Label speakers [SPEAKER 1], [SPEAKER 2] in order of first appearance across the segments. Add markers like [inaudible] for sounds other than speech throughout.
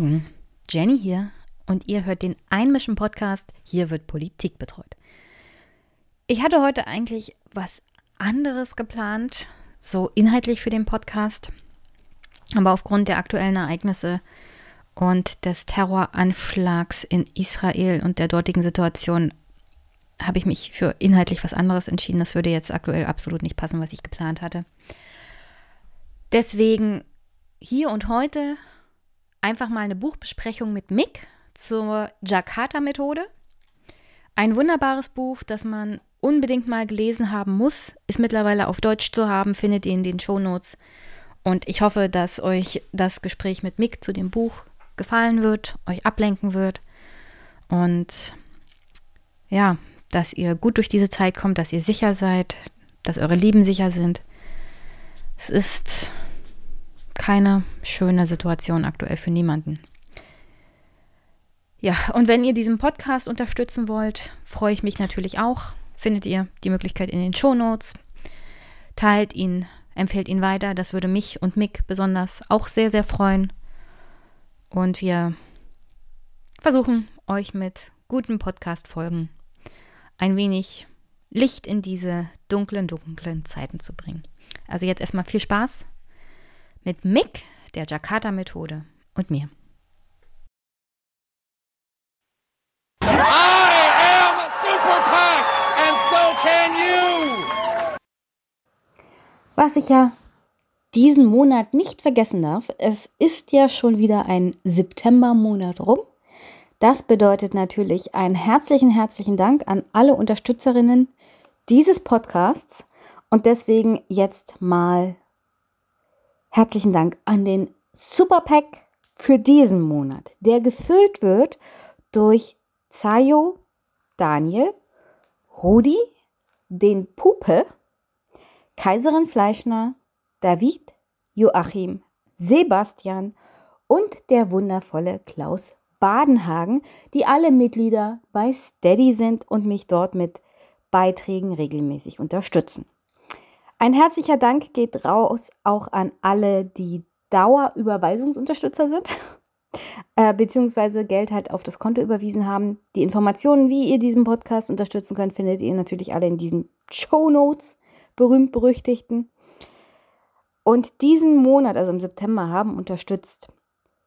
[SPEAKER 1] Morgen, Jenny hier und ihr hört den Einmischen Podcast. Hier wird Politik betreut. Ich hatte heute eigentlich was anderes geplant, so inhaltlich für den Podcast, aber aufgrund der aktuellen Ereignisse und des Terroranschlags in Israel und der dortigen Situation habe ich mich für inhaltlich was anderes entschieden. Das würde jetzt aktuell absolut nicht passen, was ich geplant hatte. Deswegen hier und heute einfach mal eine Buchbesprechung mit Mick zur Jakarta-Methode. Ein wunderbares Buch, das man unbedingt mal gelesen haben muss, ist mittlerweile auf Deutsch zu haben, findet ihr in den Shownotes. Und ich hoffe, dass euch das Gespräch mit Mick zu dem Buch gefallen wird, euch ablenken wird und ja, dass ihr gut durch diese Zeit kommt, dass ihr sicher seid, dass eure Lieben sicher sind. Es ist keine schöne Situation aktuell für niemanden. Ja, und wenn ihr diesen Podcast unterstützen wollt, freue ich mich natürlich auch. Findet ihr die Möglichkeit in den Show Notes. Teilt ihn, empfehlt ihn weiter. Das würde mich und Mick besonders auch sehr, sehr freuen. Und wir versuchen euch mit guten Podcast-Folgen ein wenig Licht in diese dunklen, dunklen Zeiten zu bringen. Also jetzt erstmal viel Spaß mit Mick, der Jakarta-Methode und mir. I am Super Pack and so can you! Was ich ja diesen Monat nicht vergessen darf, es ist ja schon wieder ein Septembermonat rum. Das bedeutet natürlich einen herzlichen, herzlichen Dank an alle Unterstützerinnen dieses Podcasts und deswegen jetzt mal Herzlichen Dank an den Superpack für diesen Monat, der gefüllt wird durch Zayo, Daniel, Rudi, den Pupe, Kaiserin Fleischner, David, Joachim, Sebastian und der wundervolle Klaus Badenhagen, die alle Mitglieder bei Steady sind und mich dort mit Beiträgen regelmäßig unterstützen. Ein herzlicher Dank geht raus auch an alle, die Dauerüberweisungsunterstützer sind, [laughs] äh, beziehungsweise Geld halt auf das Konto überwiesen haben. Die Informationen, wie ihr diesen Podcast unterstützen könnt, findet ihr natürlich alle in diesen Show Notes, berühmt-berüchtigten. Und diesen Monat, also im September, haben unterstützt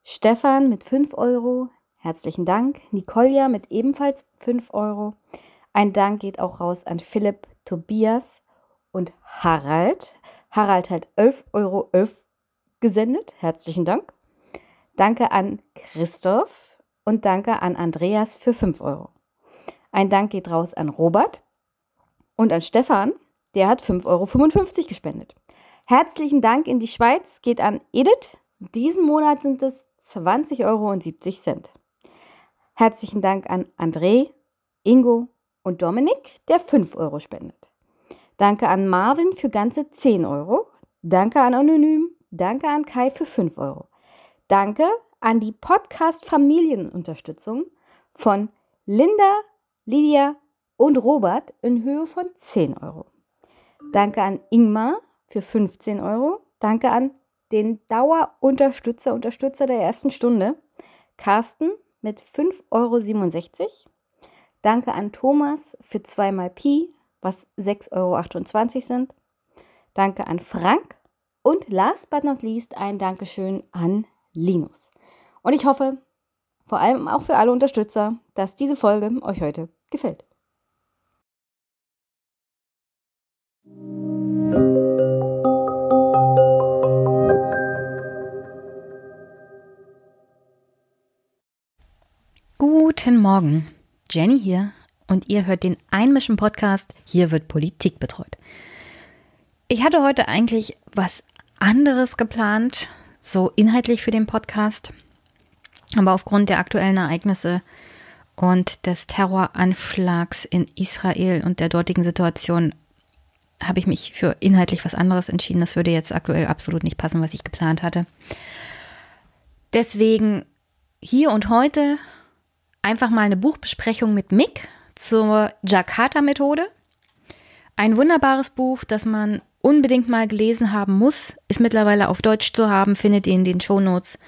[SPEAKER 1] Stefan mit 5 Euro. Herzlichen Dank. Nicolja mit ebenfalls 5 Euro. Ein Dank geht auch raus an Philipp, Tobias, und Harald. Harald hat 11,11 Euro gesendet. Herzlichen Dank. Danke an Christoph und danke an Andreas für 5 Euro. Ein Dank geht raus an Robert und an Stefan, der hat 5,55 Euro gespendet. Herzlichen Dank in die Schweiz geht an Edith. Diesen Monat sind es 20,70 Euro. Herzlichen Dank an André, Ingo und Dominik, der 5 Euro spendet. Danke an Marvin für ganze 10 Euro. Danke an Anonym. Danke an Kai für 5 Euro. Danke an die Podcast-Familienunterstützung von Linda, Lydia und Robert in Höhe von 10 Euro. Danke an Ingmar für 15 Euro. Danke an den Dauerunterstützer, Unterstützer der ersten Stunde, Carsten mit 5,67 Euro. Danke an Thomas für zweimal Pi was 6,28 Euro sind. Danke an Frank und last but not least ein Dankeschön an Linus. Und ich hoffe, vor allem auch für alle Unterstützer, dass diese Folge euch heute gefällt. Guten Morgen, Jenny hier und ihr hört den Einmischen Podcast. Hier wird Politik betreut. Ich hatte heute eigentlich was anderes geplant, so inhaltlich für den Podcast, aber aufgrund der aktuellen Ereignisse und des Terroranschlags in Israel und der dortigen Situation habe ich mich für inhaltlich was anderes entschieden. Das würde jetzt aktuell absolut nicht passen, was ich geplant hatte. Deswegen hier und heute einfach mal eine Buchbesprechung mit Mick zur Jakarta-Methode. Ein wunderbares Buch, das man unbedingt mal gelesen haben muss, ist mittlerweile auf Deutsch zu haben, findet ihr in den Shownotes.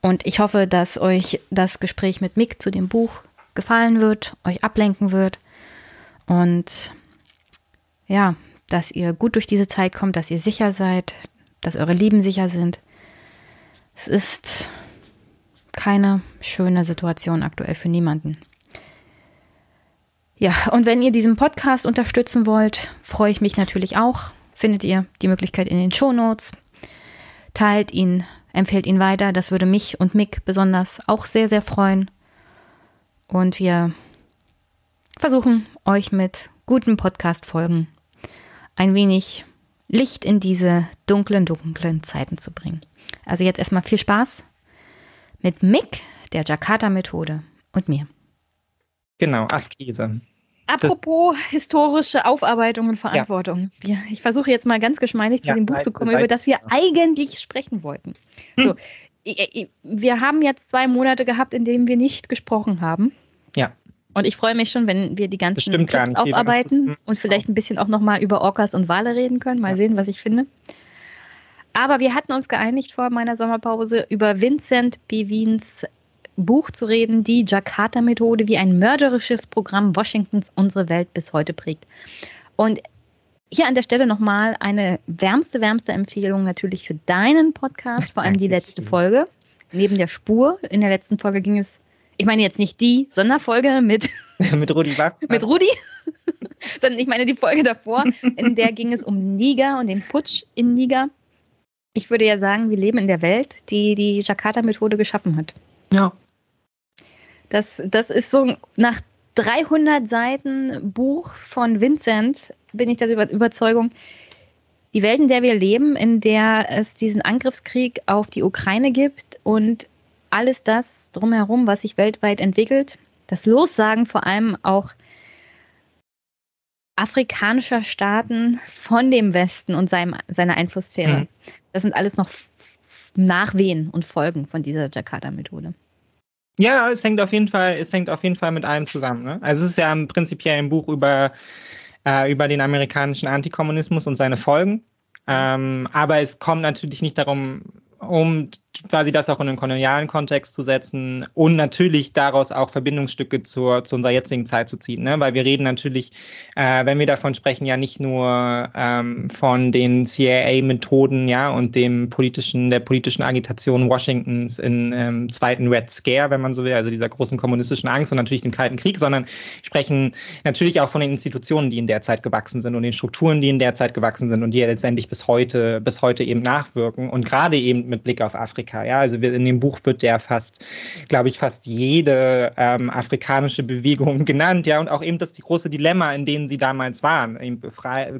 [SPEAKER 2] Und ich hoffe, dass euch das Gespräch mit Mick zu dem Buch gefallen wird, euch ablenken wird und ja, dass ihr gut durch diese Zeit kommt, dass ihr sicher seid, dass eure Lieben sicher sind. Es ist keine schöne Situation aktuell für niemanden. Ja, und wenn ihr diesen Podcast unterstützen wollt, freue ich mich natürlich auch. Findet ihr die Möglichkeit in den Show Notes. Teilt ihn, empfehlt ihn weiter. Das würde mich und Mick besonders auch sehr, sehr freuen. Und wir versuchen euch mit guten Podcast-Folgen ein wenig Licht in diese dunklen, dunklen Zeiten zu bringen. Also jetzt erstmal viel Spaß mit Mick, der Jakarta-Methode und mir.
[SPEAKER 3] Genau, Askese.
[SPEAKER 1] Apropos das, historische Aufarbeitung und Verantwortung. Ja. Ich versuche jetzt mal ganz geschmeidig zu ja, dem Buch zu kommen, über das wir eigentlich sprechen wollten. Hm. So, wir haben jetzt zwei Monate gehabt, in denen wir nicht gesprochen haben.
[SPEAKER 3] Ja.
[SPEAKER 1] Und ich freue mich schon, wenn wir die ganzen Tipps aufarbeiten und vielleicht ein bisschen auch nochmal über Orcas und Wale reden können. Mal ja. sehen, was ich finde. Aber wir hatten uns geeinigt vor meiner Sommerpause über Vincent Bivins Buch zu reden, die Jakarta-Methode, wie ein mörderisches Programm Washingtons unsere Welt bis heute prägt. Und hier an der Stelle nochmal eine wärmste, wärmste Empfehlung natürlich für deinen Podcast, vor allem die letzte Folge. Neben der Spur. In der letzten Folge ging es ich meine jetzt nicht die Sonderfolge mit, [laughs]
[SPEAKER 3] mit Rudi Wack. [laughs]
[SPEAKER 1] mit Rudi, [laughs] sondern ich meine die Folge davor, in der ging es um Niger und den Putsch in Niger. Ich würde ja sagen, wir leben in der Welt, die die Jakarta-Methode geschaffen hat.
[SPEAKER 3] Ja.
[SPEAKER 1] Das, das ist so nach 300 Seiten Buch von Vincent, bin ich der Überzeugung, die Welt, in der wir leben, in der es diesen Angriffskrieg auf die Ukraine gibt und alles das drumherum, was sich weltweit entwickelt, das Lossagen vor allem auch afrikanischer Staaten von dem Westen und seinem, seiner Einflusssphäre. Mhm. Das sind alles noch Nachwehen und Folgen von dieser Jakarta-Methode.
[SPEAKER 3] Ja, es hängt auf jeden Fall, es hängt auf jeden Fall mit allem zusammen. Ne? Also es ist ja prinzipiell ein Buch über, äh, über den amerikanischen Antikommunismus und seine Folgen. Ähm, aber es kommt natürlich nicht darum, um quasi das auch in den kolonialen Kontext zu setzen und natürlich daraus auch Verbindungsstücke zur, zu unserer jetzigen Zeit zu ziehen. Ne? Weil wir reden natürlich, äh, wenn wir davon sprechen, ja nicht nur ähm, von den CIA-Methoden ja, und dem politischen, der politischen Agitation Washingtons im ähm, zweiten Red Scare, wenn man so will, also dieser großen kommunistischen Angst und natürlich dem Kalten Krieg, sondern sprechen natürlich auch von den Institutionen, die in der Zeit gewachsen sind und den Strukturen, die in der Zeit gewachsen sind und die ja letztendlich bis heute, bis heute eben nachwirken und gerade eben mit Blick auf Afrika Afrika. Ja, also in dem Buch wird ja fast, glaube ich, fast jede ähm, afrikanische Bewegung [laughs] genannt. Ja, und auch eben das die große Dilemma, in denen sie damals waren,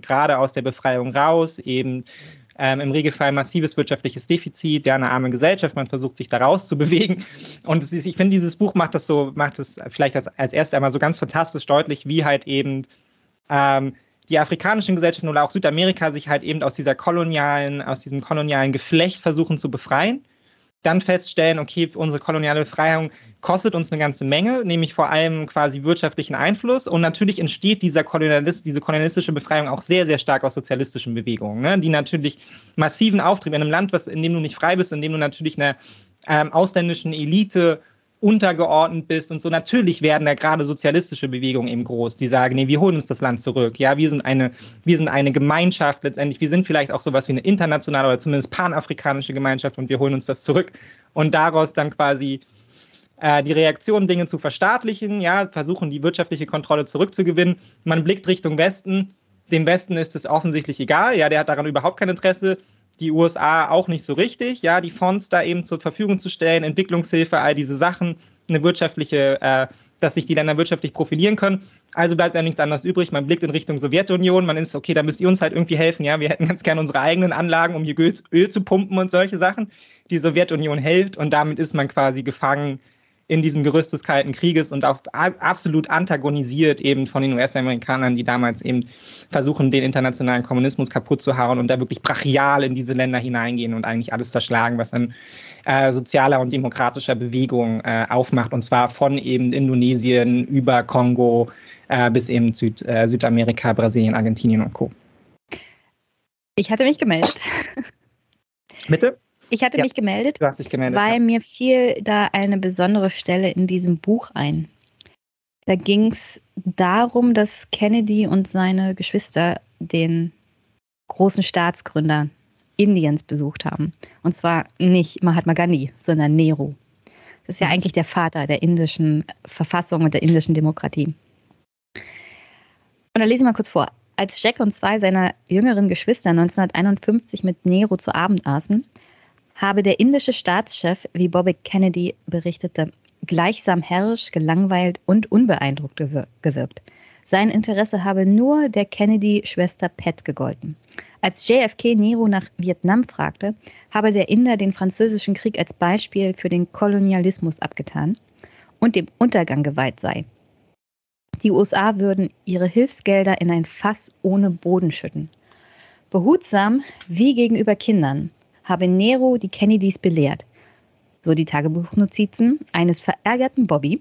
[SPEAKER 3] gerade aus der Befreiung raus, eben ähm, im Regelfall massives wirtschaftliches Defizit, ja, eine arme Gesellschaft, man versucht sich da rauszubewegen. Und ist, ich finde, dieses Buch macht das so, macht es vielleicht als, als erstes einmal so ganz fantastisch deutlich, wie halt eben ähm, die afrikanischen Gesellschaften oder auch Südamerika sich halt eben aus dieser kolonialen, aus diesem kolonialen Geflecht versuchen zu befreien dann feststellen, okay, unsere koloniale Befreiung kostet uns eine ganze Menge, nämlich vor allem quasi wirtschaftlichen Einfluss. Und natürlich entsteht dieser Kolonialist, diese kolonialistische Befreiung auch sehr, sehr stark aus sozialistischen Bewegungen, ne? die natürlich massiven Auftrieb in einem Land, was, in dem du nicht frei bist, in dem du natürlich einer ähm, ausländischen Elite untergeordnet bist und so. Natürlich werden da gerade sozialistische Bewegungen eben groß, die sagen, nee, wir holen uns das Land zurück. Ja, wir sind eine, wir sind eine Gemeinschaft letztendlich. Wir sind vielleicht auch sowas wie eine internationale oder zumindest panafrikanische Gemeinschaft und wir holen uns das zurück. Und daraus dann quasi äh, die Reaktion, Dinge zu verstaatlichen, ja, versuchen die wirtschaftliche Kontrolle zurückzugewinnen. Man blickt Richtung Westen. Dem Westen ist es offensichtlich egal, ja, der hat daran überhaupt kein Interesse die USA auch nicht so richtig, ja, die Fonds da eben zur Verfügung zu stellen, Entwicklungshilfe, all diese Sachen, eine wirtschaftliche, äh, dass sich die Länder wirtschaftlich profilieren können. Also bleibt ja nichts anderes übrig. Man blickt in Richtung Sowjetunion, man ist, okay, da müsst ihr uns halt irgendwie helfen, ja, wir hätten ganz gerne unsere eigenen Anlagen, um hier Öl, Öl zu pumpen und solche Sachen. Die Sowjetunion hilft und damit ist man quasi gefangen in diesem Gerüst des Kalten Krieges und auch absolut antagonisiert eben von den US-Amerikanern, die damals eben versuchen, den internationalen Kommunismus kaputt zu hauen und da wirklich brachial in diese Länder hineingehen und eigentlich alles zerschlagen, was an äh, sozialer und demokratischer Bewegung äh, aufmacht und zwar von eben Indonesien über Kongo äh, bis eben Süd, äh, Südamerika, Brasilien, Argentinien und Co.
[SPEAKER 1] Ich hatte mich gemeldet.
[SPEAKER 3] Bitte?
[SPEAKER 1] Ich hatte ja, mich gemeldet,
[SPEAKER 3] du hast dich gemeldet
[SPEAKER 1] weil ja. mir fiel da eine besondere Stelle in diesem Buch ein. Da ging es darum, dass Kennedy und seine Geschwister den großen Staatsgründer Indiens besucht haben. Und zwar nicht Mahatma Gandhi, sondern Nehru. Das ist ja mhm. eigentlich der Vater der indischen Verfassung und der indischen Demokratie. Und da lese ich mal kurz vor. Als Jack und zwei seiner jüngeren Geschwister 1951 mit Nehru zu Abend aßen, habe der indische Staatschef, wie Bobby Kennedy berichtete, gleichsam herrisch, gelangweilt und unbeeindruckt gewirkt. Sein Interesse habe nur der Kennedy-Schwester Pat gegolten. Als JFK Nero nach Vietnam fragte, habe der Inder den französischen Krieg als Beispiel für den Kolonialismus abgetan und dem Untergang geweiht sei. Die USA würden ihre Hilfsgelder in ein Fass ohne Boden schütten. Behutsam wie gegenüber Kindern habe Nero die Kennedys belehrt, so die Tagebuchnotizen eines verärgerten Bobby.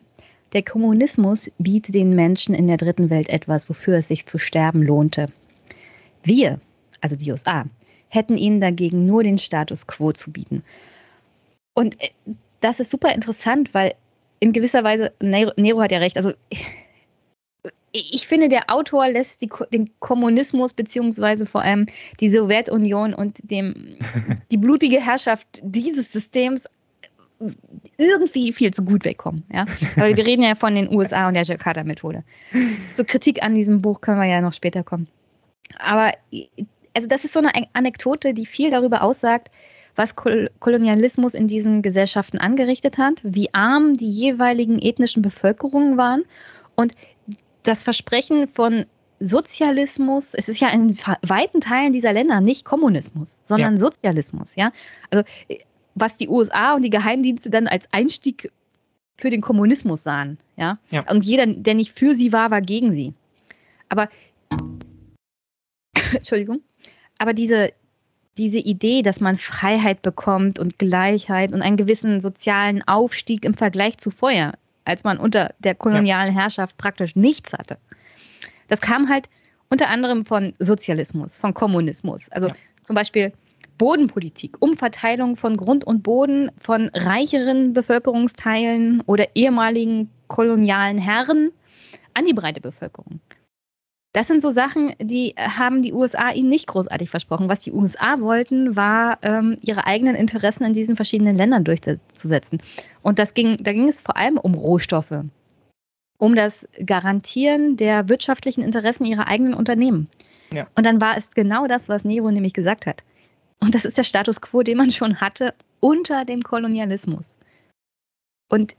[SPEAKER 1] Der Kommunismus biete den Menschen in der dritten Welt etwas, wofür es sich zu sterben lohnte. Wir, also die USA, hätten ihnen dagegen nur den Status quo zu bieten. Und äh, das ist super interessant, weil in gewisser Weise, Nero, Nero hat ja recht, also ich, finde, der Autor lässt die, den Kommunismus beziehungsweise vor allem die Sowjetunion und dem, [laughs] die blutige Herrschaft dieses Systems irgendwie viel zu gut wegkommen. Ja? Aber wir reden ja von den USA und der Jakarta-Methode. Zur Kritik an diesem Buch können wir ja noch später kommen. Aber also das ist so eine Anekdote, die viel darüber aussagt, was Kolonialismus in diesen Gesellschaften angerichtet hat, wie arm die jeweiligen ethnischen Bevölkerungen waren und das Versprechen von Sozialismus, es ist ja in weiten Teilen dieser Länder nicht Kommunismus, sondern ja. Sozialismus, ja. Also was die USA und die Geheimdienste dann als Einstieg für den Kommunismus sahen, ja. ja. Und jeder, der nicht für sie war, war gegen sie. Aber [laughs] Entschuldigung, aber diese, diese Idee, dass man Freiheit bekommt und Gleichheit und einen gewissen sozialen Aufstieg im Vergleich zu vorher, als man unter der kolonialen Herrschaft praktisch nichts hatte. Das kam halt unter anderem von Sozialismus, von Kommunismus. Also ja. zum Beispiel Bodenpolitik, Umverteilung von Grund und Boden von reicheren Bevölkerungsteilen oder ehemaligen kolonialen Herren an die breite Bevölkerung. Das sind so Sachen, die haben die USA ihnen nicht großartig versprochen. Was die USA wollten, war, ähm, ihre eigenen Interessen in diesen verschiedenen Ländern durchzusetzen. Und das ging, da ging es vor allem um Rohstoffe, um das Garantieren der wirtschaftlichen Interessen ihrer eigenen Unternehmen. Ja. Und dann war es genau das, was Nero nämlich gesagt hat. Und das ist der Status quo, den man schon hatte unter dem Kolonialismus. Und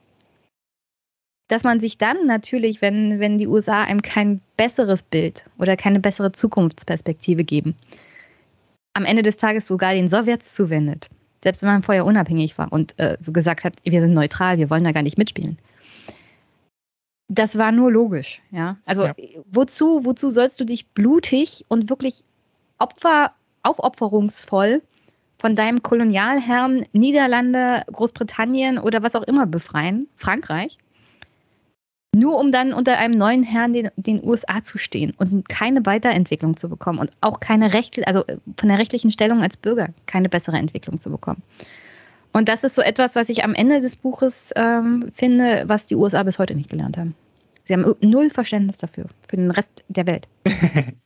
[SPEAKER 1] dass man sich dann natürlich, wenn, wenn die USA einem kein besseres Bild oder keine bessere Zukunftsperspektive geben, am Ende des Tages sogar den Sowjets zuwendet. Selbst wenn man vorher unabhängig war und äh, so gesagt hat, wir sind neutral, wir wollen da gar nicht mitspielen. Das war nur logisch, ja. Also ja. wozu, wozu sollst du dich blutig und wirklich Opfer, aufopferungsvoll von deinem Kolonialherrn Niederlande, Großbritannien oder was auch immer befreien, Frankreich, nur um dann unter einem neuen Herrn den, den USA zu stehen und keine Weiterentwicklung zu bekommen und auch keine Rechte, also äh, von der rechtlichen Stellung als Bürger keine bessere Entwicklung zu bekommen. Und das ist so etwas, was ich am Ende des Buches ähm, finde, was die USA bis heute nicht gelernt haben. Sie haben null Verständnis dafür, für den Rest der Welt. [laughs]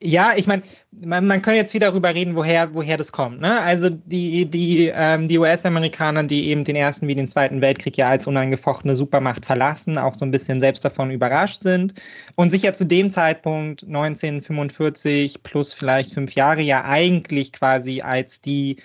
[SPEAKER 3] Ja, ich meine, man, man kann jetzt wieder darüber reden, woher, woher das kommt. Ne? Also die, die, ähm, die US-Amerikaner, die eben den Ersten wie den Zweiten Weltkrieg ja als unangefochtene Supermacht verlassen, auch so ein bisschen selbst davon überrascht sind und sich ja zu dem Zeitpunkt 1945 plus vielleicht fünf Jahre ja eigentlich quasi als die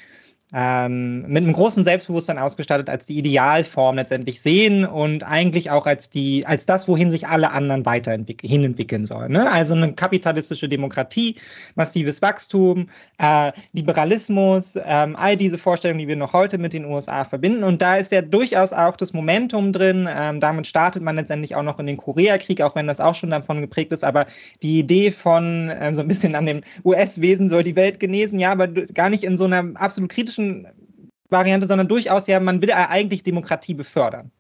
[SPEAKER 3] ähm, mit einem großen Selbstbewusstsein ausgestattet als die Idealform letztendlich sehen und eigentlich auch als die, als das, wohin sich alle anderen weiterentwickeln, hinentwickeln sollen. Ne? Also eine kapitalistische Demokratie, massives Wachstum, äh, Liberalismus, ähm, all diese Vorstellungen, die wir noch heute mit den USA verbinden. Und da ist ja durchaus auch das Momentum drin. Ähm, damit startet man letztendlich auch noch in den Koreakrieg, auch wenn das auch schon davon geprägt ist. Aber die Idee von äh, so ein bisschen an dem US-Wesen soll die Welt genesen, ja, aber gar nicht in so einer absolut kritischen Variante, sondern durchaus ja, man will ja eigentlich Demokratie befördern.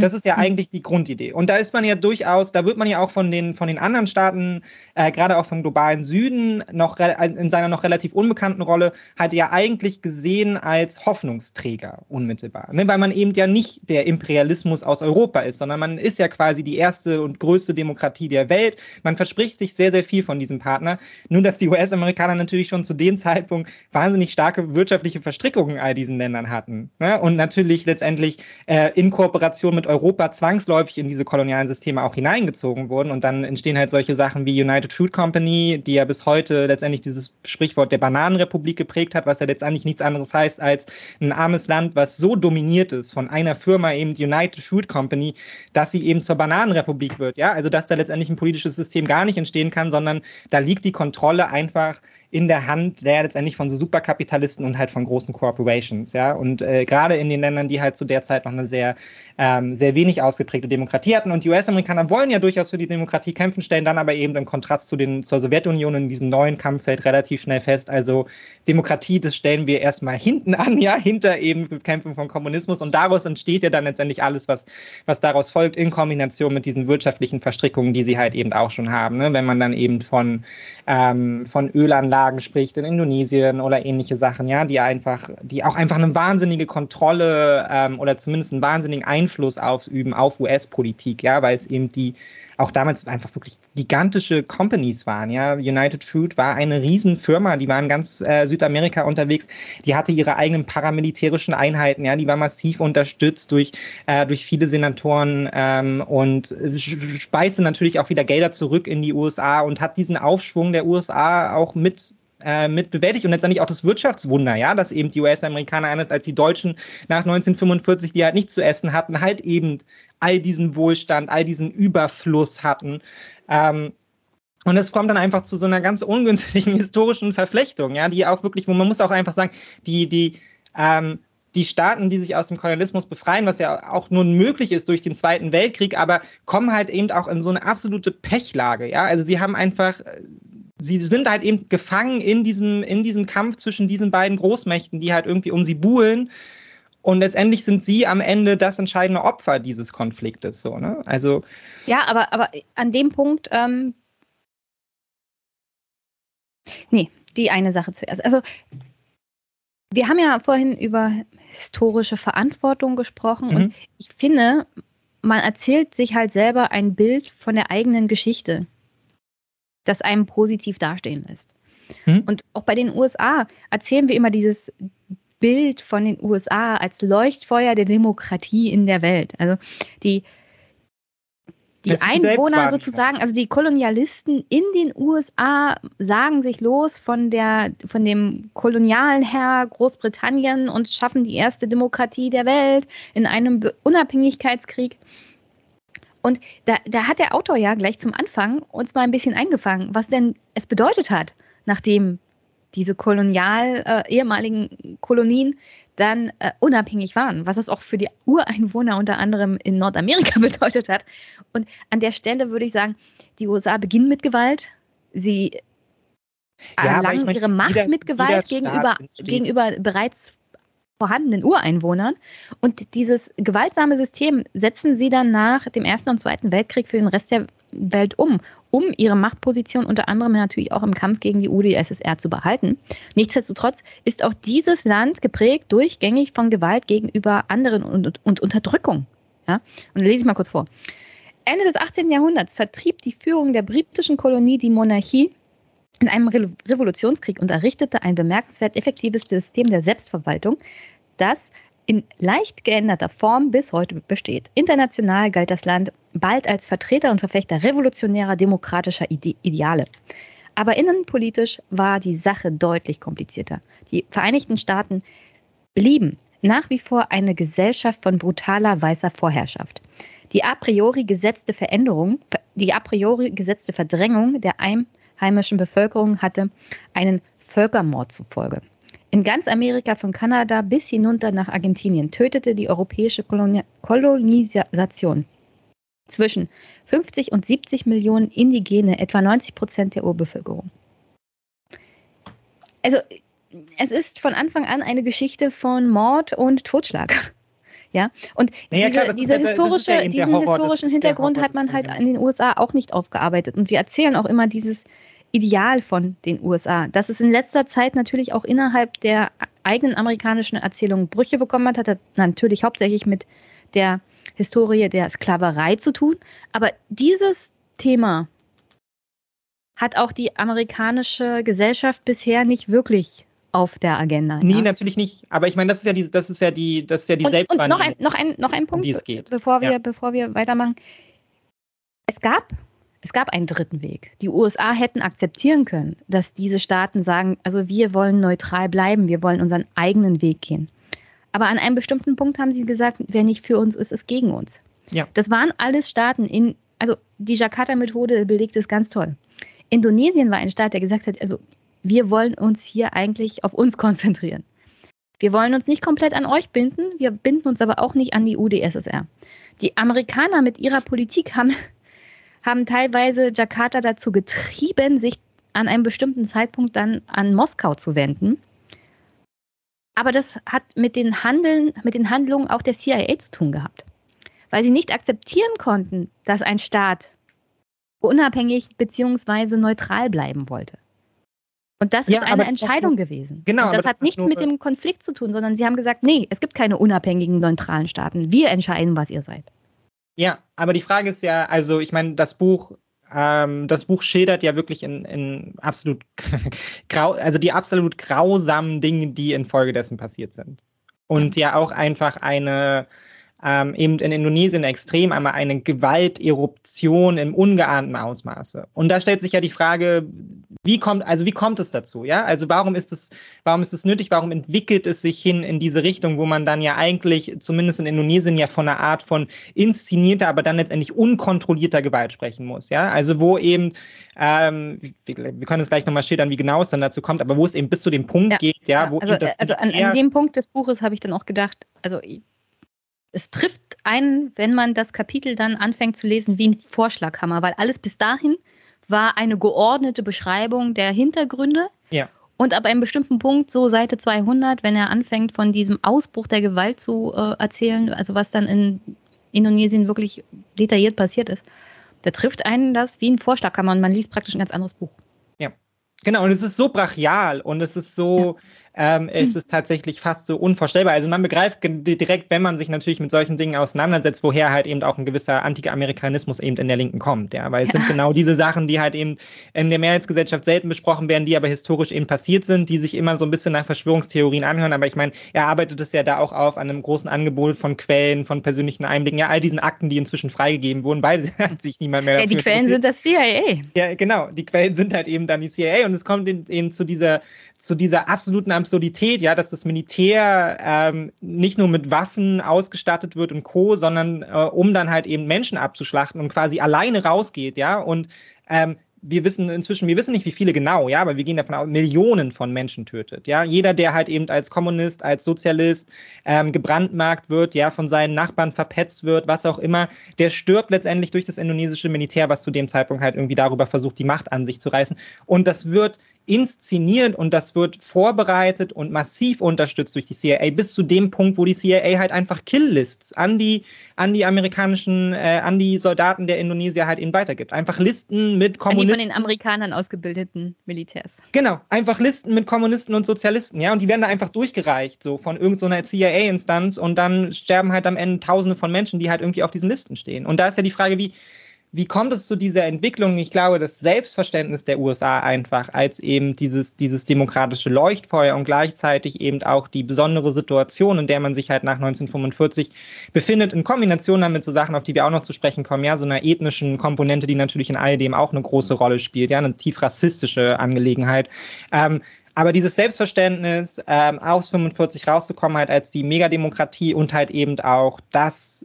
[SPEAKER 3] Das ist ja mhm. eigentlich die Grundidee. Und da ist man ja durchaus, da wird man ja auch von den, von den anderen Staaten, äh, gerade auch vom globalen Süden, noch in seiner noch relativ unbekannten Rolle, halt ja eigentlich gesehen als Hoffnungsträger unmittelbar. Ne? Weil man eben ja nicht der Imperialismus aus Europa ist, sondern man ist ja quasi die erste und größte Demokratie der Welt. Man verspricht sich sehr, sehr viel von diesem Partner. Nur, dass die US-Amerikaner natürlich schon zu dem Zeitpunkt wahnsinnig starke wirtschaftliche Verstrickungen in all diesen Ländern hatten. Ne? Und natürlich letztendlich äh, in Kooperation mit Europa zwangsläufig in diese kolonialen Systeme auch hineingezogen wurden. Und dann entstehen halt solche Sachen wie United Fruit Company, die ja bis heute letztendlich dieses Sprichwort der Bananenrepublik geprägt hat, was ja letztendlich nichts anderes heißt als ein armes Land, was so dominiert ist von einer Firma, eben die United Fruit Company, dass sie eben zur Bananenrepublik wird. Ja, also dass da letztendlich ein politisches System gar nicht entstehen kann, sondern da liegt die Kontrolle einfach in der Hand der letztendlich von so Superkapitalisten und halt von großen Corporations, ja. Und äh, gerade in den Ländern, die halt zu der Zeit noch eine sehr, ähm, sehr wenig ausgeprägte Demokratie hatten. Und die US-Amerikaner wollen ja durchaus für die Demokratie kämpfen, stellen dann aber eben im Kontrast zu den, zur Sowjetunion in diesem neuen Kampffeld relativ schnell fest. Also Demokratie, das stellen wir erstmal hinten an, ja, hinter eben Bekämpfung von Kommunismus. Und daraus entsteht ja dann letztendlich alles, was, was daraus folgt, in Kombination mit diesen wirtschaftlichen Verstrickungen, die sie halt eben auch schon haben. Ne? Wenn man dann eben von, ähm, von Ölanlagen Anlagen spricht in Indonesien oder ähnliche Sachen, ja, die einfach, die auch einfach eine wahnsinnige Kontrolle ähm, oder zumindest einen wahnsinnigen Einfluss ausüben auf US-Politik, ja, weil es eben die auch damals einfach wirklich gigantische Companies waren. Ja, United Fruit war eine Riesenfirma, die war in ganz äh, Südamerika unterwegs. Die hatte ihre eigenen paramilitärischen Einheiten. Ja, die war massiv unterstützt durch äh, durch viele Senatoren ähm, und speiste natürlich auch wieder Gelder zurück in die USA und hat diesen Aufschwung der USA auch mit äh, mit bewältigt und letztendlich auch das Wirtschaftswunder, ja, dass eben die US-Amerikaner anders als die Deutschen nach 1945, die halt nichts zu essen hatten, halt eben all diesen Wohlstand, all diesen Überfluss hatten. Ähm, und es kommt dann einfach zu so einer ganz ungünstigen [laughs] historischen Verflechtung, ja, die auch wirklich, wo man muss auch einfach sagen, die, die, ähm, die Staaten, die sich aus dem Kolonialismus befreien, was ja auch nun möglich ist durch den Zweiten Weltkrieg, aber kommen halt eben auch in so eine absolute Pechlage, ja. Also sie haben einfach sie sind halt eben gefangen in diesem, in diesem Kampf zwischen diesen beiden Großmächten, die halt irgendwie um sie buhlen. Und letztendlich sind sie am Ende das entscheidende Opfer dieses Konfliktes. So, ne? Also
[SPEAKER 1] ja, aber, aber an dem Punkt, ähm, nee, die eine Sache zuerst. Also wir haben ja vorhin über historische Verantwortung gesprochen mhm. und ich finde, man erzählt sich halt selber ein Bild von der eigenen Geschichte das einem positiv dastehen lässt. Hm? Und auch bei den USA erzählen wir immer dieses Bild von den USA als Leuchtfeuer der Demokratie in der Welt. Also die, die Einwohner sozusagen, also die Kolonialisten in den USA sagen sich los von, der, von dem kolonialen Herr Großbritannien und schaffen die erste Demokratie der Welt in einem Unabhängigkeitskrieg. Und da, da hat der Autor ja gleich zum Anfang uns mal ein bisschen eingefangen, was denn es bedeutet hat, nachdem diese kolonial äh, ehemaligen Kolonien dann äh, unabhängig waren, was es auch für die Ureinwohner unter anderem in Nordamerika [laughs] bedeutet hat. Und an der Stelle würde ich sagen, die USA beginnen mit Gewalt, sie ja, erlangen ich mein, ihre Macht jeder, mit Gewalt gegenüber, gegenüber bereits vorhandenen Ureinwohnern. Und dieses gewaltsame System setzen sie dann nach dem Ersten und Zweiten Weltkrieg für den Rest der Welt um, um ihre Machtposition unter anderem natürlich auch im Kampf gegen die UdSSR zu behalten. Nichtsdestotrotz ist auch dieses Land geprägt durchgängig von Gewalt gegenüber anderen und, und Unterdrückung. Ja? Und lese ich mal kurz vor. Ende des 18. Jahrhunderts vertrieb die Führung der britischen Kolonie die Monarchie in einem Re Revolutionskrieg und errichtete ein bemerkenswert effektives System der Selbstverwaltung, das in leicht geänderter Form bis heute besteht. International galt das Land bald als Vertreter und Verfechter revolutionärer demokratischer Ide Ideale. Aber innenpolitisch war die Sache deutlich komplizierter. Die Vereinigten Staaten blieben nach wie vor eine Gesellschaft von brutaler weißer Vorherrschaft. Die a priori gesetzte Veränderung, die a priori gesetzte Verdrängung der Ein heimischen Bevölkerung hatte einen Völkermord zufolge. In ganz Amerika von Kanada bis hinunter nach Argentinien tötete die europäische Koloni Kolonisation zwischen 50 und 70 Millionen Indigene, etwa 90 Prozent der Urbevölkerung. Also es ist von Anfang an eine Geschichte von Mord und Totschlag. Ja, und naja, diese, klar, diese ja, historische, ja diesen Horror, historischen Hintergrund hat man halt in den USA auch nicht aufgearbeitet. Und wir erzählen auch immer dieses Ideal von den USA. Dass es in letzter Zeit natürlich auch innerhalb der eigenen amerikanischen Erzählung Brüche bekommen hat, hat natürlich hauptsächlich mit der Historie der Sklaverei zu tun. Aber dieses Thema hat auch die amerikanische Gesellschaft bisher nicht wirklich auf der Agenda.
[SPEAKER 3] Nee, ja. natürlich nicht. Aber ich meine, das ist ja die, das ist ja die, das ist ja die und,
[SPEAKER 1] und noch ein, noch ein, noch ein Punkt, um bevor wir, ja. bevor wir weitermachen. Es gab, es gab einen dritten Weg. Die USA hätten akzeptieren können, dass diese Staaten sagen, also wir wollen neutral bleiben, wir wollen unseren eigenen Weg gehen. Aber an einem bestimmten Punkt haben sie gesagt, wer nicht für uns ist, ist gegen uns. Ja. Das waren alles Staaten in, also die Jakarta-Methode belegt es ganz toll. Indonesien war ein Staat, der gesagt hat, also wir wollen uns hier eigentlich auf uns konzentrieren. Wir wollen uns nicht komplett an euch binden, wir binden uns aber auch nicht an die UdSSR. Die Amerikaner mit ihrer Politik haben, [laughs] haben teilweise Jakarta dazu getrieben, sich an einem bestimmten Zeitpunkt dann an Moskau zu wenden. Aber das hat mit den, Handeln, mit den Handlungen auch der CIA zu tun gehabt. Weil sie nicht akzeptieren konnten, dass ein Staat unabhängig bzw. neutral bleiben wollte. Und das ja, ist eine Entscheidung nur, gewesen. Genau. Und das hat nichts mit dem Konflikt zu tun, sondern sie haben gesagt, nee, es gibt keine unabhängigen neutralen Staaten. Wir entscheiden, was ihr seid.
[SPEAKER 3] Ja, aber die Frage ist ja, also ich meine, das Buch, ähm, das Buch schildert ja wirklich in, in absolut [laughs] grau, also die absolut grausamen Dinge, die infolgedessen passiert sind. Und ja auch einfach eine ähm, eben in Indonesien extrem einmal eine Gewalteruption im ungeahnten Ausmaße. Und da stellt sich ja die Frage, wie kommt, also wie kommt es dazu? Ja, also warum ist es, warum ist es nötig? Warum entwickelt es sich hin in diese Richtung, wo man dann ja eigentlich, zumindest in Indonesien, ja von einer Art von inszenierter, aber dann letztendlich unkontrollierter Gewalt sprechen muss? Ja, also wo eben, ähm, wir, wir, können es gleich nochmal schildern, wie genau es dann dazu kommt, aber wo es eben bis zu dem Punkt ja, geht, ja, wo
[SPEAKER 1] also, das also an, an dem Punkt des Buches habe ich dann auch gedacht, also es trifft einen, wenn man das Kapitel dann anfängt zu lesen, wie ein Vorschlaghammer, weil alles bis dahin war eine geordnete Beschreibung der Hintergründe. Ja. Und ab einem bestimmten Punkt, so Seite 200, wenn er anfängt, von diesem Ausbruch der Gewalt zu äh, erzählen, also was dann in Indonesien wirklich detailliert passiert ist, da trifft einen das wie ein Vorschlaghammer und man liest praktisch ein ganz anderes Buch.
[SPEAKER 3] Ja, genau. Und es ist so brachial und es ist so. Ja ähm, es ist tatsächlich fast so unvorstellbar. Also man begreift direkt, wenn man sich natürlich mit solchen Dingen auseinandersetzt, woher halt eben auch ein gewisser Anti-Amerikanismus eben in der Linken kommt. Ja, weil es ja. sind genau diese Sachen, die halt eben in der Mehrheitsgesellschaft selten besprochen werden, die aber historisch eben passiert sind, die sich immer so ein bisschen nach Verschwörungstheorien anhören. Aber ich meine, er arbeitet es ja da auch auf an einem großen Angebot von Quellen, von persönlichen Einblicken, ja, all diesen Akten, die inzwischen freigegeben wurden, weil [laughs] sich niemand mehr.
[SPEAKER 1] Ja, die Quellen sind das CIA.
[SPEAKER 3] Ja, genau. Die Quellen sind halt eben dann die CIA und es kommt eben zu dieser zu dieser absoluten Absurdität, ja, dass das Militär ähm, nicht nur mit Waffen ausgestattet wird und Co., sondern äh, um dann halt eben Menschen abzuschlachten und quasi alleine rausgeht, ja, und ähm, wir wissen inzwischen, wir wissen nicht, wie viele genau, ja, aber wir gehen davon aus, Millionen von Menschen tötet, ja. Jeder, der halt eben als Kommunist, als Sozialist ähm, gebrandmarkt wird, ja, von seinen Nachbarn verpetzt wird, was auch immer, der stirbt letztendlich durch das indonesische Militär, was zu dem Zeitpunkt halt irgendwie darüber versucht, die Macht an sich zu reißen. Und das wird inszeniert und das wird vorbereitet und massiv unterstützt durch die CIA bis zu dem Punkt, wo die CIA halt einfach Kill-Lists an die, an die amerikanischen, äh, an die Soldaten der Indonesier halt eben weitergibt. Einfach Listen mit Kommunisten.
[SPEAKER 1] Die von den Amerikanern ausgebildeten Militärs.
[SPEAKER 3] Genau, einfach Listen mit Kommunisten und Sozialisten, ja, und die werden da einfach durchgereicht, so von irgendeiner so CIA-Instanz und dann sterben halt am Ende Tausende von Menschen, die halt irgendwie auf diesen Listen stehen. Und da ist ja die Frage, wie, wie kommt es zu dieser Entwicklung? Ich glaube, das Selbstverständnis der USA einfach als eben dieses, dieses demokratische Leuchtfeuer und gleichzeitig eben auch die besondere Situation, in der man sich halt nach 1945 befindet, in Kombination damit so Sachen, auf die wir auch noch zu sprechen kommen, ja, so einer ethnischen Komponente, die natürlich in all dem auch eine große Rolle spielt, ja, eine tief rassistische Angelegenheit. Ähm, aber dieses Selbstverständnis, ähm, aus 45 rauszukommen, halt als die Megademokratie und halt eben auch das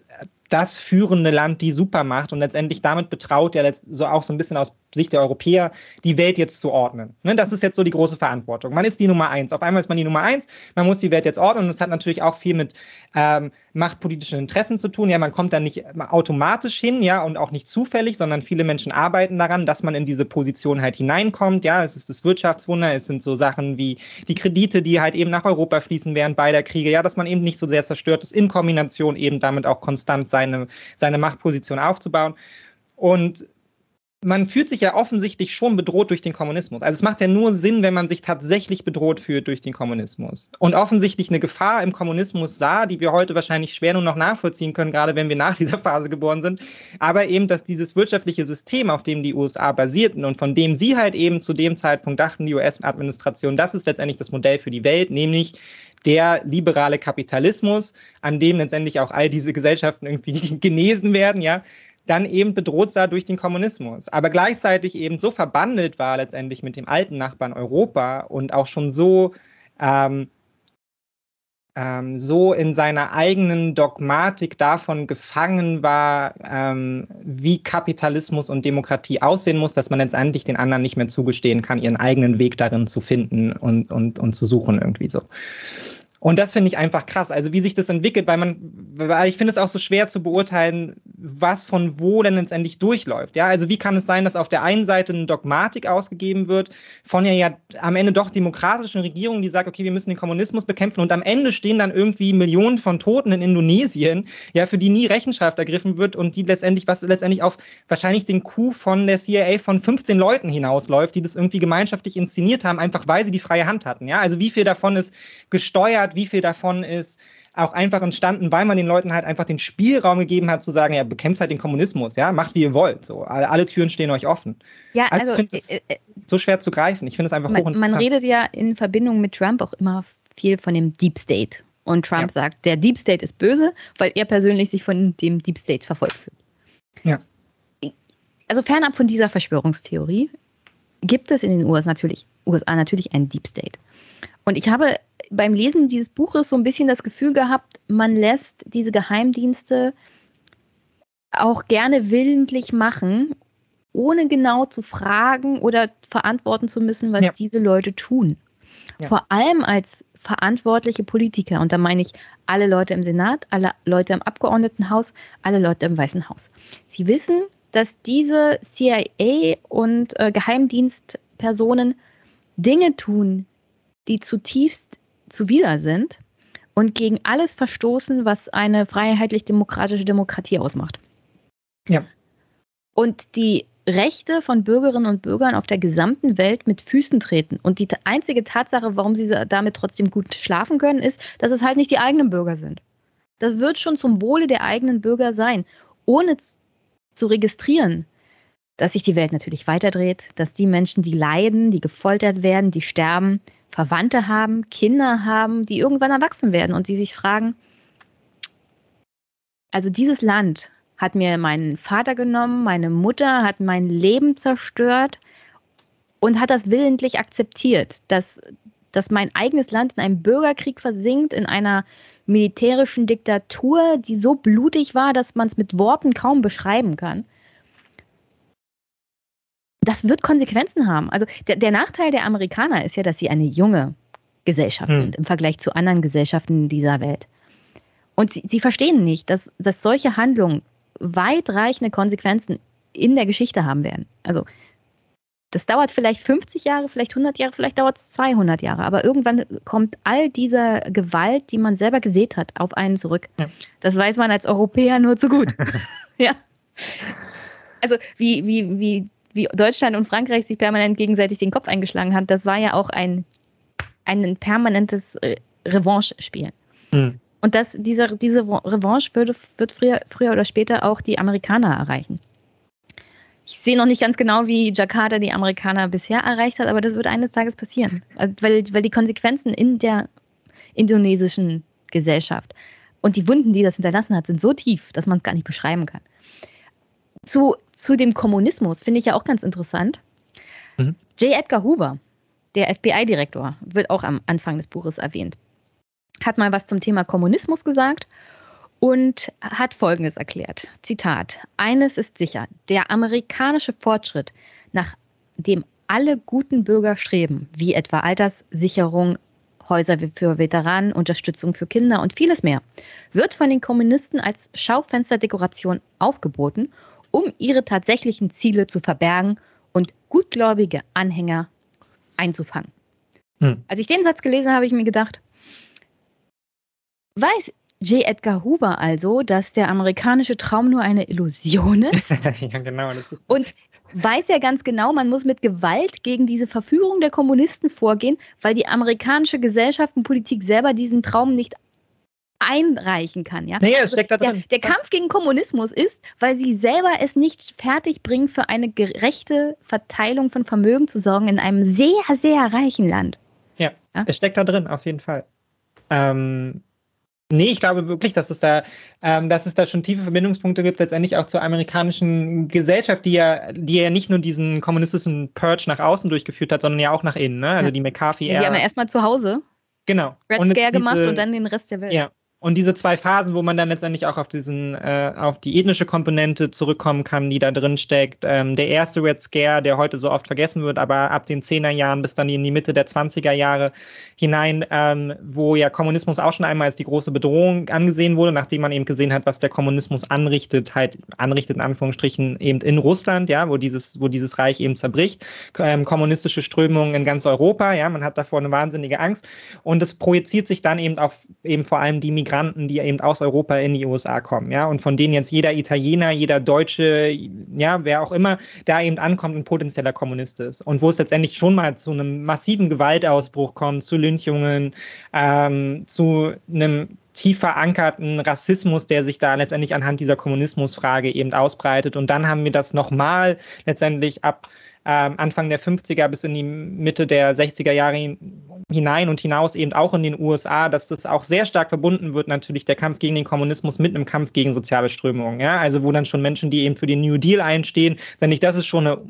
[SPEAKER 3] das führende Land, die Supermacht und letztendlich damit betraut er so auch so ein bisschen aus Sicht der Europäer, die Welt jetzt zu ordnen. Ne? Das ist jetzt so die große Verantwortung. Man ist die Nummer eins. Auf einmal ist man die Nummer eins. Man muss die Welt jetzt ordnen und das hat natürlich auch viel mit ähm, machtpolitischen Interessen zu tun. Ja, man kommt da nicht automatisch hin, ja, und auch nicht zufällig, sondern viele Menschen arbeiten daran, dass man in diese Position halt hineinkommt. Ja, es ist das Wirtschaftswunder, es sind so Sachen wie die Kredite, die halt eben nach Europa fließen während beider Kriege, ja, dass man eben nicht so sehr zerstört ist, in Kombination eben damit auch konstant seine, seine Machtposition aufzubauen. Und man fühlt sich ja offensichtlich schon bedroht durch den Kommunismus. Also es macht ja nur Sinn, wenn man sich tatsächlich bedroht fühlt durch den Kommunismus. Und offensichtlich eine Gefahr im Kommunismus sah, die wir heute wahrscheinlich schwer nur noch nachvollziehen können, gerade wenn wir nach dieser Phase geboren sind. Aber eben, dass dieses wirtschaftliche System, auf dem die USA basierten und von dem sie halt eben zu dem Zeitpunkt dachten, die US-Administration, das ist letztendlich das Modell für die Welt, nämlich der liberale Kapitalismus, an dem letztendlich auch all diese Gesellschaften irgendwie [laughs] genesen werden, ja, dann eben bedroht sah durch den Kommunismus, aber gleichzeitig eben so verbandelt war letztendlich mit dem alten Nachbarn Europa und auch schon so ähm, ähm, so in seiner eigenen Dogmatik davon gefangen war, ähm, wie Kapitalismus und Demokratie aussehen muss, dass man letztendlich den anderen nicht mehr zugestehen kann, ihren eigenen Weg darin zu finden und, und, und zu suchen irgendwie so. Und das finde ich einfach krass. Also wie sich das entwickelt, weil man, weil ich finde es auch so schwer zu beurteilen, was von wo denn letztendlich durchläuft. Ja, also wie kann es sein, dass auf der einen Seite eine Dogmatik ausgegeben wird von ja, ja am Ende doch demokratischen Regierungen, die sagt, okay, wir müssen den Kommunismus bekämpfen und am Ende stehen dann irgendwie Millionen von Toten in Indonesien, ja, für die nie Rechenschaft ergriffen wird und die letztendlich, was letztendlich auf wahrscheinlich den Coup von der CIA von 15 Leuten hinausläuft, die das irgendwie gemeinschaftlich inszeniert haben, einfach weil sie die freie Hand hatten. Ja, also wie viel davon ist gesteuert wie viel davon ist auch einfach entstanden, weil man den Leuten halt einfach den Spielraum gegeben hat, zu sagen, ja, bekämpft halt den Kommunismus, ja, macht wie ihr wollt. So, alle, alle Türen stehen euch offen. Ja, also, also ich finde äh, äh, so schwer zu greifen. Ich finde es einfach
[SPEAKER 1] man,
[SPEAKER 3] hochinteressant.
[SPEAKER 1] Man redet ja in Verbindung mit Trump auch immer viel von dem Deep State. Und Trump ja. sagt, der Deep State ist böse, weil er persönlich sich von dem Deep State verfolgt fühlt.
[SPEAKER 3] Ja.
[SPEAKER 1] Also fernab von dieser Verschwörungstheorie gibt es in den USA natürlich, USA natürlich einen Deep State. Und ich habe beim Lesen dieses Buches so ein bisschen das Gefühl gehabt, man lässt diese Geheimdienste auch gerne willentlich machen, ohne genau zu fragen oder verantworten zu müssen, was ja. diese Leute tun. Ja. Vor allem als verantwortliche Politiker. Und da meine ich alle Leute im Senat, alle Leute im Abgeordnetenhaus, alle Leute im Weißen Haus. Sie wissen, dass diese CIA und äh, Geheimdienstpersonen Dinge tun, die zutiefst zuwider sind und gegen alles verstoßen, was eine freiheitlich-demokratische Demokratie ausmacht.
[SPEAKER 3] Ja.
[SPEAKER 1] Und die Rechte von Bürgerinnen und Bürgern auf der gesamten Welt mit Füßen treten. Und die einzige Tatsache, warum sie damit trotzdem gut schlafen können, ist, dass es halt nicht die eigenen Bürger sind. Das wird schon zum Wohle der eigenen Bürger sein, ohne zu registrieren, dass sich die Welt natürlich weiterdreht, dass die Menschen, die leiden, die gefoltert werden, die sterben, Verwandte haben, Kinder haben, die irgendwann erwachsen werden und sie sich fragen, also dieses Land hat mir meinen Vater genommen, meine Mutter hat mein Leben zerstört und hat das willentlich akzeptiert, dass, dass mein eigenes Land in einem Bürgerkrieg versinkt, in einer militärischen Diktatur, die so blutig war, dass man es mit Worten kaum beschreiben kann das wird Konsequenzen haben. Also der, der, Nachteil der Amerikaner ist ja, dass sie eine junge Gesellschaft hm. sind im Vergleich zu anderen Gesellschaften dieser Welt. Und sie, sie verstehen nicht, dass, dass solche Handlungen weitreichende Konsequenzen in der Geschichte haben werden. Also das dauert vielleicht 50 Jahre, vielleicht 100 Jahre, vielleicht dauert es 200 Jahre, aber irgendwann kommt all diese Gewalt, die man selber gesät hat, auf einen zurück. Ja. Das weiß man als Europäer nur zu gut. [laughs] ja. Also wie, wie, wie wie Deutschland und Frankreich sich permanent gegenseitig den Kopf eingeschlagen haben, das war ja auch ein, ein permanentes äh, Revanche-Spiel. Mhm. Und das, diese, diese Revanche würde, wird früher, früher oder später auch die Amerikaner erreichen. Ich sehe noch nicht ganz genau, wie Jakarta die Amerikaner bisher erreicht hat, aber das wird eines Tages passieren. Also, weil, weil die Konsequenzen in der indonesischen Gesellschaft und die Wunden, die das hinterlassen hat, sind so tief, dass man es gar nicht beschreiben kann. Zu, zu dem Kommunismus finde ich ja auch ganz interessant. Mhm. J. Edgar Hoover, der FBI-Direktor, wird auch am Anfang des Buches erwähnt, hat mal was zum Thema Kommunismus gesagt und hat Folgendes erklärt. Zitat. Eines ist sicher, der amerikanische Fortschritt, nach dem alle guten Bürger streben, wie etwa Alterssicherung, Häuser für Veteranen, Unterstützung für Kinder und vieles mehr, wird von den Kommunisten als Schaufensterdekoration aufgeboten, um ihre tatsächlichen Ziele zu verbergen und gutgläubige Anhänger einzufangen. Hm. Als ich den Satz gelesen habe, habe ich mir gedacht, weiß J. Edgar Hoover also, dass der amerikanische Traum nur eine Illusion [laughs] ist? ja, genau. Das ist und weiß ja ganz genau, man muss mit Gewalt gegen diese Verführung der Kommunisten vorgehen, weil die amerikanische Gesellschaft und Politik selber diesen Traum nicht einreichen kann. Ja?
[SPEAKER 3] Naja, es steckt da drin.
[SPEAKER 1] Der, der, Kampf gegen Kommunismus ist, weil sie selber es nicht fertig bringen, für eine gerechte Verteilung von Vermögen zu sorgen in einem sehr, sehr reichen Land.
[SPEAKER 3] Ja, ja? es steckt da drin, auf jeden Fall. Ähm, Nee, ich glaube wirklich, dass es da, ähm, dass es da schon tiefe Verbindungspunkte gibt, letztendlich auch zur amerikanischen Gesellschaft, die ja, die ja nicht nur diesen kommunistischen Purge nach außen durchgeführt hat, sondern ja auch nach innen. Ne? Also die McCarthy.
[SPEAKER 1] Ja, die haben ja erstmal zu Hause
[SPEAKER 3] genau.
[SPEAKER 1] Red Scare diese, gemacht und dann den Rest der Welt.
[SPEAKER 3] Ja, und diese zwei Phasen, wo man dann letztendlich auch auf diesen, äh, auf die ethnische Komponente zurückkommen kann, die da drin steckt. Ähm, der erste Red Scare, der heute so oft vergessen wird, aber ab den 10er Jahren bis dann in die Mitte der 20er Jahre hinein, ähm, wo ja Kommunismus auch schon einmal als die große Bedrohung angesehen wurde, nachdem man eben gesehen hat, was der Kommunismus anrichtet, halt anrichtet in Anführungsstrichen eben in Russland, ja, wo dieses, wo dieses Reich eben zerbricht. Ähm, kommunistische Strömungen in ganz Europa, ja, man hat davor eine wahnsinnige Angst. Und es projiziert sich dann eben auf eben vor allem die Migranten Migranten, die eben aus Europa in die USA kommen, ja, und von denen jetzt jeder Italiener, jeder Deutsche, ja, wer auch immer da eben ankommt, ein potenzieller Kommunist ist. Und wo es letztendlich schon mal zu einem massiven Gewaltausbruch kommt, zu Lynchungen, ähm, zu einem tief verankerten Rassismus, der sich da letztendlich anhand dieser Kommunismusfrage eben ausbreitet. Und dann haben wir das nochmal letztendlich ab Anfang der 50er bis in die Mitte der 60er Jahre hinein und hinaus eben auch in den USA, dass das auch sehr stark verbunden wird, natürlich der Kampf gegen den Kommunismus mit einem Kampf gegen soziale Strömungen. Ja? Also wo dann schon Menschen, die eben für den New Deal einstehen, denn das ist schon eine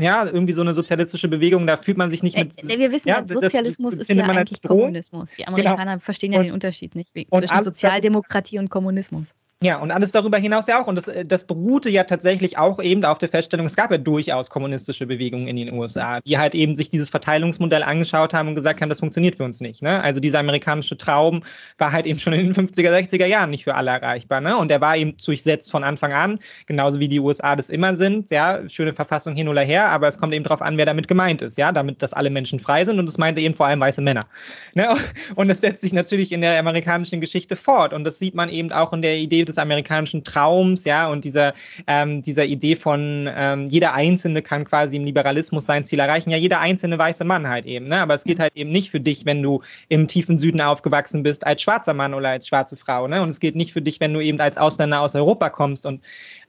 [SPEAKER 3] ja, irgendwie so eine sozialistische Bewegung, da fühlt man sich nicht mit.
[SPEAKER 1] Äh, wir wissen ja, Sozialismus ist ja eigentlich Kommunismus. Die. Amerikaner genau. verstehen ja und, den Unterschied nicht zwischen Sozialdemokratie und Kommunismus.
[SPEAKER 3] Ja, und alles darüber hinaus ja auch. Und das, äh, das beruhte ja tatsächlich auch eben auf der Feststellung, es gab ja durchaus kommunistische Bewegungen in den USA, die halt eben sich dieses Verteilungsmodell angeschaut haben und gesagt haben, das funktioniert für uns nicht. Ne? Also dieser amerikanische Traum war halt eben schon in den 50er, 60er Jahren nicht für alle erreichbar. Ne? Und der war eben durchsetzt von Anfang an, genauso wie die USA das immer sind. Ja, schöne Verfassung hin oder her, aber es kommt eben darauf an, wer damit gemeint ist. Ja, damit, dass alle Menschen frei sind und es meinte eben vor allem weiße Männer. Ne? [laughs] Und das setzt sich natürlich in der amerikanischen Geschichte fort. Und das sieht man eben auch in der Idee des amerikanischen Traums, ja, und dieser, ähm, dieser Idee von ähm, jeder Einzelne kann quasi im Liberalismus sein Ziel erreichen. Ja, jeder einzelne weiße Mann halt eben, ne? Aber es geht halt eben nicht für dich, wenn du im tiefen Süden aufgewachsen bist, als schwarzer Mann oder als schwarze Frau, ne? Und es geht nicht für dich, wenn du eben als Ausländer aus Europa kommst. Und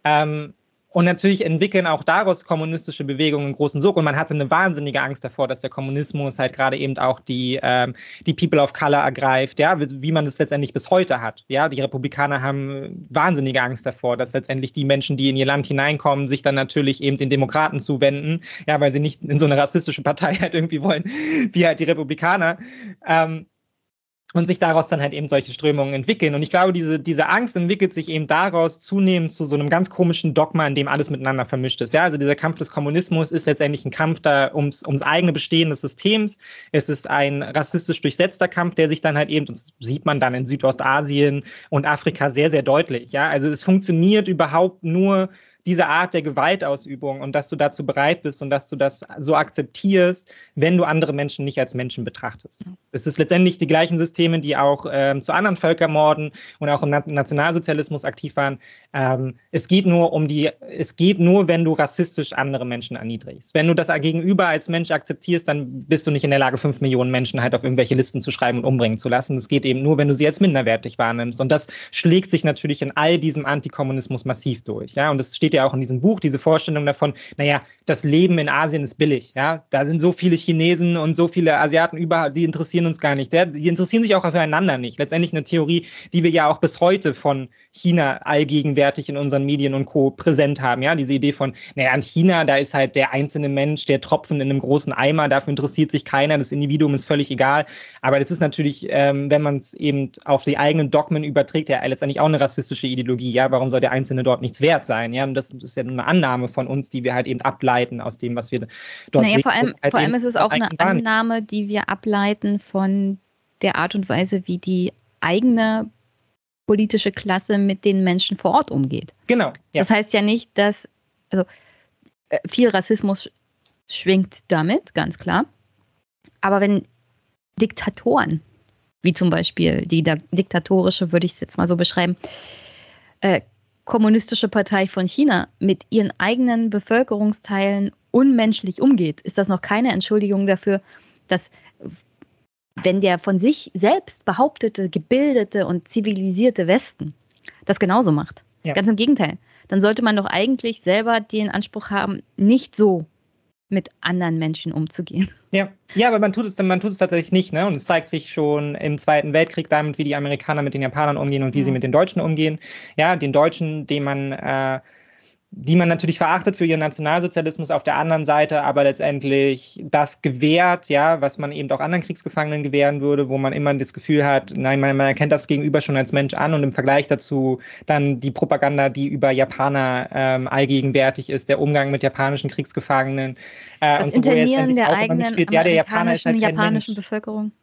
[SPEAKER 3] ähm, und natürlich entwickeln auch daraus kommunistische Bewegungen einen großen Sog. Und man hatte eine wahnsinnige Angst davor, dass der Kommunismus halt gerade eben auch die, ähm, die People of Color ergreift, ja, wie, man das letztendlich bis heute hat. Ja, die Republikaner haben wahnsinnige Angst davor, dass letztendlich die Menschen, die in ihr Land hineinkommen, sich dann natürlich eben den Demokraten zuwenden, ja, weil sie nicht in so eine rassistische Partei [laughs] halt irgendwie wollen, wie halt die Republikaner. Ähm, und sich daraus dann halt eben solche Strömungen entwickeln. Und ich glaube, diese, diese Angst entwickelt sich eben daraus zunehmend zu so einem ganz komischen Dogma, in dem alles miteinander vermischt ist. Ja, also dieser Kampf des Kommunismus ist letztendlich ein Kampf da ums, ums eigene Bestehen des Systems. Es ist ein rassistisch durchsetzter Kampf, der sich dann halt eben, das sieht man dann in Südostasien und Afrika sehr, sehr deutlich. Ja, also es funktioniert überhaupt nur diese Art der Gewaltausübung und dass du dazu bereit bist und dass du das so akzeptierst, wenn du andere Menschen nicht als Menschen betrachtest. Es ist letztendlich die gleichen Systeme, die auch ähm, zu anderen Völkermorden und auch im Nationalsozialismus aktiv waren. Ähm, es geht nur um die, es geht nur, wenn du rassistisch andere Menschen erniedrigst. Wenn du das Gegenüber als Mensch akzeptierst, dann bist du nicht in der Lage, fünf Millionen Menschen halt auf irgendwelche Listen zu schreiben und umbringen zu lassen. Es geht eben nur, wenn du sie als minderwertig wahrnimmst. Und das schlägt sich natürlich in all diesem Antikommunismus massiv durch. Ja, und das steht ja ja auch in diesem Buch, diese Vorstellung davon, naja, das Leben in Asien ist billig, ja. Da sind so viele Chinesen und so viele Asiaten überall, die interessieren uns gar nicht. Die interessieren sich auch füreinander nicht. Letztendlich eine Theorie, die wir ja auch bis heute von China allgegenwärtig in unseren Medien und Co. präsent haben, ja. Diese Idee von, naja, in China, da ist halt der einzelne Mensch, der Tropfen in einem großen Eimer, dafür interessiert sich keiner, das Individuum ist völlig egal. Aber das ist natürlich, ähm, wenn man es eben auf die eigenen Dogmen überträgt, ja letztendlich auch eine rassistische Ideologie, ja. Warum soll der Einzelne dort nichts wert sein, ja? Und das ist ja eine Annahme von uns, die wir halt eben ableiten aus dem, was wir dort naja, sehen.
[SPEAKER 1] Vor allem, halt vor allem ist es auch eine Annahme, die wir ableiten von der Art und Weise, wie die eigene politische Klasse mit den Menschen vor Ort umgeht.
[SPEAKER 3] Genau.
[SPEAKER 1] Ja. Das heißt ja nicht, dass, also äh, viel Rassismus schwingt damit, ganz klar. Aber wenn Diktatoren, wie zum Beispiel die diktatorische, würde ich es jetzt mal so beschreiben, äh, kommunistische Partei von China mit ihren eigenen Bevölkerungsteilen unmenschlich umgeht, ist das noch keine Entschuldigung dafür, dass wenn der von sich selbst behauptete, gebildete und zivilisierte Westen das genauso macht. Ja. Ganz im Gegenteil. Dann sollte man doch eigentlich selber den Anspruch haben, nicht so mit anderen Menschen umzugehen.
[SPEAKER 3] Ja, ja, aber man tut es, man tut es tatsächlich nicht, ne? Und es zeigt sich schon im Zweiten Weltkrieg damit, wie die Amerikaner mit den Japanern umgehen und wie ja. sie mit den Deutschen umgehen. Ja, den Deutschen, den man äh, die man natürlich verachtet für ihren Nationalsozialismus auf der anderen Seite, aber letztendlich das gewährt, ja, was man eben auch anderen Kriegsgefangenen gewähren würde, wo man immer das Gefühl hat, nein, man, man erkennt das Gegenüber schon als Mensch an und im Vergleich dazu dann die Propaganda, die über Japaner ähm, allgegenwärtig ist, der Umgang mit japanischen Kriegsgefangenen.
[SPEAKER 1] Äh, das und so, Internieren der eigenen spielt, ja, der Japaner ist halt japanischen Bevölkerung.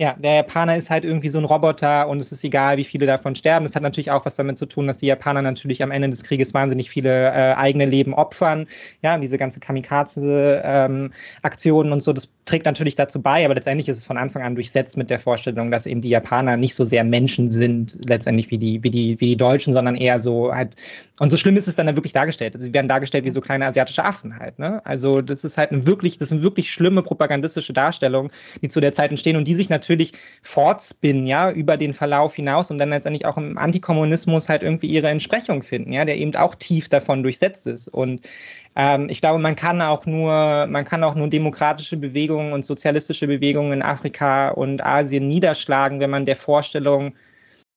[SPEAKER 3] Ja, der Japaner ist halt irgendwie so ein Roboter und es ist egal, wie viele davon sterben. Das hat natürlich auch was damit zu tun, dass die Japaner natürlich am Ende des Krieges wahnsinnig viele äh, eigene Leben opfern. Ja, diese ganze Kamikaze-Aktionen ähm, und so, das trägt natürlich dazu bei, aber letztendlich ist es von Anfang an durchsetzt mit der Vorstellung, dass eben die Japaner nicht so sehr Menschen sind, letztendlich wie die, wie die, wie die Deutschen, sondern eher so halt, und so schlimm ist es dann wirklich dargestellt. Also sie werden dargestellt wie so kleine asiatische Affen halt, ne? Also das ist halt ein wirklich, das sind wirklich schlimme propagandistische Darstellungen, die zu der Zeit entstehen und die sich natürlich natürlich fortspinnen, ja, über den Verlauf hinaus und dann letztendlich auch im Antikommunismus halt irgendwie ihre Entsprechung finden, ja, der eben auch tief davon durchsetzt ist. Und ähm, ich glaube, man kann auch nur, man kann auch nur demokratische Bewegungen und sozialistische Bewegungen in Afrika und Asien niederschlagen, wenn man der Vorstellung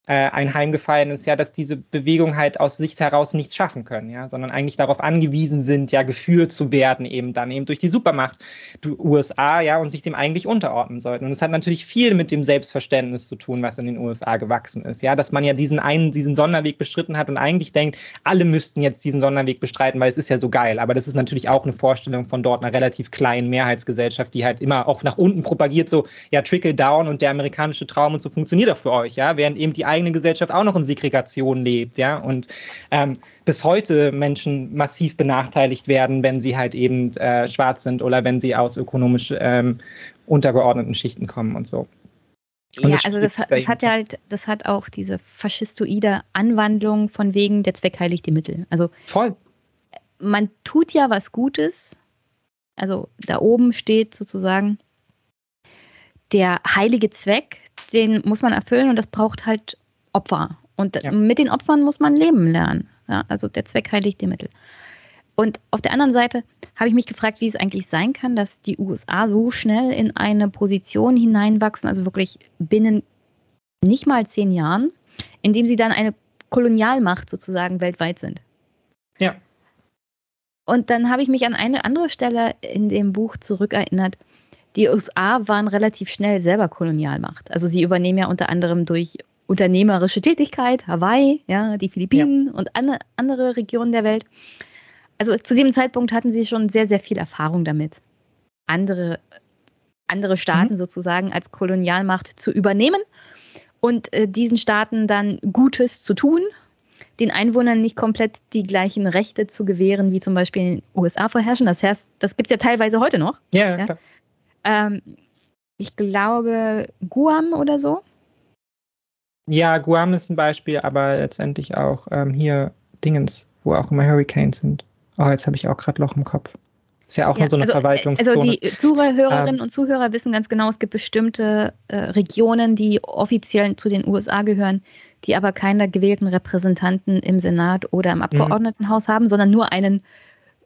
[SPEAKER 3] äh, einheimgefallen ist, ja, dass diese Bewegung halt aus sich heraus nichts schaffen können, ja, sondern eigentlich darauf angewiesen sind, ja, geführt zu werden, eben dann eben durch die Supermacht die USA, ja, und sich dem eigentlich unterordnen sollten. Und es hat natürlich viel mit dem Selbstverständnis zu tun, was in den USA gewachsen ist, ja, dass man ja diesen einen, diesen Sonderweg bestritten hat und eigentlich denkt, alle müssten jetzt diesen Sonderweg bestreiten, weil es ist ja so geil. Aber das ist natürlich auch eine Vorstellung von dort einer relativ kleinen Mehrheitsgesellschaft, die halt immer auch nach unten propagiert, so, ja, trickle down und der amerikanische Traum und so funktioniert auch für euch, ja, während eben die eigene Gesellschaft auch noch in Segregation lebt, ja, und ähm, bis heute Menschen massiv benachteiligt werden, wenn sie halt eben äh, schwarz sind oder wenn sie aus ökonomisch ähm, untergeordneten Schichten kommen und so.
[SPEAKER 1] Und ja, das also das, das hat ja halt, das hat auch diese faschistoide Anwandlung von wegen der Zweck heiligt die Mittel. Also
[SPEAKER 3] voll.
[SPEAKER 1] Man tut ja was Gutes. Also da oben steht sozusagen der heilige Zweck, den muss man erfüllen und das braucht halt Opfer. Und ja. mit den Opfern muss man leben lernen. Ja, also der Zweck heiligt die Mittel. Und auf der anderen Seite habe ich mich gefragt, wie es eigentlich sein kann, dass die USA so schnell in eine Position hineinwachsen, also wirklich binnen nicht mal zehn Jahren, indem sie dann eine Kolonialmacht sozusagen weltweit sind.
[SPEAKER 3] Ja.
[SPEAKER 1] Und dann habe ich mich an eine andere Stelle in dem Buch zurückerinnert. Die USA waren relativ schnell selber Kolonialmacht. Also sie übernehmen ja unter anderem durch unternehmerische Tätigkeit, Hawaii, ja, die Philippinen ja. und an, andere Regionen der Welt. Also zu dem Zeitpunkt hatten sie schon sehr, sehr viel Erfahrung damit, andere, andere Staaten mhm. sozusagen als Kolonialmacht zu übernehmen und äh, diesen Staaten dann Gutes zu tun, den Einwohnern nicht komplett die gleichen Rechte zu gewähren, wie zum Beispiel in den USA vorherrschen. Das heißt, das gibt es ja teilweise heute noch.
[SPEAKER 3] Ja, ja?
[SPEAKER 1] Ähm, ich glaube, Guam oder so
[SPEAKER 3] ja, Guam ist ein Beispiel, aber letztendlich auch ähm, hier Dingens, wo auch immer Hurricanes sind. Oh, jetzt habe ich auch gerade Loch im Kopf. Ist ja auch ja, nur so eine
[SPEAKER 1] also,
[SPEAKER 3] Verwaltungszone.
[SPEAKER 1] Also die Zuhörerinnen ähm, und Zuhörer wissen ganz genau, es gibt bestimmte äh, Regionen, die offiziell zu den USA gehören, die aber keine gewählten Repräsentanten im Senat oder im mhm. Abgeordnetenhaus haben, sondern nur einen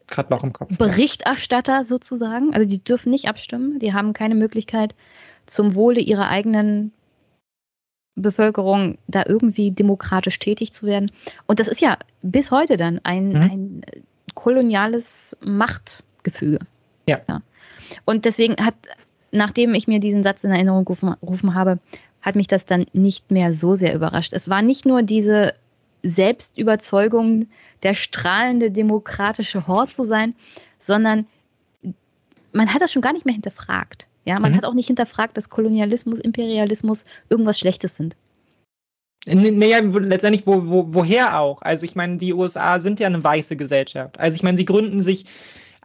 [SPEAKER 3] Kopf,
[SPEAKER 1] Berichterstatter sozusagen. Also die dürfen nicht abstimmen, die haben keine Möglichkeit, zum Wohle ihrer eigenen Bevölkerung da irgendwie demokratisch tätig zu werden. Und das ist ja bis heute dann ein, mhm. ein koloniales Machtgefüge.
[SPEAKER 3] Ja. ja.
[SPEAKER 1] Und deswegen hat, nachdem ich mir diesen Satz in Erinnerung gerufen, gerufen habe, hat mich das dann nicht mehr so sehr überrascht. Es war nicht nur diese Selbstüberzeugung, der strahlende demokratische Hort zu sein, sondern man hat das schon gar nicht mehr hinterfragt. Ja, man mhm. hat auch nicht hinterfragt, dass Kolonialismus, Imperialismus irgendwas Schlechtes sind.
[SPEAKER 3] Naja, letztendlich, wo, wo, woher auch? Also ich meine, die USA sind ja eine weiße Gesellschaft. Also ich meine, sie gründen sich,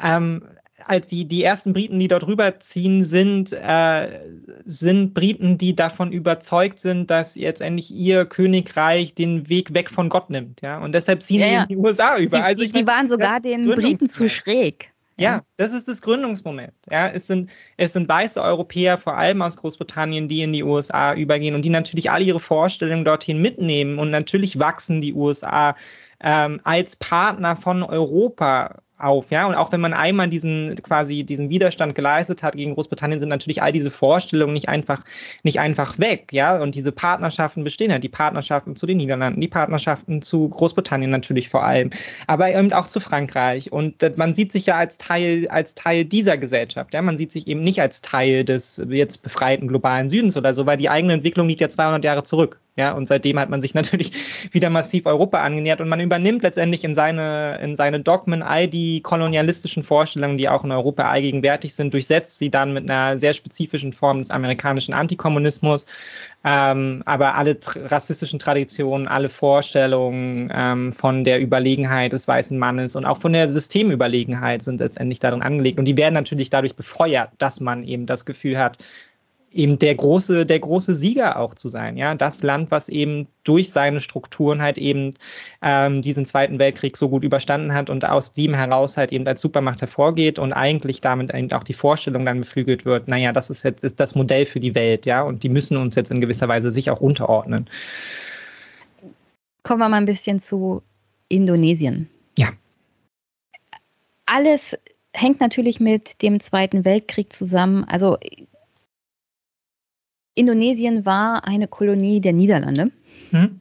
[SPEAKER 3] ähm, als die, die ersten Briten, die dort rüberziehen, sind, äh, sind Briten, die davon überzeugt sind, dass jetzt endlich ihr Königreich den Weg weg von Gott nimmt. Ja? Und deshalb ziehen ja, ja. in die USA über.
[SPEAKER 1] Die,
[SPEAKER 3] also
[SPEAKER 1] die, die waren sogar den Briten zu schräg.
[SPEAKER 3] Ja, das ist das Gründungsmoment. Ja, es sind, es sind weiße Europäer, vor allem aus Großbritannien, die in die USA übergehen und die natürlich alle ihre Vorstellungen dorthin mitnehmen. Und natürlich wachsen die USA ähm, als Partner von Europa auf, ja. Und auch wenn man einmal diesen quasi diesen Widerstand geleistet hat gegen Großbritannien, sind natürlich all diese Vorstellungen nicht einfach nicht einfach weg, ja. Und diese Partnerschaften bestehen ja, die Partnerschaften zu den Niederlanden, die Partnerschaften zu Großbritannien natürlich vor allem, aber eben auch zu Frankreich. Und man sieht sich ja als Teil als Teil dieser Gesellschaft, ja. Man sieht sich eben nicht als Teil des jetzt befreiten globalen Südens oder so, weil die eigene Entwicklung liegt ja 200 Jahre zurück. Ja, und seitdem hat man sich [laughs] natürlich wieder massiv Europa angenähert und man übernimmt letztendlich in seine, in seine Dogmen all die kolonialistischen Vorstellungen, die auch in Europa allgegenwärtig sind, durchsetzt sie dann mit einer sehr spezifischen Form des amerikanischen Antikommunismus. Ähm, aber alle rassistischen Traditionen, alle Vorstellungen ähm, von der Überlegenheit des weißen Mannes und auch von der Systemüberlegenheit sind letztendlich darin angelegt. Und die werden natürlich dadurch befeuert, dass man eben das Gefühl hat, eben der große, der große Sieger auch zu sein. Ja, das Land, was eben durch seine Strukturen halt eben ähm, diesen Zweiten Weltkrieg so gut überstanden hat und aus dem heraus halt eben als Supermacht hervorgeht und eigentlich damit eben auch die Vorstellung dann beflügelt wird, naja, das ist jetzt ist das Modell für die Welt, ja, und die müssen uns jetzt in gewisser Weise sich auch unterordnen.
[SPEAKER 1] Kommen wir mal ein bisschen zu Indonesien.
[SPEAKER 3] Ja.
[SPEAKER 1] Alles hängt natürlich mit dem Zweiten Weltkrieg zusammen. Also Indonesien war eine Kolonie der Niederlande. Hm.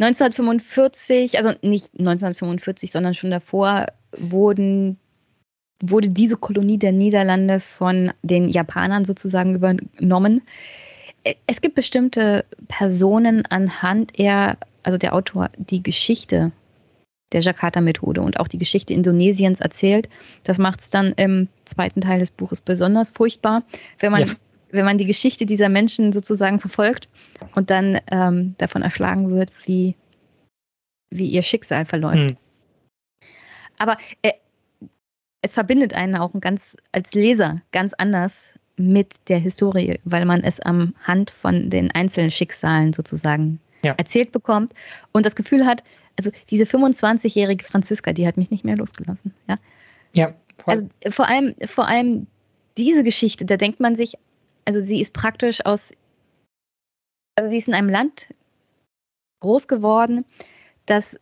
[SPEAKER 1] 1945, also nicht 1945, sondern schon davor, wurden, wurde diese Kolonie der Niederlande von den Japanern sozusagen übernommen. Es gibt bestimmte Personen anhand er, also der Autor, die Geschichte der Jakarta-Methode und auch die Geschichte Indonesiens erzählt. Das macht es dann im zweiten Teil des Buches besonders furchtbar, wenn man ja wenn man die Geschichte dieser Menschen sozusagen verfolgt und dann ähm, davon erschlagen wird, wie, wie ihr Schicksal verläuft. Mhm. Aber äh, es verbindet einen auch ganz, als Leser ganz anders mit der Historie, weil man es am Hand von den einzelnen Schicksalen sozusagen ja. erzählt bekommt und das Gefühl hat, also diese 25-jährige Franziska, die hat mich nicht mehr losgelassen. Ja,
[SPEAKER 3] ja
[SPEAKER 1] voll. Also vor allem, vor allem diese Geschichte, da denkt man sich, also sie ist praktisch aus, also sie ist in einem Land groß geworden, das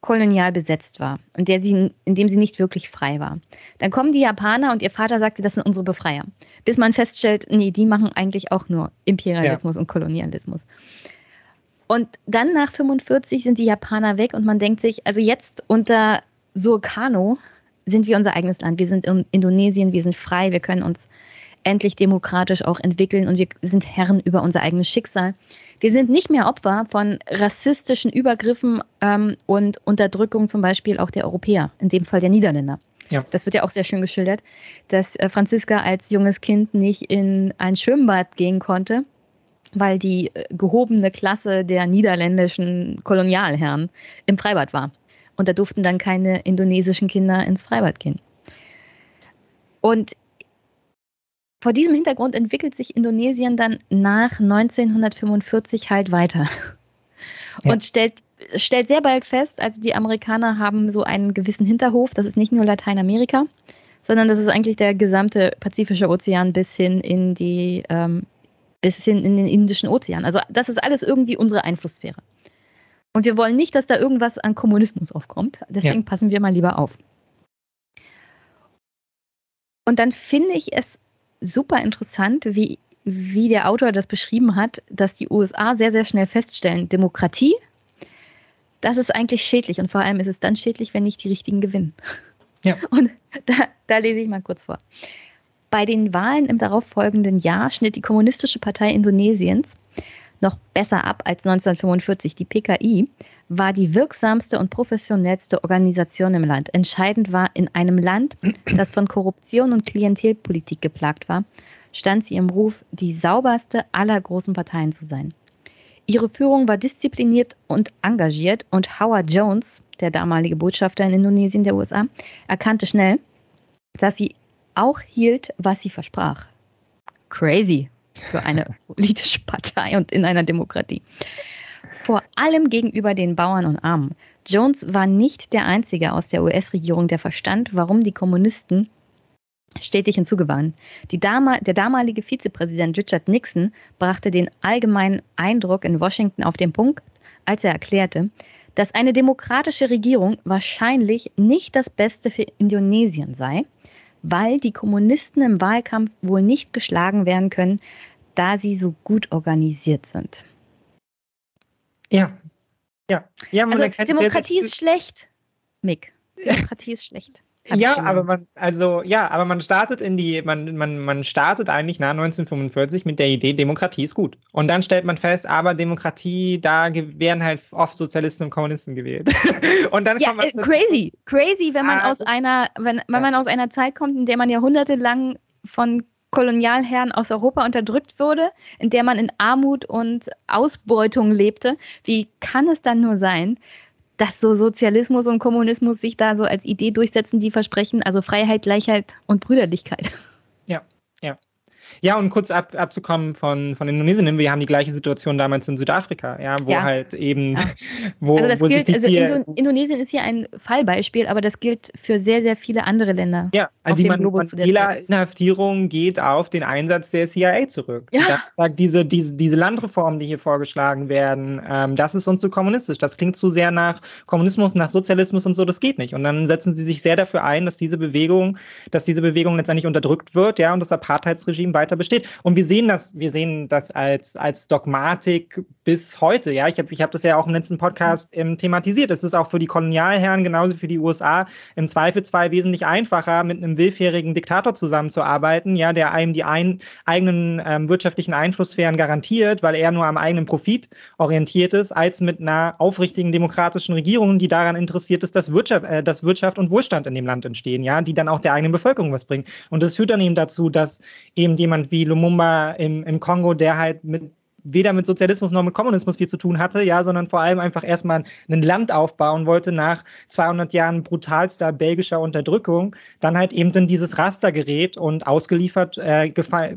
[SPEAKER 1] kolonial besetzt war und der sie, in dem sie nicht wirklich frei war. Dann kommen die Japaner und ihr Vater sagte, das sind unsere Befreier. Bis man feststellt, nee, die machen eigentlich auch nur Imperialismus ja. und Kolonialismus. Und dann nach 45 sind die Japaner weg und man denkt sich, also jetzt unter Sukarno sind wir unser eigenes Land. Wir sind in Indonesien, wir sind frei, wir können uns endlich demokratisch auch entwickeln und wir sind Herren über unser eigenes Schicksal. Wir sind nicht mehr Opfer von rassistischen Übergriffen ähm, und Unterdrückung zum Beispiel auch der Europäer, in dem Fall der Niederländer. Ja. Das wird ja auch sehr schön geschildert, dass äh, Franziska als junges Kind nicht in ein Schwimmbad gehen konnte, weil die äh, gehobene Klasse der niederländischen Kolonialherren im Freibad war. Und da durften dann keine indonesischen Kinder ins Freibad gehen. Und vor diesem Hintergrund entwickelt sich Indonesien dann nach 1945 halt weiter ja. und stellt, stellt sehr bald fest, also die Amerikaner haben so einen gewissen Hinterhof, das ist nicht nur Lateinamerika, sondern das ist eigentlich der gesamte Pazifische Ozean bis hin in die ähm, bis hin in den Indischen Ozean. Also das ist alles irgendwie unsere Einflusssphäre. Und wir wollen nicht, dass da irgendwas an Kommunismus aufkommt. Deswegen ja. passen wir mal lieber auf. Und dann finde ich es super interessant, wie, wie der Autor das beschrieben hat, dass die USA sehr, sehr schnell feststellen, Demokratie, das ist eigentlich schädlich. Und vor allem ist es dann schädlich, wenn nicht die Richtigen gewinnen. Ja. [laughs] Und da, da lese ich mal kurz vor. Bei den Wahlen im darauffolgenden Jahr schnitt die Kommunistische Partei Indonesiens noch besser ab als 1945. Die PKI war die wirksamste und professionellste Organisation im Land. Entscheidend war, in einem Land, das von Korruption und Klientelpolitik geplagt war, stand sie im Ruf, die sauberste aller großen Parteien zu sein. Ihre Führung war diszipliniert und engagiert und Howard Jones, der damalige Botschafter in Indonesien der USA, erkannte schnell, dass sie auch hielt, was sie versprach. Crazy für eine [laughs] politische Partei und in einer Demokratie. Vor allem gegenüber den Bauern und Armen. Jones war nicht der Einzige aus der US-Regierung, der verstand, warum die Kommunisten stetig hinzugewannen. Dama der damalige Vizepräsident Richard Nixon brachte den allgemeinen Eindruck in Washington auf den Punkt, als er erklärte, dass eine demokratische Regierung wahrscheinlich nicht das Beste für Indonesien sei, weil die Kommunisten im Wahlkampf wohl nicht geschlagen werden können, da sie so gut organisiert sind.
[SPEAKER 3] Ja, ja. ja
[SPEAKER 1] also Demokratie ist schlecht, Mick. Demokratie ist schlecht.
[SPEAKER 3] Ja, aber man, also ja, aber man startet in die, man, man, man startet eigentlich nach 1945 mit der Idee, Demokratie ist gut. Und dann stellt man fest, aber Demokratie, da werden halt oft Sozialisten und Kommunisten gewählt. [laughs]
[SPEAKER 1] und dann ja, äh, crazy, crazy, wenn man ah, aus einer, wenn, wenn ja. man aus einer Zeit kommt, in der man jahrhundertelang von Kolonialherren aus Europa unterdrückt wurde, in der man in Armut und Ausbeutung lebte. Wie kann es dann nur sein, dass so Sozialismus und Kommunismus sich da so als Idee durchsetzen, die versprechen, also Freiheit, Gleichheit und Brüderlichkeit.
[SPEAKER 3] Ja, und kurz ab, abzukommen von, von Indonesien, wir haben die gleiche Situation damals in Südafrika, ja, wo ja. halt eben, ja. [laughs] wo,
[SPEAKER 1] also das
[SPEAKER 3] wo
[SPEAKER 1] gilt, sich die also Indo Indonesien ist hier ein Fallbeispiel, aber das gilt für sehr, sehr viele andere Länder.
[SPEAKER 3] Ja, also die Mandela-Inhaftierung geht auf den Einsatz der CIA zurück. Ja. sagt diese, diese, diese Landreformen, die hier vorgeschlagen werden, ähm, das ist uns zu kommunistisch. Das klingt zu sehr nach Kommunismus, nach Sozialismus und so, das geht nicht. Und dann setzen sie sich sehr dafür ein, dass diese Bewegung, dass diese Bewegung letztendlich unterdrückt wird, ja, und das Apartheidsregime weiter besteht. Und wir sehen das, wir sehen das als, als Dogmatik bis heute. Ja, ich habe ich hab das ja auch im letzten Podcast ähm, thematisiert. Es ist auch für die Kolonialherren genauso für die USA im Zweifelsfall wesentlich einfacher, mit einem willfährigen Diktator zusammenzuarbeiten, ja, der einem die ein, eigenen ähm, wirtschaftlichen Einflusssphären garantiert, weil er nur am eigenen Profit orientiert ist, als mit einer aufrichtigen demokratischen Regierung, die daran interessiert ist, dass Wirtschaft, äh, dass Wirtschaft und Wohlstand in dem Land entstehen, ja, die dann auch der eigenen Bevölkerung was bringen. Und das führt dann eben dazu, dass eben die jemand wie Lumumba im, im Kongo, der halt mit weder mit Sozialismus noch mit Kommunismus viel zu tun hatte, ja, sondern vor allem einfach erstmal ein Land aufbauen wollte nach 200 Jahren brutalster belgischer Unterdrückung, dann halt eben in dieses Raster gerät und ausgeliefert, äh,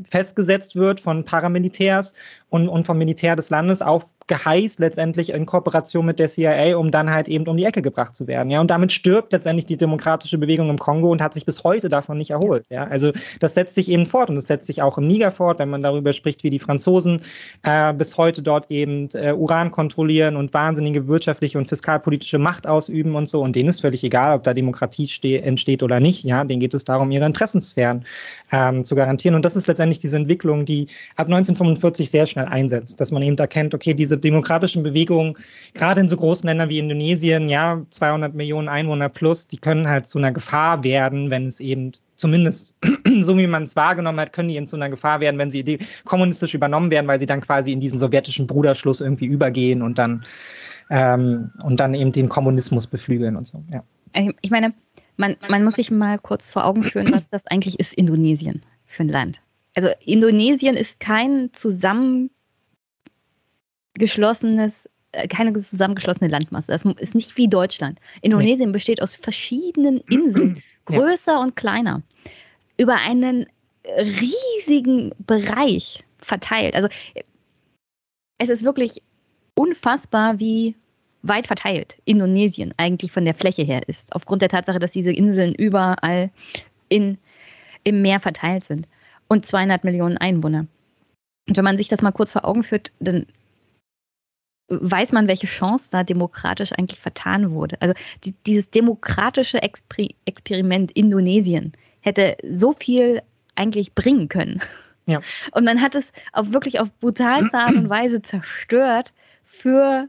[SPEAKER 3] festgesetzt wird von Paramilitärs und, und vom Militär des Landes auf Geheiß letztendlich in Kooperation mit der CIA, um dann halt eben um die Ecke gebracht zu werden. Ja, und damit stirbt letztendlich die demokratische Bewegung im Kongo und hat sich bis heute davon nicht erholt. Ja, also das setzt sich eben fort und das setzt sich auch im Niger fort, wenn man darüber spricht, wie die Franzosen äh, bis heute dort eben äh, Uran kontrollieren und wahnsinnige wirtschaftliche und fiskalpolitische Macht ausüben und so. Und denen ist völlig egal, ob da Demokratie entsteht oder nicht. Ja, denen geht es darum, ihre Interessensphären ähm, zu garantieren. Und das ist letztendlich diese Entwicklung, die ab 1945 sehr schnell einsetzt, dass man eben erkennt, okay, diese diese demokratischen Bewegungen, gerade in so großen Ländern wie Indonesien, ja, 200 Millionen Einwohner plus, die können halt zu einer Gefahr werden, wenn es eben zumindest [clears throat] so wie man es wahrgenommen hat, können die eben zu einer Gefahr werden, wenn sie kommunistisch übernommen werden, weil sie dann quasi in diesen sowjetischen Bruderschluss irgendwie übergehen und dann ähm, und dann eben den Kommunismus beflügeln und so. Ja.
[SPEAKER 1] Ich meine, man, man muss sich mal kurz vor Augen führen, was das eigentlich ist, Indonesien für ein Land. Also Indonesien ist kein zusammen geschlossenes, äh, keine zusammengeschlossene Landmasse. Das ist nicht wie Deutschland. Indonesien nee. besteht aus verschiedenen [clears throat] Inseln, größer ja. und kleiner, über einen riesigen Bereich verteilt. Also es ist wirklich unfassbar, wie weit verteilt Indonesien eigentlich von der Fläche her ist, aufgrund der Tatsache, dass diese Inseln überall in, im Meer verteilt sind und 200 Millionen Einwohner. Und wenn man sich das mal kurz vor Augen führt, dann weiß man, welche Chance da demokratisch eigentlich vertan wurde. Also die, dieses demokratische Exper Experiment Indonesien hätte so viel eigentlich bringen können. Ja. [laughs] Und man hat es auf wirklich auf brutalste Art und Weise zerstört für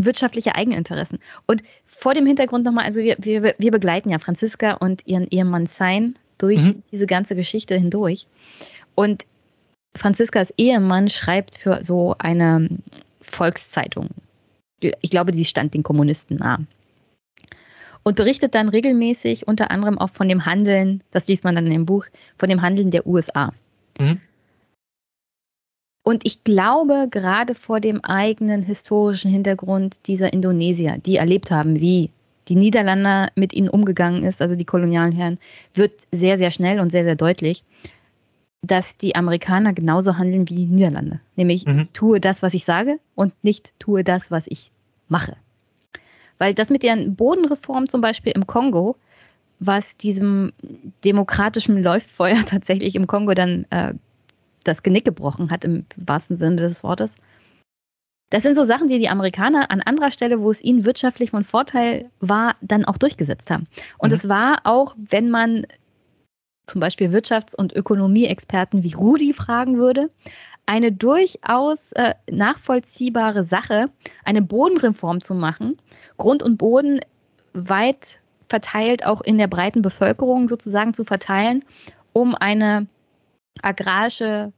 [SPEAKER 1] wirtschaftliche Eigeninteressen. Und vor dem Hintergrund nochmal, also wir, wir, wir begleiten ja Franziska und ihren Ehemann Sein durch mhm. diese ganze Geschichte hindurch. Und Franziskas Ehemann schreibt für so eine Volkszeitung. Ich glaube, die stand den Kommunisten nah. Und berichtet dann regelmäßig unter anderem auch von dem Handeln, das liest man dann in dem Buch, von dem Handeln der USA. Mhm. Und ich glaube, gerade vor dem eigenen historischen Hintergrund dieser Indonesier, die erlebt haben, wie die Niederländer mit ihnen umgegangen ist, also die Kolonialherren, wird sehr, sehr schnell und sehr, sehr deutlich, dass die Amerikaner genauso handeln wie die Niederlande. Nämlich mhm. tue das, was ich sage und nicht tue das, was ich mache. Weil das mit der Bodenreform zum Beispiel im Kongo, was diesem demokratischen Läuftfeuer [laughs] tatsächlich im Kongo dann äh, das Genick gebrochen hat, im wahrsten Sinne des Wortes. Das sind so Sachen, die die Amerikaner an anderer Stelle, wo es ihnen wirtschaftlich von Vorteil war, dann auch durchgesetzt haben. Und mhm. es war auch, wenn man zum Beispiel Wirtschafts- und Ökonomieexperten wie Rudi fragen würde, eine durchaus äh, nachvollziehbare Sache, eine Bodenreform zu machen, Grund und Boden weit verteilt auch in der breiten Bevölkerung sozusagen zu verteilen, um eine agrarische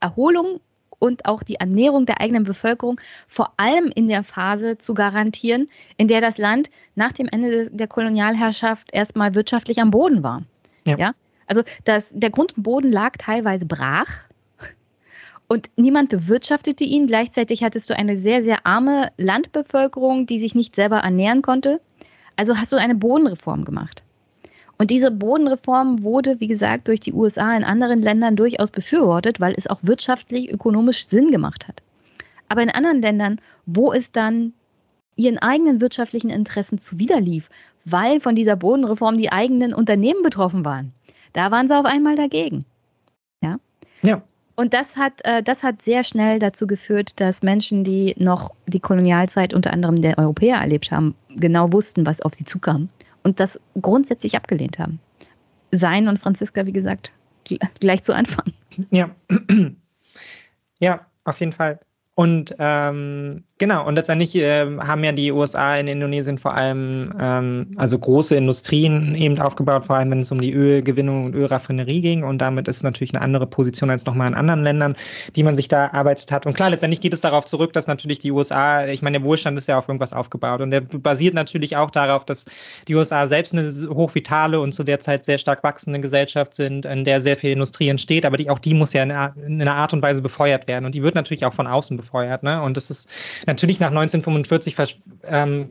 [SPEAKER 1] Erholung und auch die Ernährung der eigenen Bevölkerung vor allem in der Phase zu garantieren, in der das Land nach dem Ende der Kolonialherrschaft erstmal wirtschaftlich am Boden war. Ja. ja? Also das, der Grund und Boden lag teilweise brach und niemand bewirtschaftete ihn. Gleichzeitig hattest du eine sehr, sehr arme Landbevölkerung, die sich nicht selber ernähren konnte. Also hast du eine Bodenreform gemacht. Und diese Bodenreform wurde, wie gesagt, durch die USA in anderen Ländern durchaus befürwortet, weil es auch wirtschaftlich, ökonomisch Sinn gemacht hat. Aber in anderen Ländern, wo es dann ihren eigenen wirtschaftlichen Interessen zuwiderlief, weil von dieser Bodenreform die eigenen Unternehmen betroffen waren, da waren sie auf einmal dagegen. Ja. Ja. Und das hat, äh, das hat sehr schnell dazu geführt, dass Menschen, die noch die Kolonialzeit unter anderem der Europäer erlebt haben, genau wussten, was auf sie zukam und das grundsätzlich abgelehnt haben. Sein und Franziska, wie gesagt, gleich zu Anfang.
[SPEAKER 3] Ja. [clears throat] Ja, auf jeden Fall. Und ähm, genau, und letztendlich äh, haben ja die USA in Indonesien vor allem ähm, also große Industrien eben aufgebaut, vor allem wenn es um die Ölgewinnung und Ölraffinerie ging. Und damit ist natürlich eine andere Position als nochmal in anderen Ländern, die man sich da erarbeitet hat. Und klar, letztendlich geht es darauf zurück, dass natürlich die USA, ich meine, der Wohlstand ist ja auf irgendwas aufgebaut. Und der basiert natürlich auch darauf, dass die USA selbst eine hochvitale und zu der Zeit sehr stark wachsende Gesellschaft sind, in der sehr viel Industrie entsteht. Aber die, auch die muss ja in einer Art und Weise befeuert werden. Und die wird natürlich auch von außen befeuert befeuert. Ne? Und das ist natürlich nach 1945 ähm,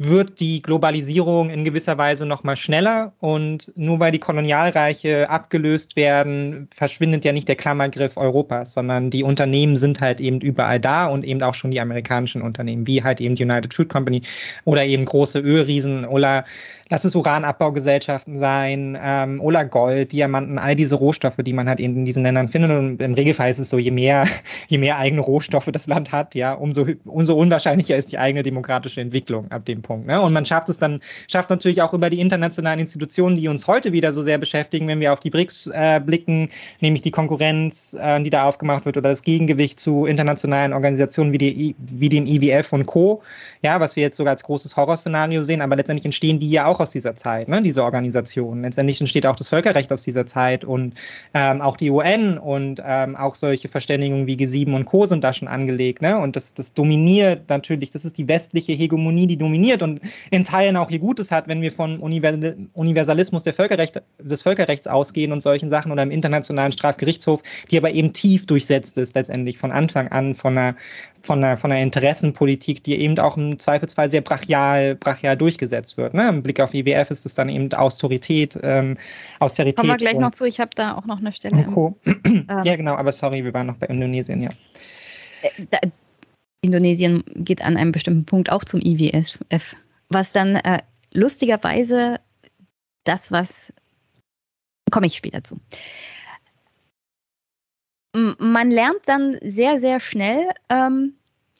[SPEAKER 3] wird die Globalisierung in gewisser Weise noch mal schneller und nur weil die Kolonialreiche abgelöst werden, verschwindet ja nicht der Klammergriff Europas, sondern die Unternehmen sind halt eben überall da und eben auch schon die amerikanischen Unternehmen, wie halt eben die United Fruit Company oder eben große Ölriesen oder lass es Uranabbaugesellschaften sein ähm, oder Gold, Diamanten, all diese Rohstoffe, die man halt eben in diesen Ländern findet. Und im Regelfall ist es so, je mehr, [laughs] je mehr eigene Rohstoffe das Land hat, ja, umso, umso unwahrscheinlicher ist die eigene demokratische Entwicklung ab dem Punkt. Ne? Und man schafft es dann, schafft natürlich auch über die internationalen Institutionen, die uns heute wieder so sehr beschäftigen, wenn wir auf die BRICS äh, blicken, nämlich die Konkurrenz, äh, die da aufgemacht wird oder das Gegengewicht zu internationalen Organisationen wie, die, wie dem IWF und Co., ja, was wir jetzt sogar als großes Horrorszenario sehen, aber letztendlich entstehen die ja auch aus dieser Zeit, ne, diese Organisationen. Letztendlich entsteht auch das Völkerrecht aus dieser Zeit und ähm, auch die UN und ähm, auch solche Verständigungen wie G7 und Co. sind da schon angelegt. Ne? Und das, das dominiert natürlich, das ist die westliche Hegemonie, die dominiert und in Teilen auch ihr Gutes hat, wenn wir von Universalismus der Völkerrecht, des Völkerrechts ausgehen und solchen Sachen oder im Internationalen Strafgerichtshof, die aber eben tief durchsetzt ist letztendlich von Anfang an von einer, von einer, von einer Interessenpolitik, die eben auch im Zweifelsfall sehr brachial, brachial durchgesetzt wird. Ne? Im Blick auf IWF ist es dann eben Austerität, ähm, Austerität.
[SPEAKER 1] Kommen wir gleich noch zu, ich habe da auch noch eine Stelle.
[SPEAKER 3] Im, [clears throat] ja, genau, aber sorry, wir waren noch bei Indonesien, ja.
[SPEAKER 1] Äh, da, Indonesien geht an einem bestimmten Punkt auch zum IWF, was dann äh, lustigerweise das, was komme ich später zu. Man lernt dann sehr, sehr schnell ähm,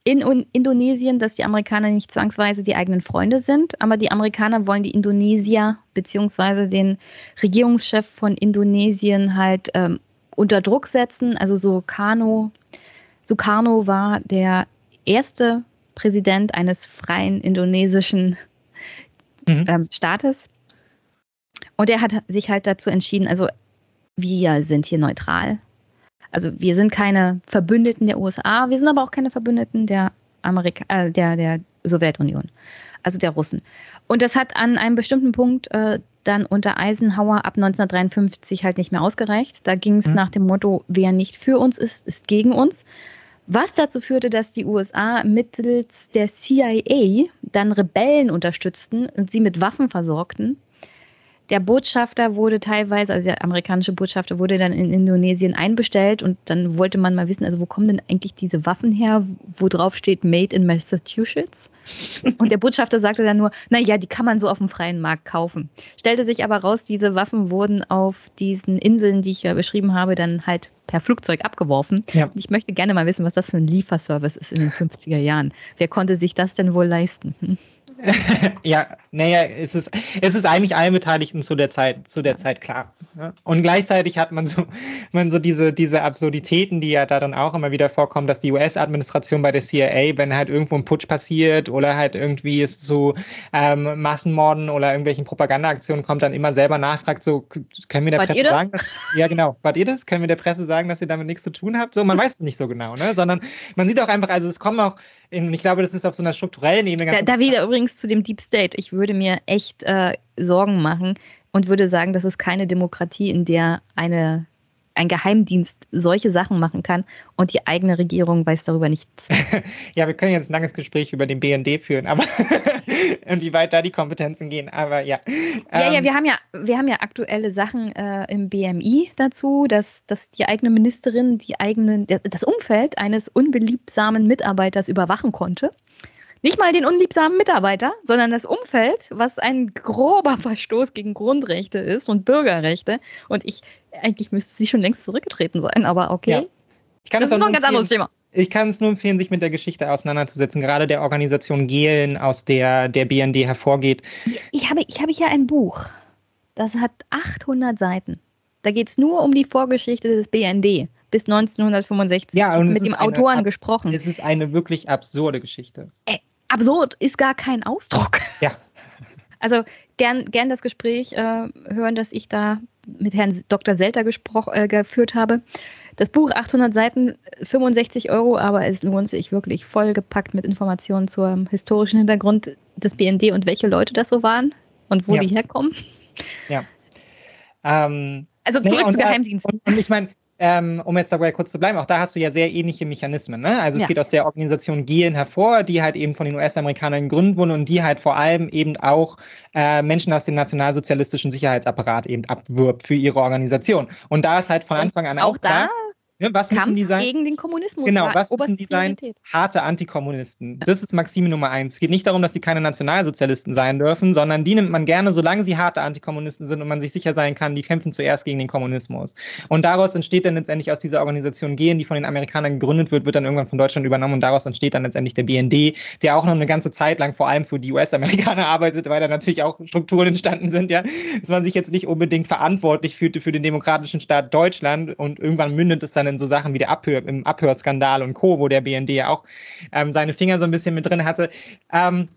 [SPEAKER 1] in Indonesien, dass die Amerikaner nicht zwangsweise die eigenen Freunde sind, aber die Amerikaner wollen die Indonesier bzw. den Regierungschef von Indonesien halt ähm, unter Druck setzen. Also Sukarno, Sukarno war der erste Präsident eines freien indonesischen mhm. ähm, Staates. Und er hat sich halt dazu entschieden, also wir sind hier neutral. Also wir sind keine Verbündeten der USA, wir sind aber auch keine Verbündeten der, Amerika äh, der, der Sowjetunion, also der Russen. Und das hat an einem bestimmten Punkt äh, dann unter Eisenhower ab 1953 halt nicht mehr ausgereicht. Da ging es mhm. nach dem Motto, wer nicht für uns ist, ist gegen uns. Was dazu führte, dass die USA mittels der CIA dann Rebellen unterstützten und sie mit Waffen versorgten der Botschafter wurde teilweise, also der amerikanische Botschafter wurde dann in Indonesien einbestellt und dann wollte man mal wissen, also wo kommen denn eigentlich diese Waffen her, wo drauf steht Made in Massachusetts? [laughs] Und der Botschafter sagte dann nur, naja, die kann man so auf dem freien Markt kaufen. Stellte sich aber raus, diese Waffen wurden auf diesen Inseln, die ich ja beschrieben habe, dann halt per Flugzeug abgeworfen. Ja. Ich möchte gerne mal wissen, was das für ein Lieferservice ist in den 50er Jahren. Wer konnte sich das denn wohl leisten? Hm? [laughs]
[SPEAKER 3] ja, naja, es ist, es ist eigentlich allen Beteiligten zu der Zeit, zu der Zeit klar. Ne? Und gleichzeitig hat man so, [laughs] man so diese, diese Absurditäten, die ja da dann auch immer wieder vorkommen, dass die US-Administration bei der CIA, wenn halt irgendwo ein Putsch passiert oder halt irgendwie es zu ähm, Massenmorden oder irgendwelchen Propagandaaktionen kommt, dann immer selber nachfragt, so, können wir der Wart Presse sagen, dass, ja genau, wart ihr das? Können wir der Presse sagen, dass ihr damit nichts zu tun habt? So, man [laughs] weiß es nicht so genau, ne? Sondern man sieht auch einfach, also es kommen auch, ich glaube, das ist auf so einer strukturellen Ebene
[SPEAKER 1] ganz Da, da wieder übrigens zu dem Deep State. Ich würde mir echt äh, Sorgen machen und würde sagen, das ist keine Demokratie, in der eine ein Geheimdienst solche Sachen machen kann und die eigene Regierung weiß darüber nichts. [laughs]
[SPEAKER 3] ja, wir können jetzt ein langes Gespräch über den BND führen, aber [laughs] und wie weit da die Kompetenzen gehen, aber ja.
[SPEAKER 1] Ja, ähm, ja, wir haben ja, wir haben ja aktuelle Sachen äh, im BMI dazu, dass, dass die eigene Ministerin die eigenen, das Umfeld eines unbeliebsamen Mitarbeiters überwachen konnte. Nicht mal den unliebsamen Mitarbeiter, sondern das Umfeld, was ein grober Verstoß gegen Grundrechte ist und Bürgerrechte. Und ich, eigentlich müsste sie schon längst zurückgetreten sein, aber okay. Ja.
[SPEAKER 3] Ich kann das, das ist noch ein ganz anderes Thema. Ich kann es nur empfehlen, sich mit der Geschichte auseinanderzusetzen, gerade der Organisation Gehlen, aus der der BND hervorgeht.
[SPEAKER 1] Ich habe, ich habe hier ein Buch, das hat 800 Seiten. Da geht es nur um die Vorgeschichte des BND bis 1965
[SPEAKER 3] ja,
[SPEAKER 1] und mit dem Autoren gesprochen.
[SPEAKER 3] Es ist eine wirklich absurde Geschichte.
[SPEAKER 1] Äh, absurd ist gar kein Ausdruck.
[SPEAKER 3] Ja.
[SPEAKER 1] Also gern, gern das Gespräch äh, hören, das ich da mit Herrn Dr. Selter äh, geführt habe. Das Buch 800 Seiten, 65 Euro, aber es lohnt sich wirklich vollgepackt mit Informationen zum historischen Hintergrund des BND und welche Leute das so waren und wo ja. die herkommen.
[SPEAKER 3] Ja.
[SPEAKER 1] Ähm, also zurück nee, zu Geheimdiensten.
[SPEAKER 3] Und, und ich meine, ähm, um jetzt dabei kurz zu bleiben, auch da hast du ja sehr ähnliche Mechanismen. Ne? Also es ja. geht aus der Organisation GEN hervor, die halt eben von den US-Amerikanern gegründet wurde und die halt vor allem eben auch äh, Menschen aus dem nationalsozialistischen Sicherheitsapparat eben abwirbt für ihre Organisation. Und da ist halt von Anfang an auch, auch
[SPEAKER 1] da
[SPEAKER 3] klar,
[SPEAKER 1] Ne, was Kampf müssen die sein? gegen den Kommunismus.
[SPEAKER 3] Genau, was müssen die sein? Harte Antikommunisten. Das ist Maxime Nummer eins. Es geht nicht darum, dass sie keine Nationalsozialisten sein dürfen, sondern die nimmt man gerne, solange sie harte Antikommunisten sind und man sich sicher sein kann, die kämpfen zuerst gegen den Kommunismus. Und daraus entsteht dann letztendlich aus dieser Organisation Gehen, die von den Amerikanern gegründet wird, wird dann irgendwann von Deutschland übernommen und daraus entsteht dann letztendlich der BND, der auch noch eine ganze Zeit lang vor allem für die US-Amerikaner [laughs] arbeitet, weil da natürlich auch Strukturen entstanden sind, ja, dass man sich jetzt nicht unbedingt verantwortlich fühlte für den demokratischen Staat Deutschland und irgendwann mündet es dann in so Sachen wie der Abhör, im Abhörskandal und Co., wo der BND ja auch ähm, seine Finger so ein bisschen mit drin hatte. Ähm,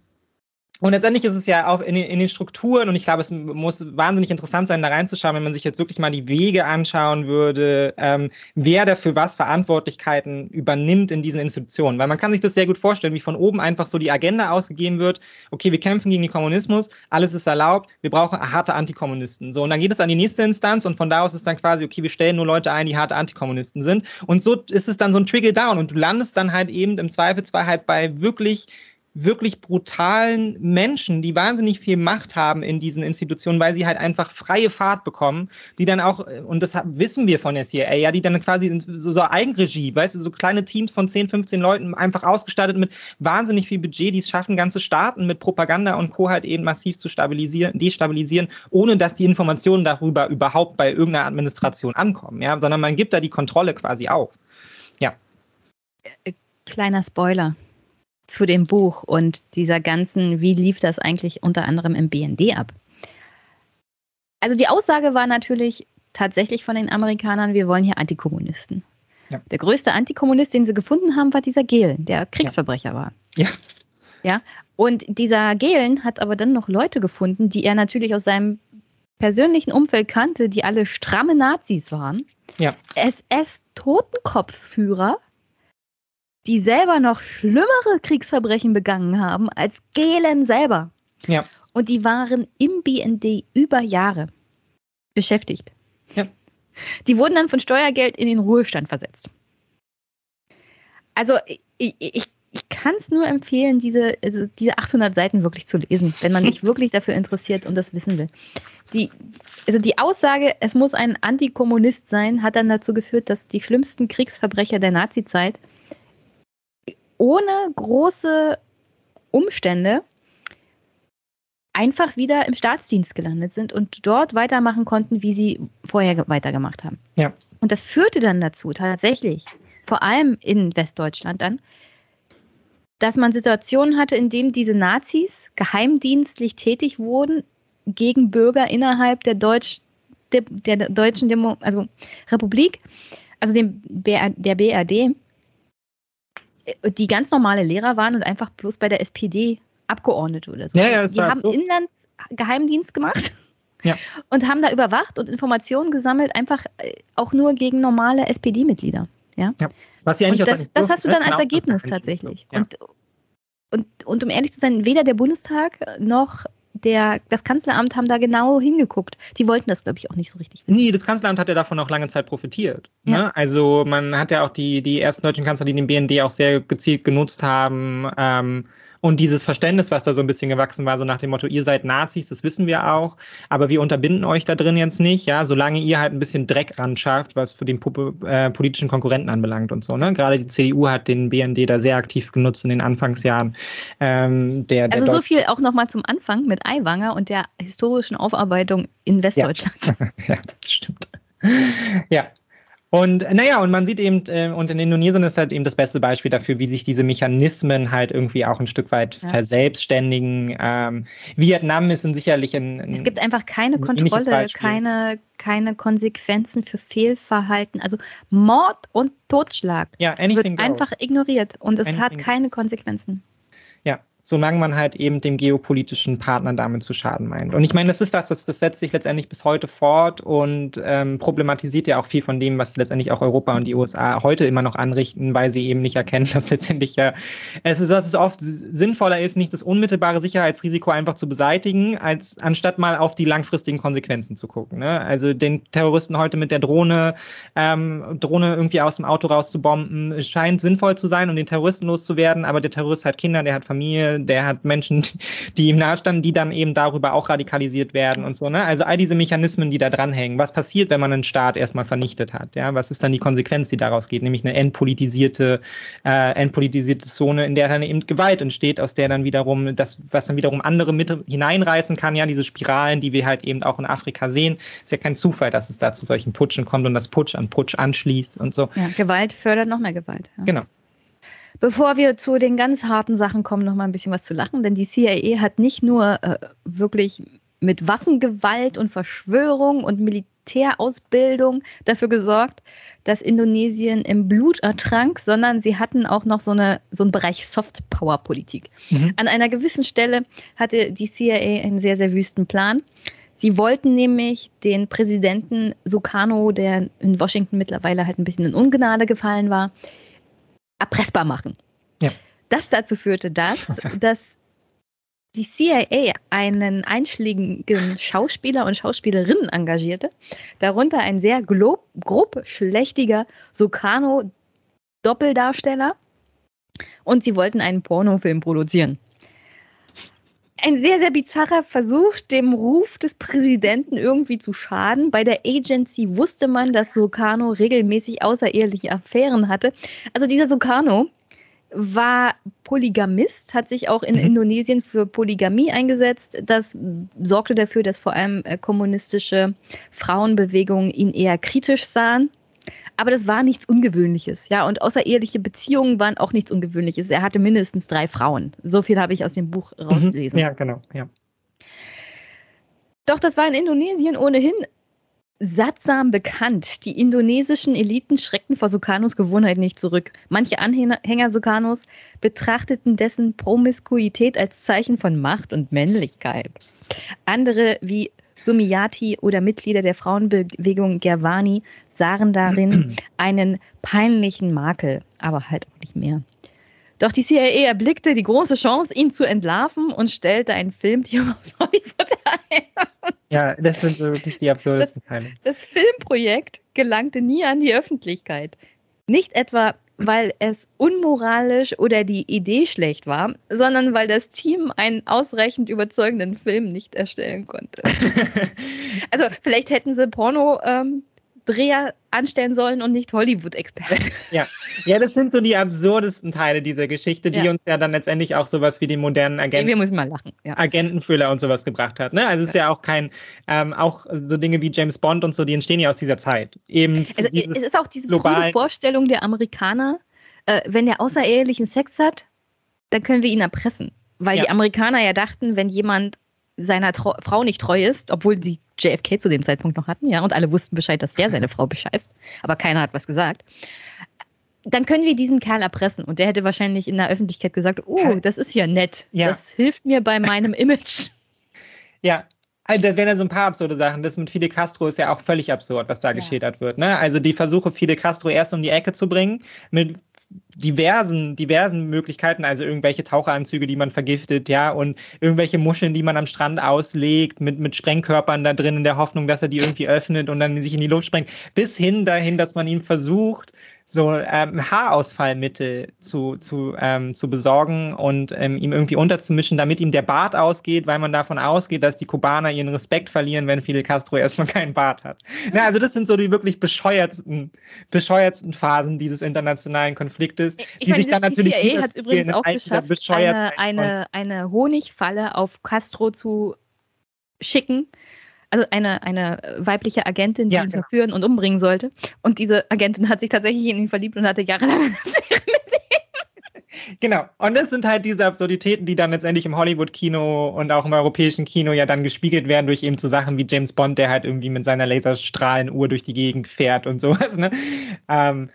[SPEAKER 3] und letztendlich ist es ja auch in den, in den, Strukturen, und ich glaube, es muss wahnsinnig interessant sein, da reinzuschauen, wenn man sich jetzt wirklich mal die Wege anschauen würde, ähm, wer dafür was Verantwortlichkeiten übernimmt in diesen Institutionen. Weil man kann sich das sehr gut vorstellen, wie von oben einfach so die Agenda ausgegeben wird, okay, wir kämpfen gegen den Kommunismus, alles ist erlaubt, wir brauchen harte Antikommunisten. So, und dann geht es an die nächste Instanz und von da aus ist dann quasi, okay, wir stellen nur Leute ein, die harte Antikommunisten sind. Und so ist es dann so ein Trigger down und du landest dann halt eben im Zweifelsfall halt bei wirklich wirklich brutalen Menschen, die wahnsinnig viel Macht haben in diesen Institutionen, weil sie halt einfach freie Fahrt bekommen, die dann auch, und das wissen wir von der CIA, ja, die dann quasi so, so Eigenregie, weißt du, so kleine Teams von 10, 15 Leuten einfach ausgestattet mit wahnsinnig viel Budget, die es schaffen, ganze Staaten mit Propaganda und Co. halt eben massiv zu stabilisieren, destabilisieren, ohne dass die Informationen darüber überhaupt bei irgendeiner Administration ankommen, ja, sondern man gibt da die Kontrolle quasi auf. Ja.
[SPEAKER 1] Äh, kleiner Spoiler zu dem Buch und dieser ganzen, wie lief das eigentlich unter anderem im BND ab? Also die Aussage war natürlich tatsächlich von den Amerikanern, wir wollen hier Antikommunisten. Ja. Der größte Antikommunist, den sie gefunden haben, war dieser Gehlen, der Kriegsverbrecher ja. war.
[SPEAKER 3] Ja.
[SPEAKER 1] Ja. Und dieser Gehlen hat aber dann noch Leute gefunden, die er natürlich aus seinem persönlichen Umfeld kannte, die alle stramme Nazis waren.
[SPEAKER 3] Ja.
[SPEAKER 1] SS-Totenkopfführer, die selber noch schlimmere Kriegsverbrechen begangen haben als Gehlen selber.
[SPEAKER 3] Ja.
[SPEAKER 1] Und die waren im BND über Jahre beschäftigt.
[SPEAKER 3] Ja.
[SPEAKER 1] Die wurden dann von Steuergeld in den Ruhestand versetzt. Also ich, ich, ich kann es nur empfehlen, diese, also diese 800 Seiten wirklich zu lesen, wenn man sich [laughs] wirklich dafür interessiert und das wissen will. Die, also die Aussage, es muss ein Antikommunist sein, hat dann dazu geführt, dass die schlimmsten Kriegsverbrecher der Nazizeit ohne große Umstände einfach wieder im Staatsdienst gelandet sind und dort weitermachen konnten, wie sie vorher weitergemacht haben.
[SPEAKER 3] Ja.
[SPEAKER 1] Und das führte dann dazu, tatsächlich, vor allem in Westdeutschland dann, dass man Situationen hatte, in denen diese Nazis geheimdienstlich tätig wurden gegen Bürger innerhalb der, Deutsch, der, der deutschen Demo, also Republik, also dem BR, der BRD, die ganz normale Lehrer waren und einfach bloß bei der SPD Abgeordnete oder so.
[SPEAKER 3] Ja, ja, das
[SPEAKER 1] die
[SPEAKER 3] war
[SPEAKER 1] haben
[SPEAKER 3] so.
[SPEAKER 1] Inlandsgeheimdienst gemacht [laughs]
[SPEAKER 3] ja.
[SPEAKER 1] und haben da überwacht und Informationen gesammelt, einfach äh, auch nur gegen normale SPD-Mitglieder. Ja?
[SPEAKER 3] ja. Was sie eigentlich
[SPEAKER 1] und das, das hast du dann als Ergebnis tatsächlich. So. Ja. Und, und, und um ehrlich zu sein, weder der Bundestag noch der, das Kanzleramt haben da genau hingeguckt. Die wollten das, glaube ich, auch nicht so richtig
[SPEAKER 3] wissen. Nee, das Kanzleramt hat ja davon auch lange Zeit profitiert. Ne? Ja. Also man hat ja auch die, die ersten deutschen Kanzler, die den BND auch sehr gezielt genutzt haben, ähm, und dieses Verständnis, was da so ein bisschen gewachsen war, so nach dem Motto, ihr seid Nazis, das wissen wir auch, aber wir unterbinden euch da drin jetzt nicht, ja, solange ihr halt ein bisschen Dreck ran schafft, was für den äh, politischen Konkurrenten anbelangt und so. Ne? Gerade die CDU hat den BND da sehr aktiv genutzt in den Anfangsjahren. Ähm, der, der
[SPEAKER 1] also so viel auch nochmal zum Anfang mit Aiwanger und der historischen Aufarbeitung in Westdeutschland.
[SPEAKER 3] Ja, [laughs] ja das stimmt. Ja, und naja, und man sieht eben, äh, und in Indonesien ist halt eben das beste Beispiel dafür, wie sich diese Mechanismen halt irgendwie auch ein Stück weit ja. verselbstständigen. Ähm, Vietnam ist ein sicherlich ein, ein
[SPEAKER 1] Es gibt einfach keine Kontrolle, keine, keine Konsequenzen für Fehlverhalten. Also Mord und Totschlag
[SPEAKER 3] ja,
[SPEAKER 1] wird einfach ignoriert und es anything hat keine goes. Konsequenzen
[SPEAKER 3] solange man halt eben dem geopolitischen Partner damit zu schaden meint. Und ich meine, das ist was, das, das setzt sich letztendlich bis heute fort und ähm, problematisiert ja auch viel von dem, was letztendlich auch Europa und die USA heute immer noch anrichten, weil sie eben nicht erkennen, [laughs] dass letztendlich ja es ist, dass es oft sinnvoller ist, nicht das unmittelbare Sicherheitsrisiko einfach zu beseitigen, als anstatt mal auf die langfristigen Konsequenzen zu gucken. Ne? Also den Terroristen heute mit der Drohne, ähm, Drohne irgendwie aus dem Auto rauszubomben, scheint sinnvoll zu sein, um den Terroristen loszuwerden, aber der Terrorist hat Kinder, der hat Familie, der hat Menschen, [laughs] die ihm nahestanden, die dann eben darüber auch radikalisiert werden und so. Ne? Also all diese Mechanismen, die da dranhängen. Was passiert, wenn man einen Staat erstmal vernichtet hat? Ja? Was ist dann die Konsequenz, die daraus geht? Nämlich eine entpolitisierte, äh, entpolitisierte Zone, in der dann eben Gewalt entsteht, aus der dann wiederum das, was dann wiederum andere mit hineinreißen kann, ja, diese Spiralen, die wir halt eben auch in Afrika sehen. Ist ja kein Zufall, dass es da zu solchen Putschen kommt und das Putsch an Putsch anschließt und so.
[SPEAKER 1] Ja, Gewalt fördert noch mehr Gewalt.
[SPEAKER 3] Ja. Genau.
[SPEAKER 1] Bevor wir zu den ganz harten Sachen kommen, noch mal ein bisschen was zu lachen, denn die CIA hat nicht nur äh, wirklich mit Waffengewalt und Verschwörung und Militärausbildung dafür gesorgt, dass Indonesien im Blut ertrank, sondern sie hatten auch noch so, eine, so einen Bereich Soft Power Politik. Mhm. An einer gewissen Stelle hatte die CIA einen sehr, sehr wüsten Plan. Sie wollten nämlich den Präsidenten Sukarno, der in Washington mittlerweile halt ein bisschen in Ungnade gefallen war, erpressbar machen.
[SPEAKER 3] Ja.
[SPEAKER 1] Das dazu führte, dass, [laughs] dass die CIA einen einschlägigen Schauspieler und Schauspielerinnen engagierte, darunter ein sehr grob, grob schlechtiger Soprano-Doppeldarsteller, Und sie wollten einen Pornofilm produzieren. Ein sehr, sehr bizarrer Versuch, dem Ruf des Präsidenten irgendwie zu schaden. Bei der Agency wusste man, dass Sukarno regelmäßig außereheliche Affären hatte. Also dieser Sukarno war Polygamist, hat sich auch in mhm. Indonesien für Polygamie eingesetzt. Das sorgte dafür, dass vor allem äh, kommunistische Frauenbewegungen ihn eher kritisch sahen. Aber das war nichts Ungewöhnliches, ja. Und außereheliche Beziehungen waren auch nichts Ungewöhnliches. Er hatte mindestens drei Frauen. So viel habe ich aus dem Buch mhm. rauslesen.
[SPEAKER 3] Ja, genau, ja.
[SPEAKER 1] Doch das war in Indonesien ohnehin sattsam bekannt. Die indonesischen Eliten schreckten vor Sukarnos Gewohnheit nicht zurück. Manche Anhänger Sukarnos betrachteten dessen Promiskuität als Zeichen von Macht und Männlichkeit. Andere wie Sumiyati oder Mitglieder der Frauenbewegung Gerwani sahen darin [clears throat] einen peinlichen Makel, aber halt auch nicht mehr. Doch die CIA erblickte die große Chance, ihn zu entlarven und stellte ein Filmteam aus Hollywood ein.
[SPEAKER 3] Ja, das sind so wirklich die absurdesten Teile.
[SPEAKER 1] Das, das Filmprojekt gelangte nie an die Öffentlichkeit. Nicht etwa, weil es unmoralisch oder die Idee schlecht war, sondern weil das Team einen ausreichend überzeugenden Film nicht erstellen konnte. [laughs] also vielleicht hätten sie Porno ähm, Dreher anstellen sollen und nicht Hollywood-Experten. [laughs]
[SPEAKER 3] Ja. ja, das sind so die absurdesten Teile dieser Geschichte, die ja. uns ja dann letztendlich auch sowas wie den modernen Agenten,
[SPEAKER 1] wir müssen mal lachen. Ja.
[SPEAKER 3] Agentenfüller und sowas gebracht hat. Ne? Also es ist ja auch kein, ähm, auch so Dinge wie James Bond und so, die entstehen ja aus dieser Zeit. Eben
[SPEAKER 1] also es ist auch diese global Vorstellung der Amerikaner, äh, wenn der außerehelichen Sex hat, dann können wir ihn erpressen. Weil ja. die Amerikaner ja dachten, wenn jemand seiner Trau Frau nicht treu ist, obwohl sie JFK zu dem Zeitpunkt noch hatten, ja, und alle wussten Bescheid, dass der seine [laughs] Frau bescheißt, aber keiner hat was gesagt. Dann können wir diesen Kerl erpressen und der hätte wahrscheinlich in der Öffentlichkeit gesagt, oh, das ist ja nett, ja. das hilft mir bei meinem [laughs] Image.
[SPEAKER 3] Ja, also, da wären ja so ein paar absurde Sachen. Das mit Fidel Castro ist ja auch völlig absurd, was da ja. geschildert wird. Ne? Also die Versuche, Fidel Castro erst um die Ecke zu bringen, mit diversen, diversen Möglichkeiten, also irgendwelche Taucheranzüge, die man vergiftet, ja, und irgendwelche Muscheln, die man am Strand auslegt, mit, mit Sprengkörpern da drin, in der Hoffnung, dass er die irgendwie öffnet und dann sich in die Luft sprengt, bis hin dahin, dass man ihn versucht, so ähm, Haarausfallmittel zu, zu, ähm, zu besorgen und ähm, ihm irgendwie unterzumischen, damit ihm der Bart ausgeht, weil man davon ausgeht, dass die Kubaner ihren Respekt verlieren, wenn Fidel Castro erstmal [laughs] keinen Bart hat. Na, also das sind so die wirklich bescheuertsten, bescheuertsten Phasen dieses internationalen Konfliktes, ich die meine, sich dann natürlich
[SPEAKER 1] CIA hat übrigens auch geschafft, eine, eine, eine Honigfalle auf Castro zu schicken, also eine, eine weibliche Agentin, die ja, ihn genau. verführen und umbringen sollte. Und diese Agentin hat sich tatsächlich in ihn verliebt und hatte jahrelang eine Affäre mit ihm.
[SPEAKER 3] Genau. Und das sind halt diese Absurditäten, die dann letztendlich im Hollywood-Kino und auch im europäischen Kino ja dann gespiegelt werden durch eben so Sachen wie James Bond, der halt irgendwie mit seiner Laserstrahlenuhr durch die Gegend fährt und sowas. Ne? Ähm,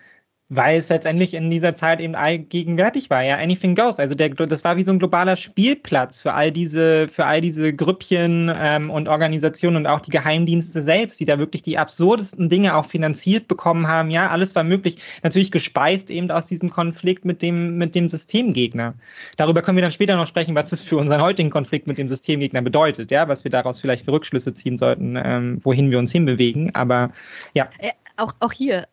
[SPEAKER 3] weil es letztendlich in dieser Zeit eben allgegenwärtig war, ja, anything goes. Also der, das war wie so ein globaler Spielplatz für all diese, für all diese Grüppchen ähm, und Organisationen und auch die Geheimdienste selbst, die da wirklich die absurdesten Dinge auch finanziert bekommen haben. Ja, alles war möglich, natürlich gespeist eben aus diesem Konflikt mit dem, mit dem Systemgegner. Darüber können wir dann später noch sprechen, was das für unseren heutigen Konflikt mit dem Systemgegner bedeutet, ja, was wir daraus vielleicht für Rückschlüsse ziehen sollten, ähm, wohin wir uns hinbewegen. Aber ja.
[SPEAKER 1] ja auch, auch hier,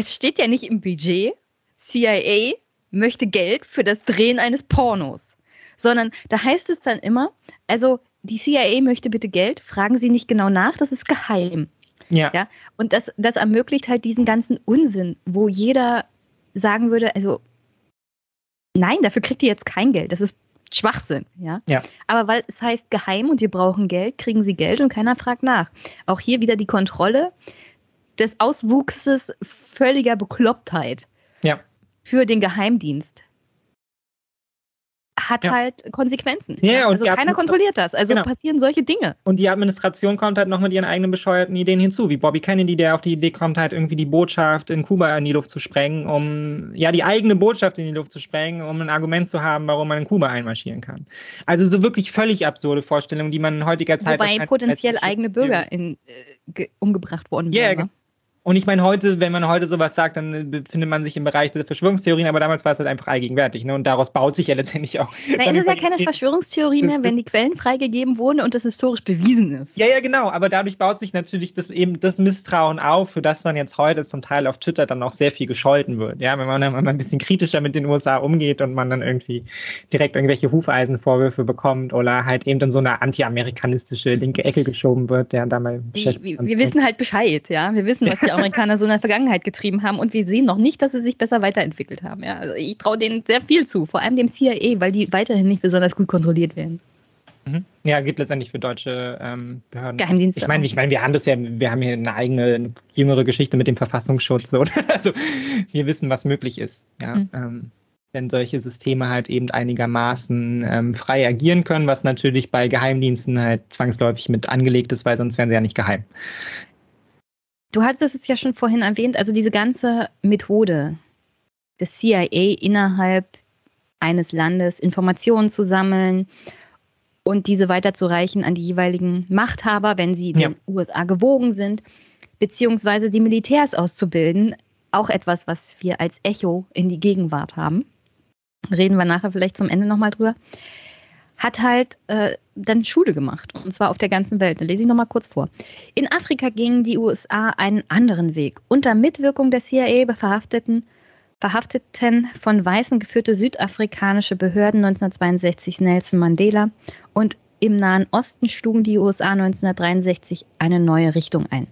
[SPEAKER 1] es steht ja nicht im Budget, CIA möchte Geld für das Drehen eines Pornos, sondern da heißt es dann immer, also die CIA möchte bitte Geld, fragen Sie nicht genau nach, das ist geheim. Ja. ja? Und das, das ermöglicht halt diesen ganzen Unsinn, wo jeder sagen würde, also nein, dafür kriegt ihr jetzt kein Geld, das ist Schwachsinn, ja? ja. Aber weil es heißt geheim und wir brauchen Geld, kriegen sie Geld und keiner fragt nach. Auch hier wieder die Kontrolle des Auswuchses völliger Beklopptheit
[SPEAKER 3] ja.
[SPEAKER 1] für den Geheimdienst hat ja. halt Konsequenzen.
[SPEAKER 3] Ja,
[SPEAKER 1] und also keiner kontrolliert das. Also genau. passieren solche Dinge.
[SPEAKER 3] Und die Administration kommt halt noch mit ihren eigenen bescheuerten Ideen hinzu, wie Bobby Kennedy, der auf die Idee kommt, halt irgendwie die Botschaft in Kuba in die Luft zu sprengen, um ja die eigene Botschaft in die Luft zu sprengen, um ein Argument zu haben, warum man in Kuba einmarschieren kann. Also so wirklich völlig absurde Vorstellungen, die man in heutiger Zeit
[SPEAKER 1] Wobei potenziell eigene Bürger in, äh, umgebracht worden
[SPEAKER 3] wären. Und ich meine, heute, wenn man heute sowas sagt, dann befindet man sich im Bereich der Verschwörungstheorien, aber damals war es halt einfach allgegenwärtig. Ne? Und daraus baut sich ja letztendlich auch. [laughs]
[SPEAKER 1] Es ist ja keine Verschwörungstheorie mehr, wenn die Quellen freigegeben wurden und das historisch bewiesen ist.
[SPEAKER 3] Ja, ja, genau. Aber dadurch baut sich natürlich das, eben das Misstrauen auf, für das man jetzt heute zum Teil auf Twitter dann auch sehr viel gescholten wird. Ja, wenn man, wenn man ein bisschen kritischer mit den USA umgeht und man dann irgendwie direkt irgendwelche Hufeisenvorwürfe bekommt oder halt eben in so eine anti-amerikanistische linke Ecke geschoben wird, der da mal.
[SPEAKER 1] Wir, wir wissen halt Bescheid, ja. Wir wissen, was die Amerikaner so in der Vergangenheit getrieben haben und wir sehen noch nicht, dass sie sich besser weiterentwickelt haben. Ja. Also ich traue denen sehr viel zu, vor allem dem CIA, weil die weiterhin nicht besonders gut kontrolliert werden.
[SPEAKER 3] Mhm. Ja, geht letztendlich für deutsche ähm, Behörden.
[SPEAKER 1] Geheimdienste.
[SPEAKER 3] Ich meine, ich meine, wir haben das ja, wir haben hier eine eigene jüngere Geschichte mit dem Verfassungsschutz. Oder? [laughs] Also wir wissen, was möglich ist. Ja. Mhm. Ähm, wenn solche Systeme halt eben einigermaßen ähm, frei agieren können, was natürlich bei Geheimdiensten halt zwangsläufig mit angelegt ist, weil sonst wären sie ja nicht geheim.
[SPEAKER 1] Du hattest es ja schon vorhin erwähnt, also diese ganze Methode des CIA innerhalb eines Landes Informationen zu sammeln und diese weiterzureichen an die jeweiligen Machthaber, wenn sie ja. den USA gewogen sind, beziehungsweise die Militärs auszubilden, auch etwas, was wir als Echo in die Gegenwart haben. Reden wir nachher vielleicht zum Ende nochmal drüber hat halt äh, dann Schule gemacht, und zwar auf der ganzen Welt. Da lese ich nochmal kurz vor. In Afrika gingen die USA einen anderen Weg. Unter Mitwirkung der CIA verhafteten, verhafteten von Weißen geführte südafrikanische Behörden 1962 Nelson Mandela und im Nahen Osten schlugen die USA 1963 eine neue Richtung ein.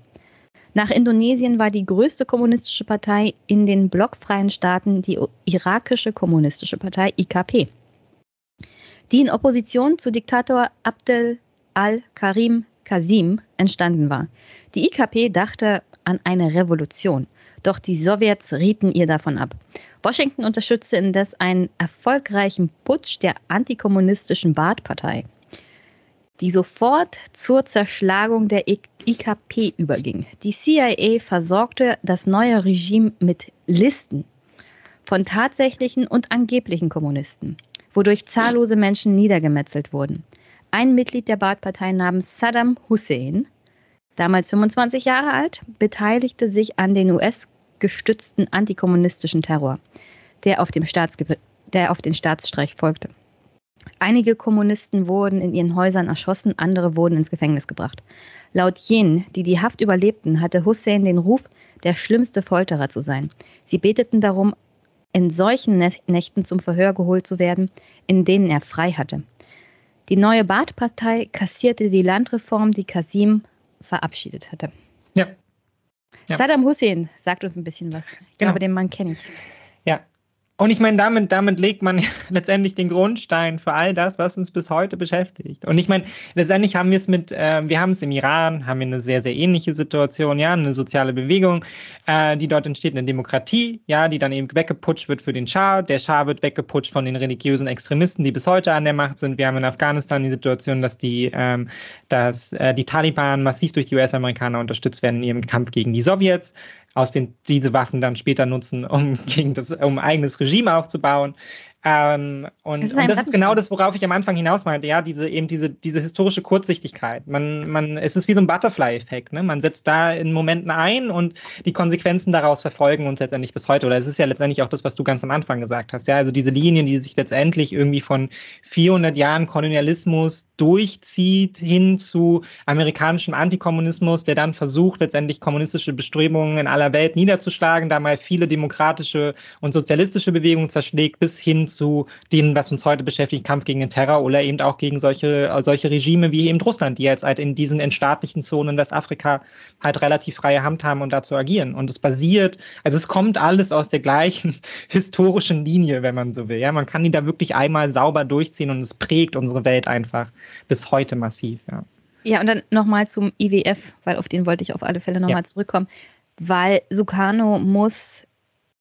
[SPEAKER 1] Nach Indonesien war die größte kommunistische Partei in den blockfreien Staaten die irakische kommunistische Partei IKP die in Opposition zu Diktator Abdel al-Karim Qasim entstanden war. Die IKP dachte an eine Revolution, doch die Sowjets rieten ihr davon ab. Washington unterstützte indes einen erfolgreichen Putsch der antikommunistischen Baath-Partei, die sofort zur Zerschlagung der IKP überging. Die CIA versorgte das neue Regime mit Listen von tatsächlichen und angeblichen Kommunisten wodurch zahllose Menschen niedergemetzelt wurden. Ein Mitglied der Baath-Partei namens Saddam Hussein, damals 25 Jahre alt, beteiligte sich an den US-gestützten antikommunistischen Terror, der auf, der auf den Staatsstreich folgte. Einige Kommunisten wurden in ihren Häusern erschossen, andere wurden ins Gefängnis gebracht. Laut jenen, die die Haft überlebten, hatte Hussein den Ruf, der schlimmste Folterer zu sein. Sie beteten darum, in solchen Nächten zum Verhör geholt zu werden, in denen er frei hatte. Die neue Baath-Partei kassierte die Landreform, die Kasim verabschiedet hatte.
[SPEAKER 3] Ja.
[SPEAKER 1] ja. Saddam Hussein sagt uns ein bisschen was. Ich genau. glaube, den Mann kenne ich.
[SPEAKER 3] Ja, und ich meine, damit, damit legt man [laughs] letztendlich den Grundstein für all das, was uns bis heute beschäftigt. Und ich meine, letztendlich haben wir es mit, äh, wir haben es im Iran, haben wir eine sehr, sehr ähnliche Situation, ja, eine soziale Bewegung, äh, die dort entsteht, eine Demokratie, ja, die dann eben weggeputscht wird für den Schah. Der Schah wird weggeputscht von den religiösen Extremisten, die bis heute an der Macht sind. Wir haben in Afghanistan die Situation, dass die, ähm, dass äh, die Taliban massiv durch die US-Amerikaner unterstützt werden in ihrem Kampf gegen die Sowjets aus den diese Waffen dann später nutzen, um gegen das um eigenes Regime aufzubauen. Ähm, und, das ist, und das ist genau das, worauf ich am Anfang hinaus meinte, ja, diese eben diese, diese historische Kurzsichtigkeit. Man, man, es ist wie so ein Butterfly-Effekt, ne? Man setzt da in Momenten ein und die Konsequenzen daraus verfolgen uns letztendlich bis heute. Oder es ist ja letztendlich auch das, was du ganz am Anfang gesagt hast, ja, also diese Linien, die sich letztendlich irgendwie von 400 Jahren Kolonialismus durchzieht hin zu amerikanischem Antikommunismus, der dann versucht, letztendlich kommunistische Bestrebungen in aller Welt niederzuschlagen, da mal viele demokratische und sozialistische Bewegungen zerschlägt, bis hin zu denen, was uns heute beschäftigt, Kampf gegen den Terror oder eben auch gegen solche, solche Regime wie eben Russland, die jetzt halt in diesen entstaatlichen Zonen in Westafrika halt relativ freie Hand haben und dazu agieren. Und es basiert, also es kommt alles aus der gleichen [laughs] historischen Linie, wenn man so will. Ja, man kann die da wirklich einmal sauber durchziehen und es prägt unsere Welt einfach bis heute massiv. Ja.
[SPEAKER 1] Ja, und dann nochmal zum IWF, weil auf den wollte ich auf alle Fälle nochmal ja. zurückkommen, weil Sukarno muss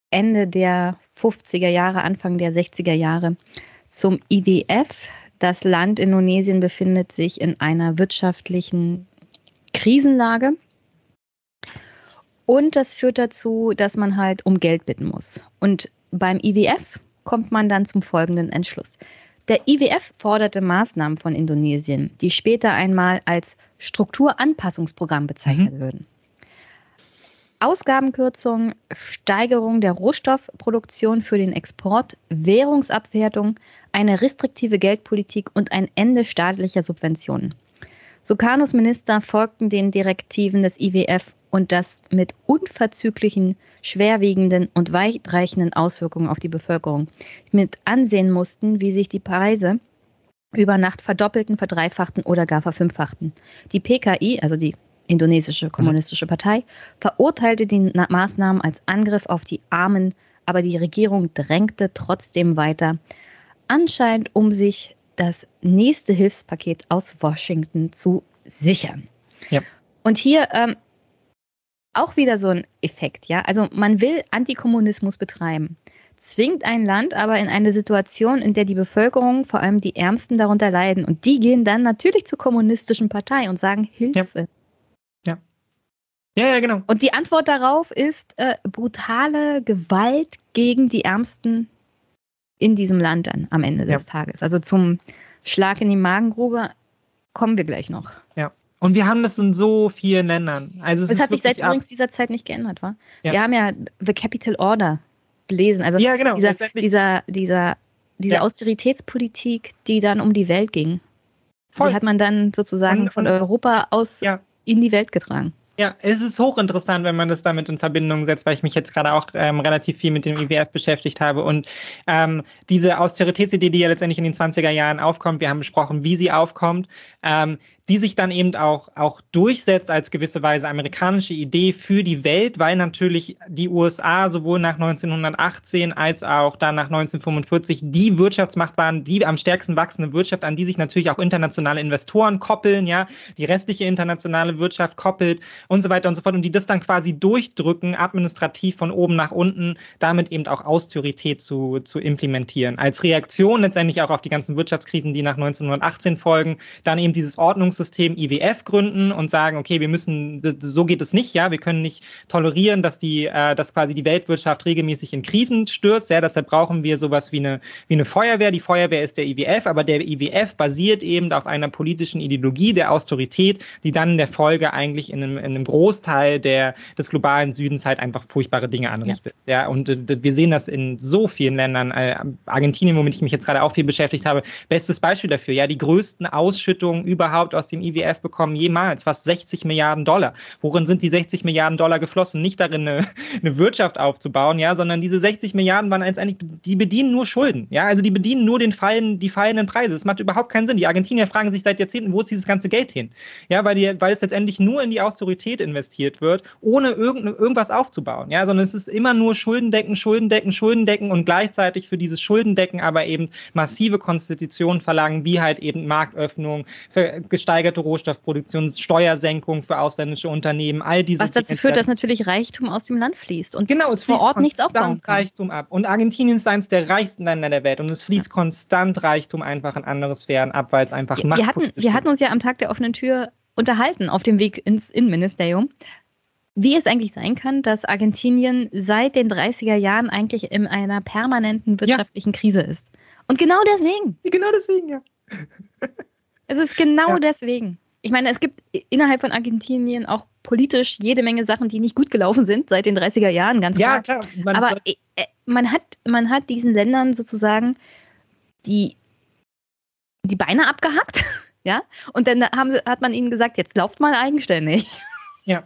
[SPEAKER 1] Ende der 50er Jahre, Anfang der 60er Jahre zum IWF. Das Land Indonesien befindet sich in einer wirtschaftlichen Krisenlage. Und das führt dazu, dass man halt um Geld bitten muss. Und beim IWF kommt man dann zum folgenden Entschluss. Der IWF forderte Maßnahmen von Indonesien, die später einmal als Strukturanpassungsprogramm bezeichnet mhm. würden. Ausgabenkürzung, Steigerung der Rohstoffproduktion für den Export, Währungsabwertung, eine restriktive Geldpolitik und ein Ende staatlicher Subventionen. Sukarnos Minister folgten den Direktiven des IWF und das mit unverzüglichen, schwerwiegenden und weitreichenden Auswirkungen auf die Bevölkerung mit ansehen mussten, wie sich die Preise über Nacht verdoppelten, verdreifachten oder gar verfünffachten. Die PKI, also die indonesische kommunistische Partei, verurteilte die Maßnahmen als Angriff auf die Armen, aber die Regierung drängte trotzdem weiter, anscheinend um sich das nächste Hilfspaket aus Washington zu sichern. Ja. Und hier ähm, auch wieder so ein Effekt, ja. Also man will Antikommunismus betreiben, zwingt ein Land aber in eine Situation, in der die Bevölkerung, vor allem die Ärmsten, darunter leiden. Und die gehen dann natürlich zur kommunistischen Partei und sagen Hilfe.
[SPEAKER 3] Ja. Ja, ja, genau.
[SPEAKER 1] Und die Antwort darauf ist äh, brutale Gewalt gegen die Ärmsten in diesem Land dann am Ende des Tages. Also zum Schlag in die Magengrube kommen wir gleich noch.
[SPEAKER 3] Ja. Und wir haben das in so vielen Ländern. Also es
[SPEAKER 1] das hat sich seit übrigens dieser Zeit nicht geändert, war? Ja. Wir haben ja The Capital Order gelesen. Also ja, genau. dieser, dieser, dieser, diese ja. Austeritätspolitik, die dann um die Welt ging. Voll. Die hat man dann sozusagen und, von Europa aus ja. in die Welt getragen.
[SPEAKER 3] Ja, es ist hochinteressant, wenn man das damit in Verbindung setzt, weil ich mich jetzt gerade auch ähm, relativ viel mit dem IWF beschäftigt habe. Und ähm, diese Austeritätsidee, die ja letztendlich in den 20er Jahren aufkommt, wir haben besprochen, wie sie aufkommt, ähm, die sich dann eben auch, auch durchsetzt als gewisse Weise amerikanische Idee für die Welt, weil natürlich die USA sowohl nach 1918 als auch dann nach 1945 die Wirtschaftsmacht waren, die am stärksten wachsende Wirtschaft, an die sich natürlich auch internationale Investoren koppeln, ja, die restliche internationale Wirtschaft koppelt und so weiter und so fort und die das dann quasi durchdrücken, administrativ von oben nach unten, damit eben auch Austerität zu, zu implementieren. Als Reaktion letztendlich auch auf die ganzen Wirtschaftskrisen, die nach 1918 folgen, dann eben dieses Ordnungs Verwaltungssystem IWF gründen und sagen, okay, wir müssen, so geht es nicht, ja, wir können nicht tolerieren, dass die, äh, dass quasi die Weltwirtschaft regelmäßig in Krisen stürzt, ja, deshalb brauchen wir sowas wie eine, wie eine Feuerwehr. Die Feuerwehr ist der IWF, aber der IWF basiert eben auf einer politischen Ideologie der Austerität, die dann in der Folge eigentlich in einem, in einem Großteil der, des globalen Südens halt einfach furchtbare Dinge anrichtet. Ja, ja und äh, wir sehen das in so vielen Ländern. Äh, Argentinien, womit ich mich jetzt gerade auch viel beschäftigt habe, bestes Beispiel dafür. Ja, die größten Ausschüttungen überhaupt aus dem IWF bekommen jemals fast 60 Milliarden Dollar. Worin sind die 60 Milliarden Dollar geflossen? Nicht darin, eine, [laughs] eine Wirtschaft aufzubauen, ja, sondern diese 60 Milliarden waren eigentlich, die bedienen nur Schulden, ja, also die bedienen nur den fallen, die fallenden Preise. Das macht überhaupt keinen Sinn. Die Argentinier fragen sich seit Jahrzehnten, wo ist dieses ganze Geld hin? Ja, weil, die, weil es letztendlich nur in die Austerität investiert wird, ohne irgend, irgendwas aufzubauen, ja, sondern es ist immer nur Schuldendecken, Schuldendecken, Schuldendecken und gleichzeitig für dieses Schuldendecken aber eben massive Konstitutionen verlangen, wie halt eben Marktöffnung, gesteigerte Rohstoffproduktion, Steuersenkung für ausländische Unternehmen, all diese
[SPEAKER 1] Was dazu führt, dass natürlich Reichtum aus dem Land fließt
[SPEAKER 3] und genau, es vor Ort nichts aufbauen kann. Reichtum ab. Und Argentinien ist eines der reichsten Länder der Welt und es fließt ja. konstant Reichtum einfach in andere Sphären ab, weil es einfach
[SPEAKER 1] macht. Wir hatten, wir hatten uns ja am Tag der offenen Tür unterhalten auf dem Weg ins Innenministerium wie es eigentlich sein kann, dass Argentinien seit den 30er Jahren eigentlich in einer permanenten wirtschaftlichen ja. Krise ist. Und genau deswegen.
[SPEAKER 3] Genau deswegen, ja.
[SPEAKER 1] Es ist genau ja. deswegen. Ich meine, es gibt innerhalb von Argentinien auch politisch jede Menge Sachen, die nicht gut gelaufen sind seit den 30er Jahren, ganz
[SPEAKER 3] ja, klar.
[SPEAKER 1] klar. Aber äh, äh, man, hat, man hat diesen Ländern sozusagen die, die Beine abgehackt, [laughs] ja, und dann haben, hat man ihnen gesagt, jetzt lauft mal eigenständig. [laughs]
[SPEAKER 3] Ja.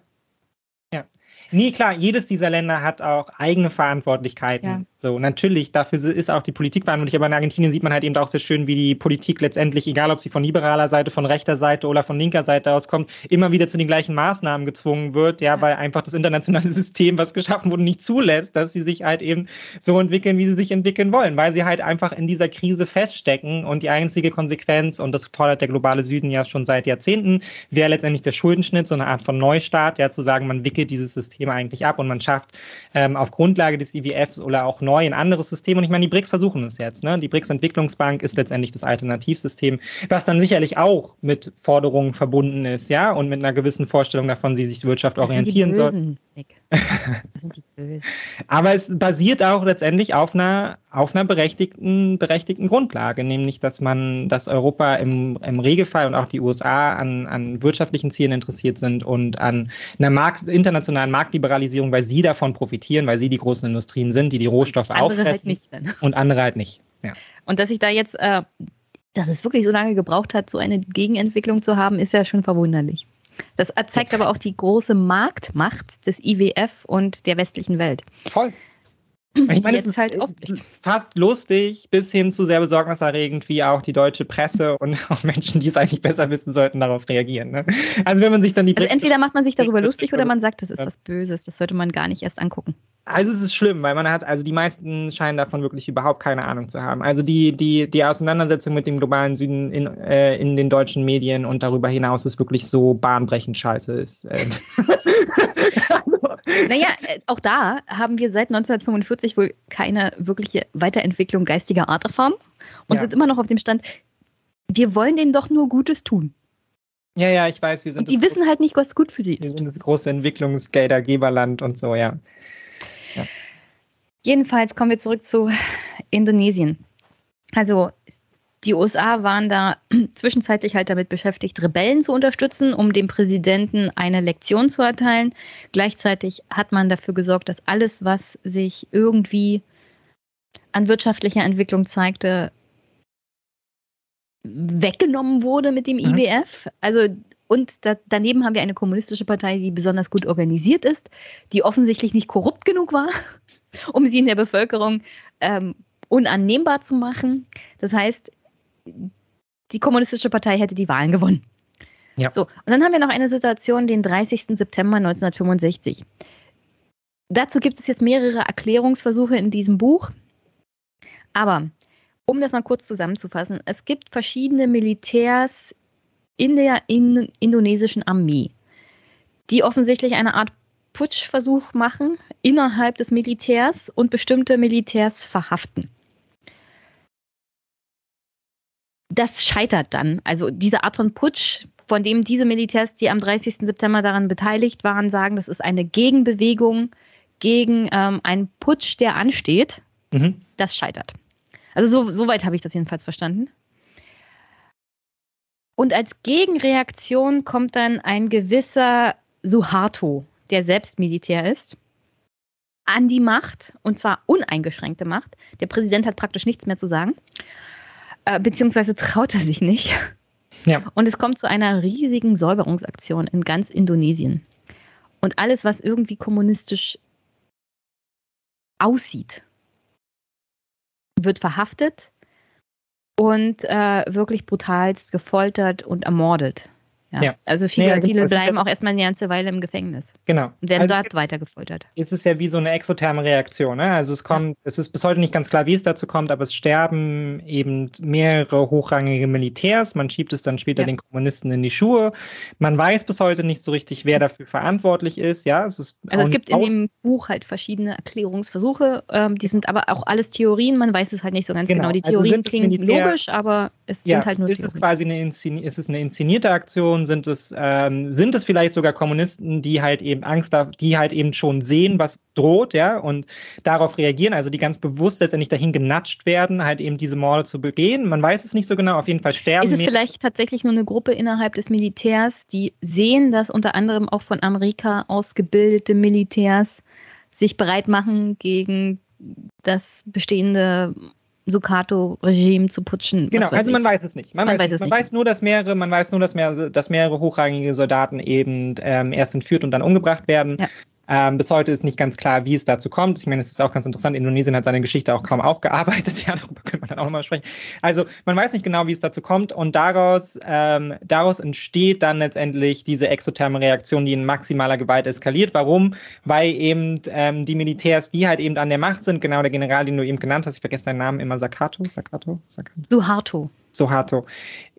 [SPEAKER 3] Ja. Nee, klar, jedes dieser Länder hat auch eigene Verantwortlichkeiten. Ja. So, natürlich, dafür ist auch die Politik verantwortlich, aber in Argentinien sieht man halt eben auch sehr schön, wie die Politik letztendlich, egal ob sie von liberaler Seite, von rechter Seite oder von linker Seite auskommt, immer wieder zu den gleichen Maßnahmen gezwungen wird, ja, weil einfach das internationale [laughs] System, was geschaffen wurde, nicht zulässt, dass sie sich halt eben so entwickeln, wie sie sich entwickeln wollen, weil sie halt einfach in dieser Krise feststecken und die einzige Konsequenz, und das fordert der globale Süden ja schon seit Jahrzehnten, wäre letztendlich der Schuldenschnitt, so eine Art von Neustart, ja, zu sagen, man wickelt dieses System eigentlich ab und man schafft ähm, auf Grundlage des IWFs oder auch neu ein anderes System. Und ich meine, die BRICS versuchen es jetzt. Ne? Die BRICS-Entwicklungsbank ist letztendlich das Alternativsystem, was dann sicherlich auch mit Forderungen verbunden ist, ja, und mit einer gewissen Vorstellung davon, wie sich die Wirtschaft orientieren soll. [laughs] Das sind die Bösen. Aber es basiert auch letztendlich auf einer auf einer berechtigten, berechtigten Grundlage, nämlich dass man, dass Europa im, im Regelfall und auch die USA an, an wirtschaftlichen Zielen interessiert sind und an einer Markt, internationalen Marktliberalisierung, weil sie davon profitieren, weil sie die großen Industrien sind, die die Rohstoffe und halt auffressen halt und andere halt nicht. Ja.
[SPEAKER 1] Und dass ich da jetzt, äh, dass es wirklich so lange gebraucht hat, so eine Gegenentwicklung zu haben, ist ja schon verwunderlich. Das zeigt aber auch die große Marktmacht des IWF und der westlichen Welt.
[SPEAKER 3] Voll. Ich meine, es ist halt fast lustig bis hin zu sehr besorgniserregend, wie auch die deutsche Presse [laughs] und auch Menschen, die es eigentlich besser wissen sollten, darauf reagieren. Ne?
[SPEAKER 1] Also wenn man sich dann die also entweder macht man sich darüber lustig oder man sagt, das ist was Böses, das sollte man gar nicht erst angucken.
[SPEAKER 3] Also es ist schlimm, weil man hat, also die meisten scheinen davon wirklich überhaupt keine Ahnung zu haben. Also die, die, die Auseinandersetzung mit dem globalen Süden in, äh, in den deutschen Medien und darüber hinaus ist wirklich so bahnbrechend scheiße ist. Äh. [laughs] [laughs]
[SPEAKER 1] Naja, äh, auch da haben wir seit 1945 wohl keine wirkliche Weiterentwicklung geistiger Art erfahren und ja. sind immer noch auf dem Stand, wir wollen denen doch nur Gutes tun.
[SPEAKER 3] Ja, ja, ich weiß, wir sind.
[SPEAKER 1] Und die wissen halt nicht, was gut für sie
[SPEAKER 3] ist. Wir sind das große Entwicklungsgeldergeberland und so, ja.
[SPEAKER 1] Jedenfalls kommen wir zurück zu Indonesien. Also die USA waren da [clears throat] zwischenzeitlich halt damit beschäftigt, Rebellen zu unterstützen, um dem Präsidenten eine Lektion zu erteilen. Gleichzeitig hat man dafür gesorgt, dass alles, was sich irgendwie an wirtschaftlicher Entwicklung zeigte, weggenommen wurde mit dem mhm. IWF. Also und da, daneben haben wir eine kommunistische Partei, die besonders gut organisiert ist, die offensichtlich nicht korrupt genug war, [laughs] um sie in der Bevölkerung ähm, unannehmbar zu machen. Das heißt, die kommunistische Partei hätte die Wahlen gewonnen. Ja. So, und dann haben wir noch eine Situation, den 30. September 1965. Dazu gibt es jetzt mehrere Erklärungsversuche in diesem Buch. Aber um das mal kurz zusammenzufassen, es gibt verschiedene Militärs in der in indonesischen Armee, die offensichtlich eine Art Putschversuch machen innerhalb des Militärs und bestimmte Militärs verhaften. Das scheitert dann. Also diese Art von Putsch, von dem diese Militärs, die am 30. September daran beteiligt waren, sagen, das ist eine Gegenbewegung gegen ähm, einen Putsch, der ansteht, mhm. das scheitert. Also so, soweit habe ich das jedenfalls verstanden. Und als Gegenreaktion kommt dann ein gewisser Suharto, der selbst Militär ist, an die Macht, und zwar uneingeschränkte Macht. Der Präsident hat praktisch nichts mehr zu sagen, äh, beziehungsweise traut er sich nicht. Ja. Und es kommt zu einer riesigen Säuberungsaktion in ganz Indonesien. Und alles, was irgendwie kommunistisch aussieht, wird verhaftet und äh, wirklich brutalst gefoltert und ermordet. Ja. ja. Also viele, ja, viele bleiben auch erstmal eine ganze Weile im Gefängnis.
[SPEAKER 3] Genau.
[SPEAKER 1] Und werden also dort weiter gefoltert.
[SPEAKER 3] Es ist ja wie so eine exotherme Reaktion. Ne? Also es kommt, ja. es ist bis heute nicht ganz klar, wie es dazu kommt, aber es sterben eben mehrere hochrangige Militärs. Man schiebt es dann später den Kommunisten in die Schuhe. Man weiß bis heute nicht so richtig, wer dafür verantwortlich ist. Ja,
[SPEAKER 1] es ist also es gibt in dem Buch halt verschiedene Erklärungsversuche. Ähm, die sind aber auch alles Theorien. Man weiß es halt nicht so ganz genau. genau. Die also Theorien also klingen Militär, logisch, aber es sind halt nur
[SPEAKER 3] ist Theorien. Es quasi eine, ist es eine inszenierte Aktion? Personen sind es, ähm, sind es vielleicht sogar Kommunisten, die halt eben Angst, die halt eben schon sehen, was droht, ja, und darauf reagieren, also die ganz bewusst letztendlich dahin genatscht werden, halt eben diese Morde zu begehen. Man weiß es nicht so genau, auf jeden Fall sterben.
[SPEAKER 1] Ist es vielleicht tatsächlich nur eine Gruppe innerhalb des Militärs, die sehen, dass unter anderem auch von Amerika ausgebildete Militärs sich bereit machen gegen das bestehende Sukarto-Regime zu putschen.
[SPEAKER 3] Genau, also man weiß es nicht. Man, man weiß, weiß, es man nicht. weiß nur, dass mehrere, man weiß nur, dass mehrere, dass mehrere hochrangige Soldaten eben ähm, erst entführt und dann umgebracht werden. Ja. Ähm, bis heute ist nicht ganz klar, wie es dazu kommt. Ich meine, es ist auch ganz interessant. Indonesien hat seine Geschichte auch kaum aufgearbeitet. [laughs] Ja, darüber könnte man dann auch mal sprechen. Also man weiß nicht genau, wie es dazu kommt und daraus, ähm, daraus entsteht dann letztendlich diese exotherme Reaktion, die in maximaler Gewalt eskaliert. Warum? Weil eben ähm, die Militärs, die halt eben an der Macht sind, genau der General, den du eben genannt hast, ich vergesse seinen Namen immer, Sakato, Sakato,
[SPEAKER 1] Sakato. Suharto.
[SPEAKER 3] Suharto,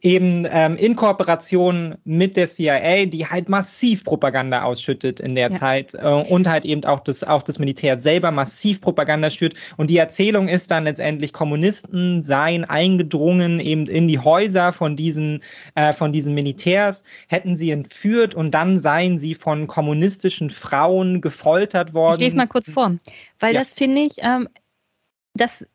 [SPEAKER 3] eben ähm, in Kooperation mit der CIA, die halt massiv Propaganda ausschüttet in der ja. Zeit äh, und halt eben auch das, auch das Militär selber massiv Propaganda stört. Und die Erzählung ist dann letztendlich, Kommunisten seien eingedrungen eben in die Häuser von diesen, äh, von diesen Militärs, hätten sie entführt und dann seien sie von kommunistischen Frauen gefoltert worden. Ich
[SPEAKER 1] lese mal kurz vor, weil ja. das finde ich, ähm, das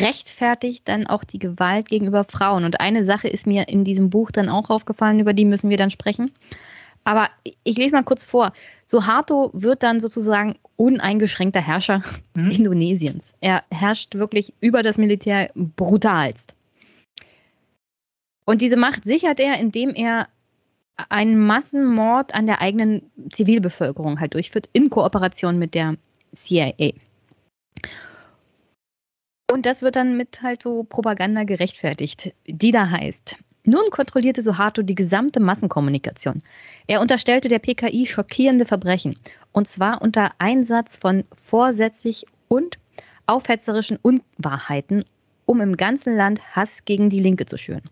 [SPEAKER 1] rechtfertigt dann auch die Gewalt gegenüber Frauen. Und eine Sache ist mir in diesem Buch dann auch aufgefallen, über die müssen wir dann sprechen. Aber ich lese mal kurz vor. Suharto wird dann sozusagen uneingeschränkter Herrscher mhm. Indonesiens. Er herrscht wirklich über das Militär brutalst. Und diese Macht sichert er, indem er einen Massenmord an der eigenen Zivilbevölkerung halt durchführt, in Kooperation mit der CIA. Und das wird dann mit halt so Propaganda gerechtfertigt, die da heißt. Nun kontrollierte Suharto die gesamte Massenkommunikation. Er unterstellte der PKI schockierende Verbrechen, und zwar unter Einsatz von vorsätzlich und aufhetzerischen Unwahrheiten, um im ganzen Land Hass gegen die Linke zu schüren.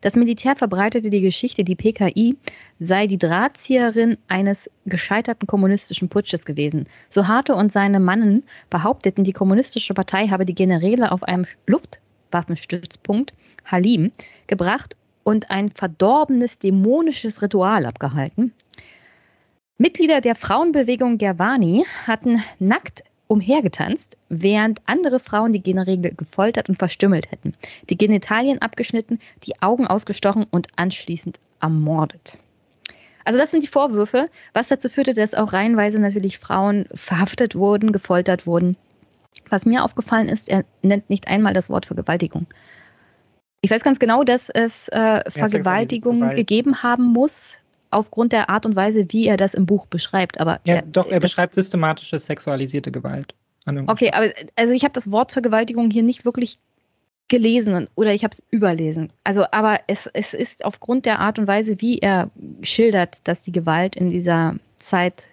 [SPEAKER 1] Das Militär verbreitete die Geschichte, die PKI sei die Drahtzieherin eines gescheiterten kommunistischen Putsches gewesen. Suharto und seine Mannen behaupteten, die kommunistische Partei habe die Generäle auf einem Luftwaffenstützpunkt Halim gebracht und ein verdorbenes dämonisches Ritual abgehalten. Mitglieder der Frauenbewegung Gerwani hatten nackt umhergetanzt, während andere Frauen die Generäle gefoltert und verstümmelt hätten, die Genitalien abgeschnitten, die Augen ausgestochen und anschließend ermordet. Also das sind die Vorwürfe, was dazu führte, dass auch reihenweise natürlich Frauen verhaftet wurden, gefoltert wurden. Was mir aufgefallen ist, er nennt nicht einmal das Wort Vergewaltigung. Ich weiß ganz genau, dass es äh, Vergewaltigung gegeben haben muss, aufgrund der Art und Weise, wie er das im Buch beschreibt. Aber
[SPEAKER 3] ja, er, doch, er beschreibt systematische sexualisierte Gewalt.
[SPEAKER 1] Okay, aber also ich habe das Wort Vergewaltigung hier nicht wirklich gelesen oder ich habe es überlesen. Also, aber es, es ist aufgrund der Art und Weise, wie er schildert, dass die Gewalt in dieser Zeit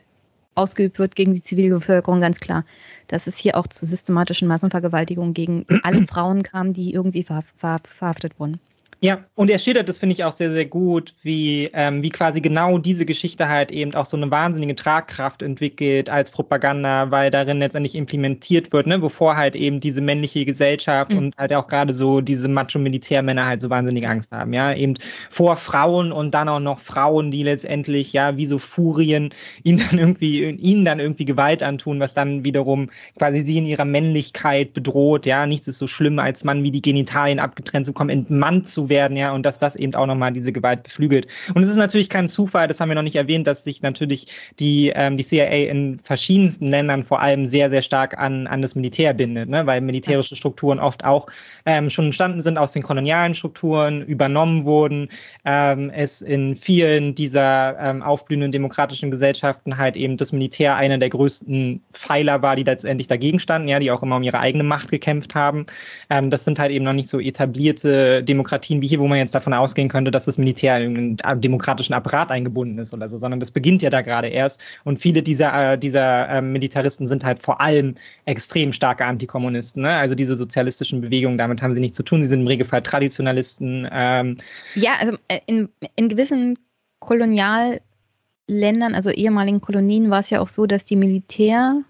[SPEAKER 1] ausgeübt wird gegen die Zivilbevölkerung, ganz klar, dass es hier auch zu systematischen Massenvergewaltigungen gegen alle [clears throat] Frauen kam, die irgendwie verhaftet wurden.
[SPEAKER 3] Ja, und er schildert das, finde ich, auch sehr, sehr gut, wie, ähm, wie quasi genau diese Geschichte halt eben auch so eine wahnsinnige Tragkraft entwickelt als Propaganda, weil darin letztendlich implementiert wird, ne, wovor halt eben diese männliche Gesellschaft mhm. und halt auch gerade so diese Macho-Militärmänner halt so wahnsinnig Angst haben, ja, eben vor Frauen und dann auch noch Frauen, die letztendlich, ja, wie so Furien ihnen dann irgendwie, ihnen dann irgendwie Gewalt antun, was dann wiederum quasi sie in ihrer Männlichkeit bedroht, ja, nichts ist so schlimm, als Mann wie die Genitalien abgetrennt zu kommen, entmannt zu werden werden, ja, und dass das eben auch nochmal diese Gewalt beflügelt. Und es ist natürlich kein Zufall, das haben wir noch nicht erwähnt, dass sich natürlich die, ähm, die CIA in verschiedensten Ländern vor allem sehr, sehr stark an, an das Militär bindet, ne? weil militärische Strukturen oft auch ähm, schon entstanden sind aus den kolonialen Strukturen, übernommen wurden, ähm, es in vielen dieser ähm, aufblühenden demokratischen Gesellschaften halt eben das Militär einer der größten Pfeiler war, die letztendlich dagegen standen, ja, die auch immer um ihre eigene Macht gekämpft haben. Ähm, das sind halt eben noch nicht so etablierte Demokratien wie hier, wo man jetzt davon ausgehen könnte, dass das Militär in einen demokratischen Apparat eingebunden ist oder so, sondern das beginnt ja da gerade erst. Und viele dieser, äh, dieser äh, Militaristen sind halt vor allem extrem starke Antikommunisten. Ne? Also diese sozialistischen Bewegungen, damit haben sie nichts zu tun. Sie sind im Regelfall Traditionalisten. Ähm.
[SPEAKER 1] Ja, also äh, in, in gewissen Kolonialländern, also ehemaligen Kolonien, war es ja auch so, dass die Militär,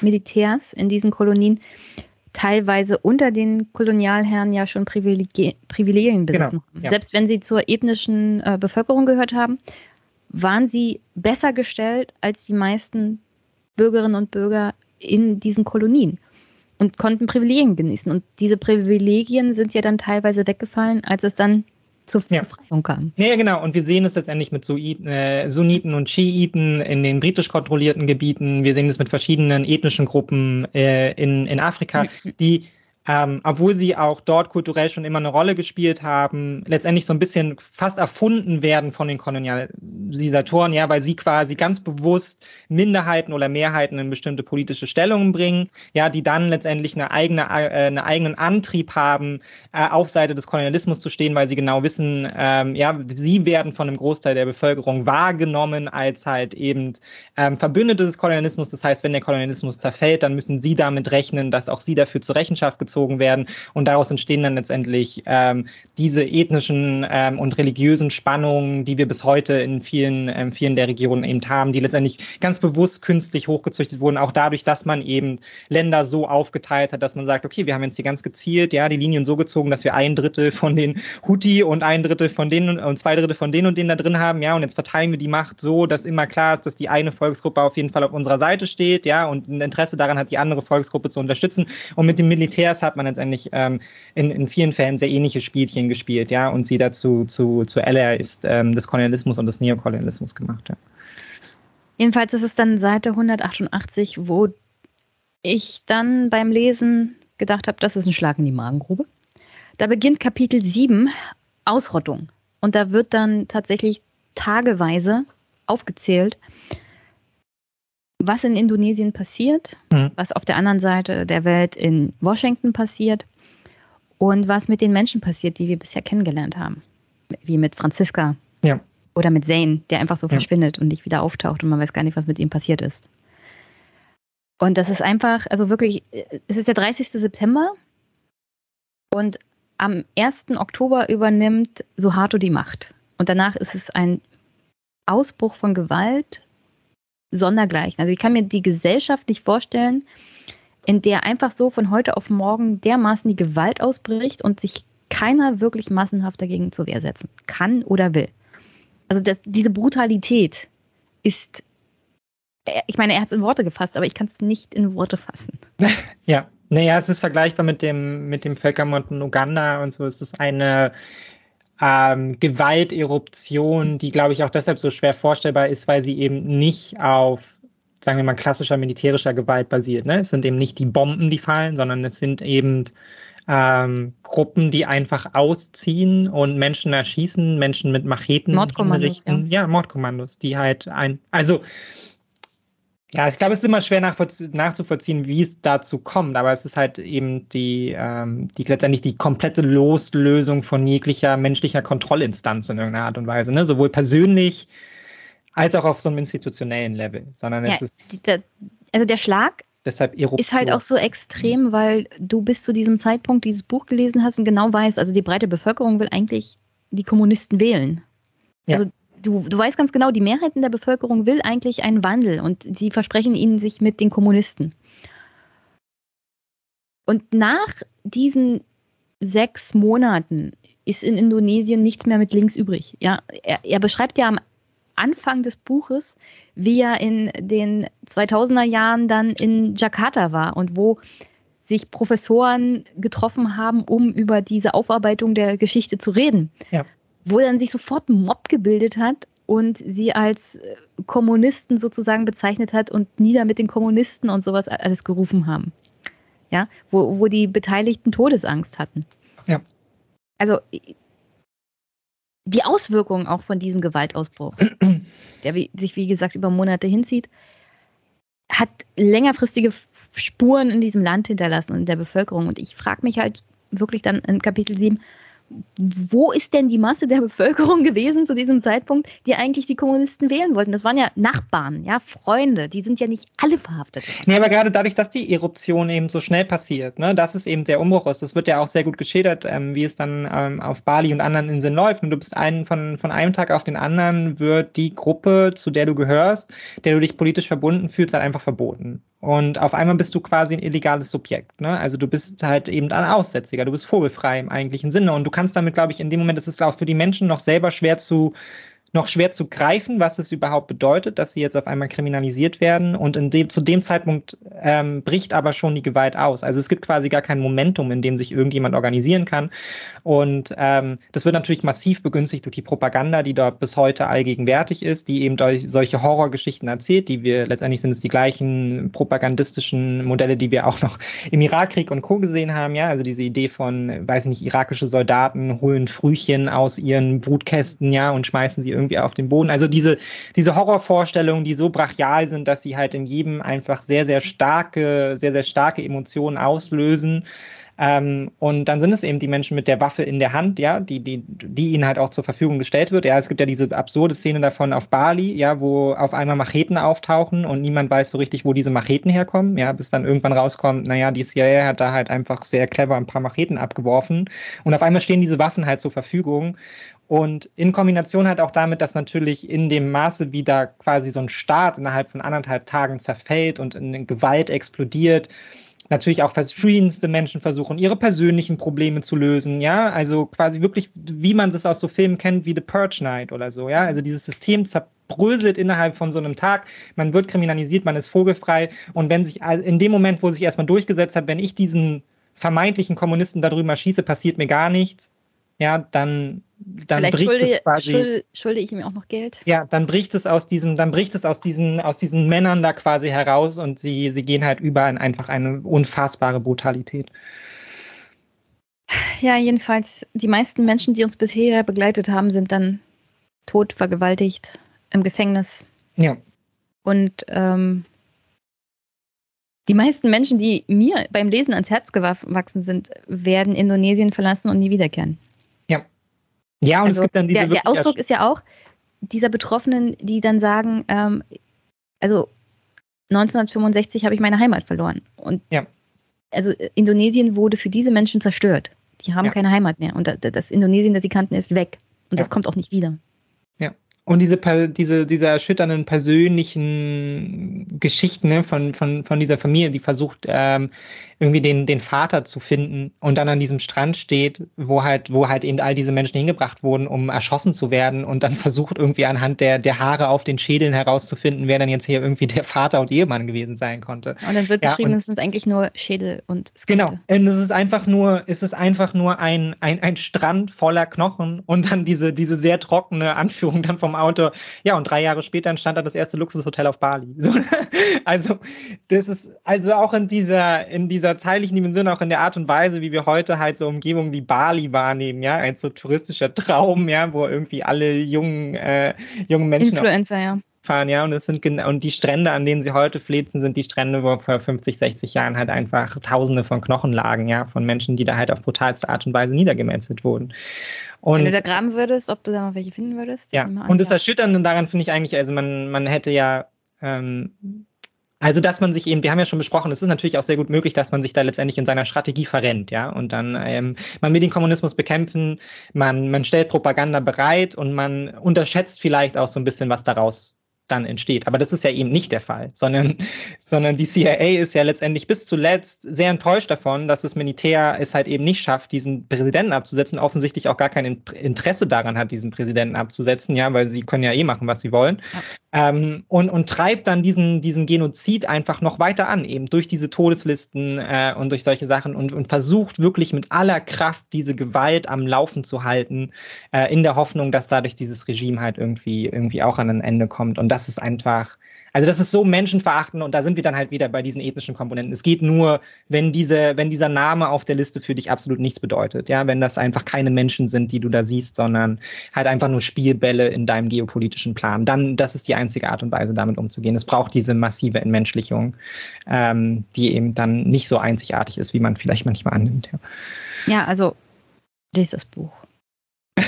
[SPEAKER 1] Militärs in diesen Kolonien teilweise unter den Kolonialherren ja schon Privilegien, Privilegien besitzen. Genau, ja. Selbst wenn sie zur ethnischen äh, Bevölkerung gehört haben, waren sie besser gestellt als die meisten Bürgerinnen und Bürger in diesen Kolonien und konnten Privilegien genießen. Und diese Privilegien sind ja dann teilweise weggefallen, als es dann zur ja. Befreiung kam.
[SPEAKER 3] Ja, genau. Und wir sehen es letztendlich mit äh, Sunniten und Schiiten in den britisch kontrollierten Gebieten. Wir sehen es mit verschiedenen ethnischen Gruppen äh, in, in Afrika, die ähm, obwohl sie auch dort kulturell schon immer eine Rolle gespielt haben, letztendlich so ein bisschen fast erfunden werden von den Kolonialisatoren, ja, weil sie quasi ganz bewusst Minderheiten oder Mehrheiten in bestimmte politische Stellungen bringen, ja, die dann letztendlich eine eigene, äh, einen eigenen Antrieb haben, äh, auf Seite des Kolonialismus zu stehen, weil sie genau wissen, ähm, ja, sie werden von einem Großteil der Bevölkerung wahrgenommen als halt eben ähm, Verbündete des Kolonialismus. Das heißt, wenn der Kolonialismus zerfällt, dann müssen sie damit rechnen, dass auch sie dafür zur Rechenschaft gezogen hochgezogen werden. Und daraus entstehen dann letztendlich ähm, diese ethnischen ähm, und religiösen Spannungen, die wir bis heute in vielen, ähm, vielen der Regionen eben haben, die letztendlich ganz bewusst künstlich hochgezüchtet wurden, auch dadurch, dass man eben Länder so aufgeteilt hat, dass man sagt, okay, wir haben jetzt hier ganz gezielt, ja, die Linien so gezogen, dass wir ein Drittel von den Houthi und ein Drittel von denen und zwei Drittel von denen und denen da drin haben, ja, und jetzt verteilen wir die Macht so, dass immer klar ist, dass die eine Volksgruppe auf jeden Fall auf unserer Seite steht, ja, und ein Interesse daran hat, die andere Volksgruppe zu unterstützen. Und mit den Militärs hat man letztendlich ähm, in, in vielen Fällen sehr ähnliche Spielchen gespielt, ja, und sie dazu zu, zu Ally ist ähm, des Kolonialismus und des Neokolonialismus gemacht, ja.
[SPEAKER 1] Jedenfalls ist es dann Seite 188, wo ich dann beim Lesen gedacht habe, das ist ein Schlag in die Magengrube. Da beginnt Kapitel 7, Ausrottung. Und da wird dann tatsächlich tageweise aufgezählt, was in Indonesien passiert, mhm. was auf der anderen Seite der Welt in Washington passiert und was mit den Menschen passiert, die wir bisher kennengelernt haben. Wie mit Franziska. Ja. Oder mit Zane, der einfach so ja. verschwindet und nicht wieder auftaucht und man weiß gar nicht, was mit ihm passiert ist. Und das ist einfach, also wirklich, es ist der 30. September und am 1. Oktober übernimmt Suharto die Macht. Und danach ist es ein Ausbruch von Gewalt sondergleichen. Also ich kann mir die Gesellschaft nicht vorstellen, in der einfach so von heute auf morgen dermaßen die Gewalt ausbricht und sich keiner wirklich massenhaft dagegen zur Wehr setzen kann oder will. Also das, diese Brutalität ist, ich meine, er hat es in Worte gefasst, aber ich kann es nicht in Worte fassen. [laughs]
[SPEAKER 3] Ja, naja, es ist vergleichbar mit dem, mit dem Völkermord in Uganda und so. Es ist eine ähm, Gewalteruption, die, glaube ich, auch deshalb so schwer vorstellbar ist, weil sie eben nicht auf, sagen wir mal, klassischer militärischer Gewalt basiert. Ne? Es sind eben nicht die Bomben, die fallen, sondern es sind eben ähm, Gruppen, die einfach ausziehen und Menschen erschießen, Menschen mit Macheten
[SPEAKER 1] Mordkommandos,
[SPEAKER 3] Ja. ja, Mordkommandos, die halt ein, also ja, ich glaube, es ist immer schwer nachzuvollziehen, wie es dazu kommt, aber es ist halt eben die, ähm, die letztendlich die komplette Loslösung von jeglicher menschlicher Kontrollinstanz in irgendeiner Art und Weise, ne? sowohl persönlich als auch auf so einem institutionellen Level, sondern ja, es ist
[SPEAKER 1] der, also der Schlag
[SPEAKER 3] deshalb Eruption.
[SPEAKER 1] ist halt auch so extrem, weil du bis zu diesem Zeitpunkt dieses Buch gelesen hast und genau weißt, also die breite Bevölkerung will eigentlich die Kommunisten wählen. Ja. Also du, du weißt ganz genau, die Mehrheit der Bevölkerung will eigentlich einen Wandel und sie versprechen ihn sich mit den Kommunisten. Und nach diesen sechs Monaten ist in Indonesien nichts mehr mit links übrig. Ja, er, er beschreibt ja am Anfang des Buches, wie er in den 2000er Jahren dann in Jakarta war und wo sich Professoren getroffen haben, um über diese Aufarbeitung der Geschichte zu reden. Ja wo dann sich sofort ein Mob gebildet hat und sie als äh, Kommunisten sozusagen bezeichnet hat und nieder mit den Kommunisten und sowas alles gerufen haben. Ja, wo, wo die Beteiligten Todesangst hatten. Ja. Also die Auswirkungen auch von diesem Gewaltausbruch, [clears throat] der wie, sich wie gesagt über Monate hinzieht, hat längerfristige Spuren in diesem Land hinterlassen und in der Bevölkerung. Und ich frage mich halt wirklich dann in Kapitel 7, wo ist denn die Masse der Bevölkerung [laughs] gewesen zu diesem Zeitpunkt, die eigentlich die Kommunisten wählen wollten? Das waren ja Nachbarn, ja, Freunde, die sind ja nicht alle verhaftet.
[SPEAKER 3] Nee, aber gerade dadurch, dass die Eruption eben so schnell passiert, ne, dass es eben der Umbruch ist, das wird ja auch sehr gut geschildert, ähm, wie es dann ähm, auf Bali und anderen Inseln läuft. Und du bist einen von, von einem Tag auf den anderen, wird die Gruppe, zu der du gehörst, der du dich politisch verbunden fühlst, halt einfach verboten. Und auf einmal bist du quasi ein illegales Subjekt. Ne? Also du bist halt eben ein Aussätziger, du bist vogelfrei im eigentlichen Sinne. Und du kannst damit, glaube ich, in dem Moment ist auch für die Menschen noch selber schwer zu noch schwer zu greifen, was es überhaupt bedeutet, dass sie jetzt auf einmal kriminalisiert werden. Und dem, zu dem Zeitpunkt ähm, bricht aber schon die Gewalt aus. Also es gibt quasi gar kein Momentum, in dem sich irgendjemand organisieren kann. Und ähm, das wird natürlich massiv begünstigt durch die Propaganda, die dort bis heute allgegenwärtig ist, die eben durch solche Horrorgeschichten erzählt, die wir letztendlich sind es die gleichen propagandistischen Modelle, die wir auch noch im Irakkrieg und Co. gesehen haben. Ja, also diese Idee von, weiß ich nicht, irakische Soldaten holen Frühchen aus ihren Brutkästen, ja, und schmeißen sie irgendwie auf den Boden. Also diese, diese Horrorvorstellungen, die so brachial sind, dass sie halt in jedem einfach sehr, sehr starke, sehr, sehr starke Emotionen auslösen. Ähm, und dann sind es eben die Menschen mit der Waffe in der Hand, ja, die, die, die ihnen halt auch zur Verfügung gestellt wird. Ja, es gibt ja diese absurde Szene davon auf Bali, ja, wo auf einmal Macheten auftauchen und niemand weiß so richtig, wo diese Macheten herkommen, ja, bis dann irgendwann rauskommt, naja, die CIA hat da halt einfach sehr clever ein paar Macheten abgeworfen und auf einmal stehen diese Waffen halt zur Verfügung und in Kombination halt auch damit, dass natürlich in dem Maße, wie da quasi so ein Staat innerhalb von anderthalb Tagen zerfällt und in Gewalt explodiert, natürlich auch verschiedenste Menschen versuchen, ihre persönlichen Probleme zu lösen, ja, also quasi wirklich, wie man es aus so Filmen kennt, wie The Purge Night oder so, ja, also dieses System zerbröselt innerhalb von so einem Tag, man wird kriminalisiert, man ist vogelfrei und wenn sich in dem Moment, wo sich erstmal durchgesetzt hat, wenn ich diesen vermeintlichen Kommunisten darüber schieße, passiert mir gar nichts, ja, dann, dann
[SPEAKER 1] Vielleicht bricht schulde, es quasi. Schulde, schulde ich ihm auch noch Geld?
[SPEAKER 3] Ja, dann bricht es aus diesem, dann bricht es aus diesen, aus diesen Männern da quasi heraus und sie, sie gehen halt über in einfach eine unfassbare Brutalität.
[SPEAKER 1] Ja, jedenfalls, die meisten Menschen, die uns bisher begleitet haben, sind dann tot, vergewaltigt, im Gefängnis.
[SPEAKER 3] Ja.
[SPEAKER 1] Und ähm, die meisten Menschen, die mir beim Lesen ans Herz gewachsen sind, werden Indonesien verlassen und nie wiederkehren.
[SPEAKER 3] Ja, und also es gibt dann diese.
[SPEAKER 1] Der, der Ausdruck ist ja auch dieser Betroffenen, die dann sagen, ähm, also 1965 habe ich meine Heimat verloren. Und
[SPEAKER 3] ja.
[SPEAKER 1] also Indonesien wurde für diese Menschen zerstört. Die haben ja. keine Heimat mehr. Und das Indonesien, das sie kannten, ist weg. Und ja. das kommt auch nicht wieder.
[SPEAKER 3] Und diese, diese, diese erschütternden persönlichen Geschichten ne, von, von, von dieser Familie, die versucht, ähm, irgendwie den, den Vater zu finden und dann an diesem Strand steht, wo halt, wo halt eben all diese Menschen hingebracht wurden, um erschossen zu werden und dann [laughs] versucht irgendwie anhand der, der Haare auf den Schädeln herauszufinden, wer dann jetzt hier irgendwie der Vater und Ehemann gewesen sein konnte.
[SPEAKER 1] Und dann wird beschrieben, ja, es sind eigentlich nur Schädel und
[SPEAKER 3] Skelette. Genau. Und es ist einfach nur, es ist einfach nur ein, ein, ein Strand voller Knochen und dann diese, diese sehr trockene Anführung dann vom Auto. Ja, und drei Jahre später entstand dann das erste Luxushotel auf Bali. [laughs] So, also, das ist also auch in dieser, in dieser zeitlichen Dimension, auch in der Art und Weise, wie wir heute halt so Umgebungen wie Bali wahrnehmen, ja, als so touristischer [laughs] Traum, ja, wo irgendwie alle jungen, äh, jungen Menschen.
[SPEAKER 1] Influencer, ja
[SPEAKER 3] fahren, ja, und es sind und die Strände, an denen sie heute flitzen, sind die Strände, wo vor 50, 60 Jahren halt einfach Tausende von Knochen lagen, ja, von Menschen, die da halt auf brutalste Art und Weise niedergemetzelt wurden.
[SPEAKER 1] Und, Wenn du da graben würdest, ob du da noch welche finden würdest?
[SPEAKER 3] Ja, und das Erschütternde daran finde ich eigentlich, also man, man hätte ja, ähm, also, dass man sich eben, wir haben ja schon besprochen, es ist natürlich auch sehr gut möglich, dass man sich da letztendlich in seiner Strategie verrennt, ja. Und dann, ähm, man will den Kommunismus bekämpfen, man, man stellt Propaganda bereit und man unterschätzt vielleicht auch so ein bisschen, was daraus dann entsteht. Aber das ist ja eben nicht der Fall, sondern, [laughs] sondern die CIA ist ja letztendlich bis zuletzt sehr enttäuscht davon, dass das Militär es halt eben nicht schafft, diesen Präsidenten abzusetzen, offensichtlich auch gar kein Interesse daran hat, diesen Präsidenten abzusetzen, ja, weil sie können ja eh machen, was sie wollen. Ja. Ähm, und, und treibt dann diesen, diesen Genozid einfach noch weiter an, eben durch diese Todeslisten äh, und durch solche Sachen und, und versucht wirklich mit aller Kraft diese Gewalt am Laufen zu halten, äh, in der Hoffnung, dass dadurch dieses Regime halt irgendwie, irgendwie auch an ein Ende kommt. Und das das ist einfach, also das ist so menschenverachtend und da sind wir dann halt wieder bei diesen ethnischen Komponenten. Es geht nur, wenn diese, wenn dieser Name auf der Liste für dich absolut nichts bedeutet, ja, wenn das einfach keine Menschen sind, die du da siehst, sondern halt einfach nur Spielbälle in deinem geopolitischen Plan. Dann, das ist die einzige Art und Weise, damit umzugehen. Es braucht diese massive Entmenschlichung, ähm, die eben dann nicht so einzigartig ist, wie man vielleicht manchmal annimmt. Ja,
[SPEAKER 1] ja also lese das Buch. [laughs]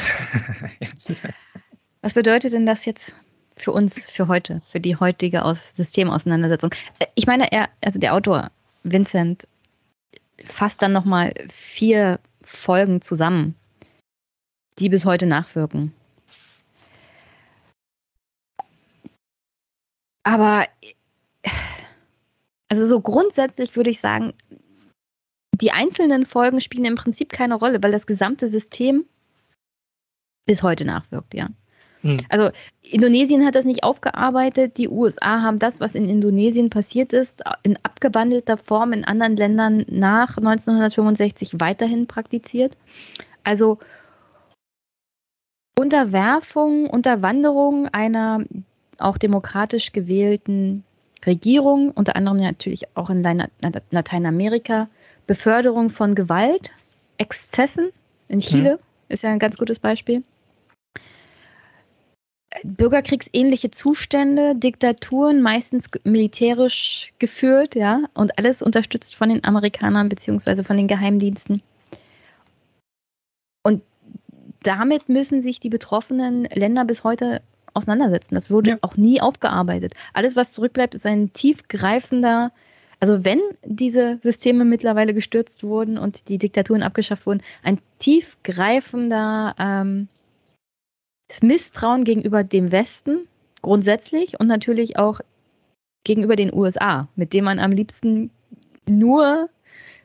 [SPEAKER 1] Was bedeutet denn das jetzt für uns, für heute, für die heutige Aus Systemauseinandersetzung. Äh, ich meine, er, also der Autor Vincent fasst dann nochmal vier Folgen zusammen, die bis heute nachwirken. Aber also so grundsätzlich würde ich sagen, die einzelnen Folgen spielen im Prinzip keine Rolle, weil das gesamte System bis heute nachwirkt, ja. Hm. Also Indonesien hat das nicht aufgearbeitet. Die USA haben das, was in Indonesien passiert ist, in abgewandelter Form in anderen Ländern nach 1965 weiterhin praktiziert. Also Unterwerfung, Unterwanderung einer auch demokratisch gewählten Regierung, unter anderem natürlich auch in Lateinamerika, Beförderung von Gewalt, Exzessen in Chile hm. ist ja ein ganz gutes Beispiel bürgerkriegsähnliche Zustände, Diktaturen, meistens militärisch geführt, ja, und alles unterstützt von den Amerikanern beziehungsweise von den Geheimdiensten. Und damit müssen sich die betroffenen Länder bis heute auseinandersetzen. Das wurde ja. auch nie aufgearbeitet. Alles, was zurückbleibt, ist ein tiefgreifender, also wenn diese Systeme mittlerweile gestürzt wurden und die Diktaturen abgeschafft wurden, ein tiefgreifender ähm, Misstrauen gegenüber dem Westen grundsätzlich und natürlich auch gegenüber den USA, mit dem man am liebsten nur